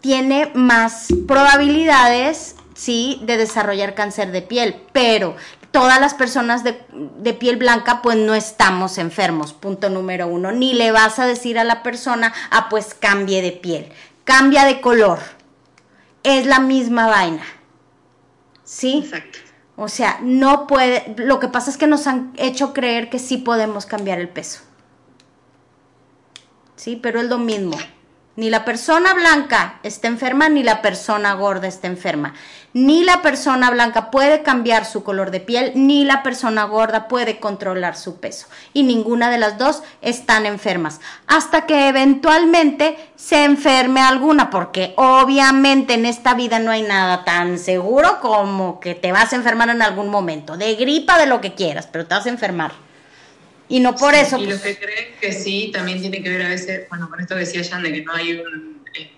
S2: tiene más probabilidades, sí, de desarrollar cáncer de piel, pero todas las personas de, de, piel blanca pues no estamos enfermos, punto número uno. Ni le vas a decir a la persona, ah, pues cambie de piel, cambia de color. Es la misma vaina. ¿Sí?
S5: Exacto.
S2: O sea, no puede, lo que pasa es que nos han hecho creer que sí podemos cambiar el peso. Sí, pero es lo mismo. Ni la persona blanca está enferma, ni la persona gorda está enferma. Ni la persona blanca puede cambiar su color de piel, ni la persona gorda puede controlar su peso. Y ninguna de las dos están enfermas. Hasta que eventualmente se enferme alguna, porque obviamente en esta vida no hay nada tan seguro como que te vas a enfermar en algún momento. De gripa, de lo que quieras, pero te vas a enfermar. Y no por eso.
S3: Y los pues que creen que sí, también tiene que ver a veces, bueno, con esto que decía Jan, de que no hay un. Eh,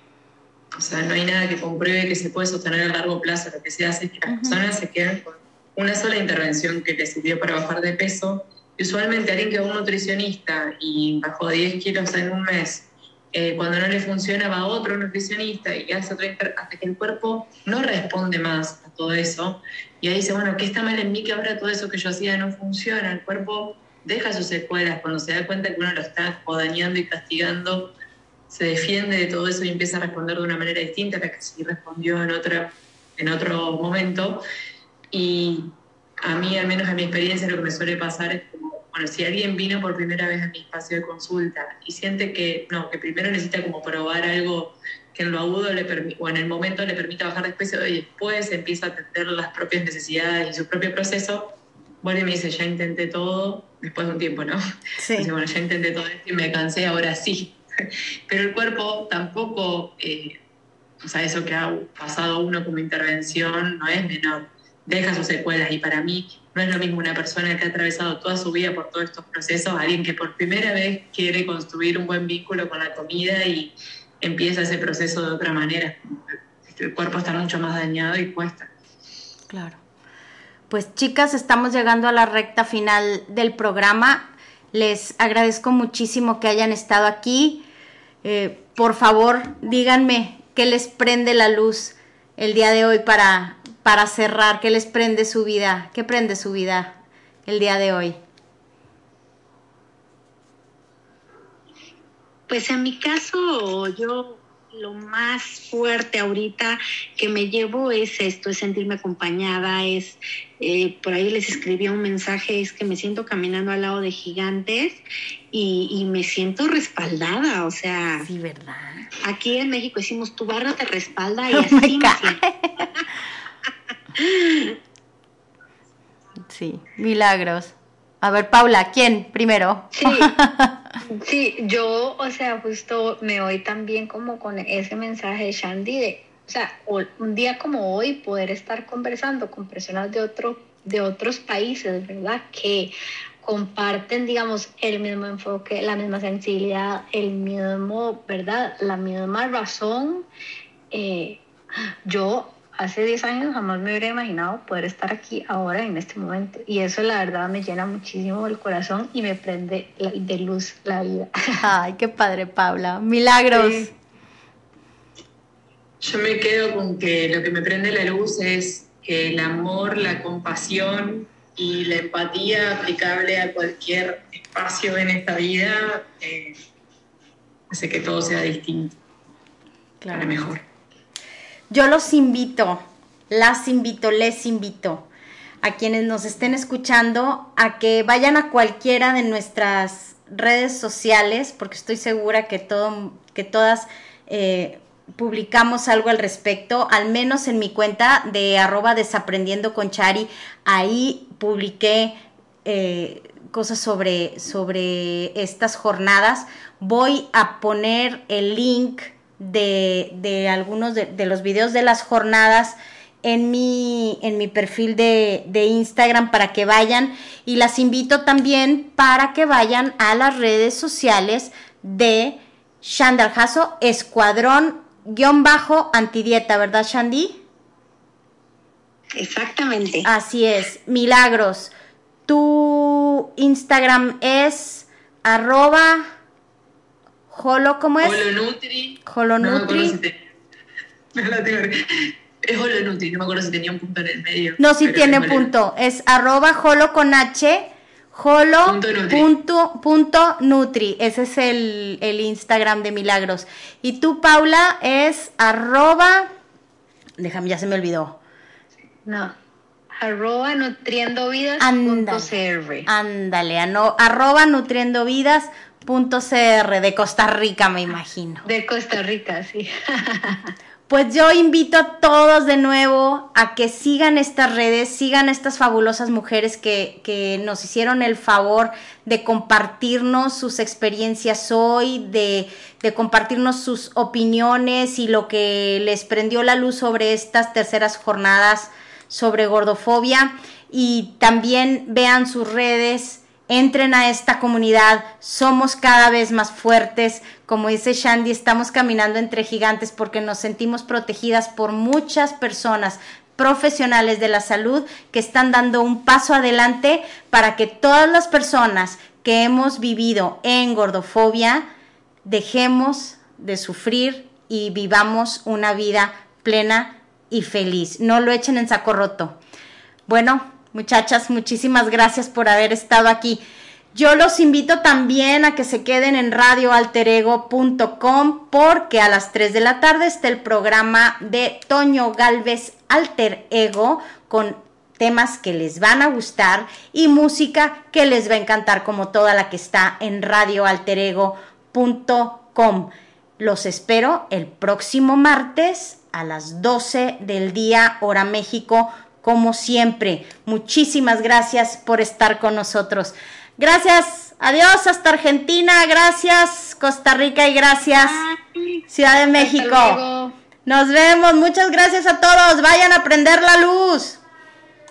S3: o sea, no hay nada que compruebe que se puede sostener a largo plazo. Lo que se hace es que las personas se quedan con una sola intervención que les sirvió para bajar de peso. Y usualmente alguien que va a un nutricionista y bajó 10 kilos en un mes, eh, cuando no le funciona va a otro nutricionista y hace otro hasta que el cuerpo no responde más a todo eso. Y ahí dice, bueno, ¿qué está mal en mí que ahora todo eso que yo hacía no funciona? El cuerpo deja sus secuelas, cuando se da cuenta que uno lo está dañando y castigando, se defiende de todo eso y empieza a responder de una manera distinta a la que sí respondió en, en otro momento. Y a mí, al menos en mi experiencia, lo que me suele pasar es como, bueno, si alguien vino por primera vez a mi espacio de consulta y siente que, no, que primero necesita como probar algo que en lo agudo le o en el momento le permita bajar de peso y después empieza a atender las propias necesidades y su propio proceso, bueno, y me dice, ya intenté todo, después de un tiempo, ¿no? Sí. Dice, bueno, ya intenté todo esto y me cansé, ahora sí. Pero el cuerpo tampoco, eh, o sea, eso que ha pasado uno como intervención no es menor, deja sus secuelas y para mí no es lo mismo una persona que ha atravesado toda su vida por todos estos procesos, alguien que por primera vez quiere construir un buen vínculo con la comida y empieza ese proceso de otra manera. El cuerpo está mucho más dañado y cuesta.
S2: Claro. Pues chicas, estamos llegando a la recta final del programa. Les agradezco muchísimo que hayan estado aquí. Eh, por favor, díganme qué les prende la luz el día de hoy para, para cerrar, qué les prende su vida, qué prende su vida el día de hoy.
S5: Pues en mi caso, yo lo más fuerte ahorita que me llevo es esto, es sentirme acompañada, es, eh, por ahí les escribí un mensaje, es que me siento caminando al lado de gigantes y, me siento respaldada, o sea...
S2: Sí, ¿verdad?
S5: Aquí en México decimos, tu barrio te respalda y oh así me
S2: Sí, milagros. A ver, Paula, ¿quién primero?
S4: Sí, sí, yo, o sea, justo me voy también como con ese mensaje de Shandy de, o sea, un día como hoy poder estar conversando con personas de, otro, de otros países, ¿verdad? Que comparten, digamos, el mismo enfoque, la misma sensibilidad, el mismo, ¿verdad? La misma razón. Eh, yo hace 10 años jamás me hubiera imaginado poder estar aquí ahora en este momento. Y eso la verdad me llena muchísimo el corazón y me prende de luz la vida.
S2: Ay, qué padre, Paula. Milagros.
S3: Yo me quedo con que lo que me prende la luz es que el amor, la compasión y la empatía aplicable a cualquier espacio en esta vida eh, hace que todo sea distinto. Claro. mejor.
S2: Yo los invito, las invito, les invito a quienes nos estén escuchando a que vayan a cualquiera de nuestras redes sociales, porque estoy segura que, todo, que todas eh, publicamos algo al respecto, al menos en mi cuenta de arroba desaprendiendo con Chari, ahí publiqué eh, cosas sobre, sobre estas jornadas. Voy a poner el link de, algunos de, los videos de las jornadas en mi, en mi perfil de, Instagram para que vayan y las invito también para que vayan a las redes sociales de Shandal Jasso, Escuadrón guion bajo antidieta, ¿verdad Shandy?
S5: Exactamente.
S2: Así es, milagros. Tu Instagram es arroba Holo, ¿cómo es?
S3: Holonutri.
S2: Holonutri.
S3: No es Holonutri, no me acuerdo si tenía un punto en el medio.
S2: No, sí tiene punto. Es arroba holo con H. Holo punto nutri. Ese es el, el, Instagram de Milagros. Y tú, Paula, es arroba. Déjame, ya se me olvidó.
S4: No. Arroba nutriendo vidas.
S2: Ándale, ándale arroba nutriendo vidas .cr de Costa Rica, me imagino.
S4: De Costa Rica, sí.
S2: Pues yo invito a todos de nuevo a que sigan estas redes, sigan estas fabulosas mujeres que, que nos hicieron el favor de compartirnos sus experiencias hoy, de, de, compartirnos sus opiniones y lo que les prendió la luz sobre estas terceras jornadas sobre gordofobia. Y también vean sus redes, entren a esta comunidad, somos cada vez más fuertes, como dice Shandy, estamos caminando entre gigantes porque nos sentimos protegidas por muchas personas profesionales de la salud que están dando un paso adelante para que todas las personas que hemos vivido en gordofobia dejemos de sufrir y vivamos una vida plena y feliz. No lo echen en saco roto. Bueno, Muchachas, muchísimas gracias por haber estado aquí. Yo los invito también a que se queden en radioalterego.com porque a las 3 de la tarde está el programa de Toño Galvez Alter Ego con temas que les van a gustar y música que les va a encantar como toda la que está en radioalterego.com. Los espero el próximo martes a las 12 del día hora México como siempre. Muchísimas gracias por estar con nosotros. Gracias, adiós hasta Argentina, gracias Costa Rica y gracias Ciudad de México. Nos vemos, muchas gracias a todos, vayan a prender la luz.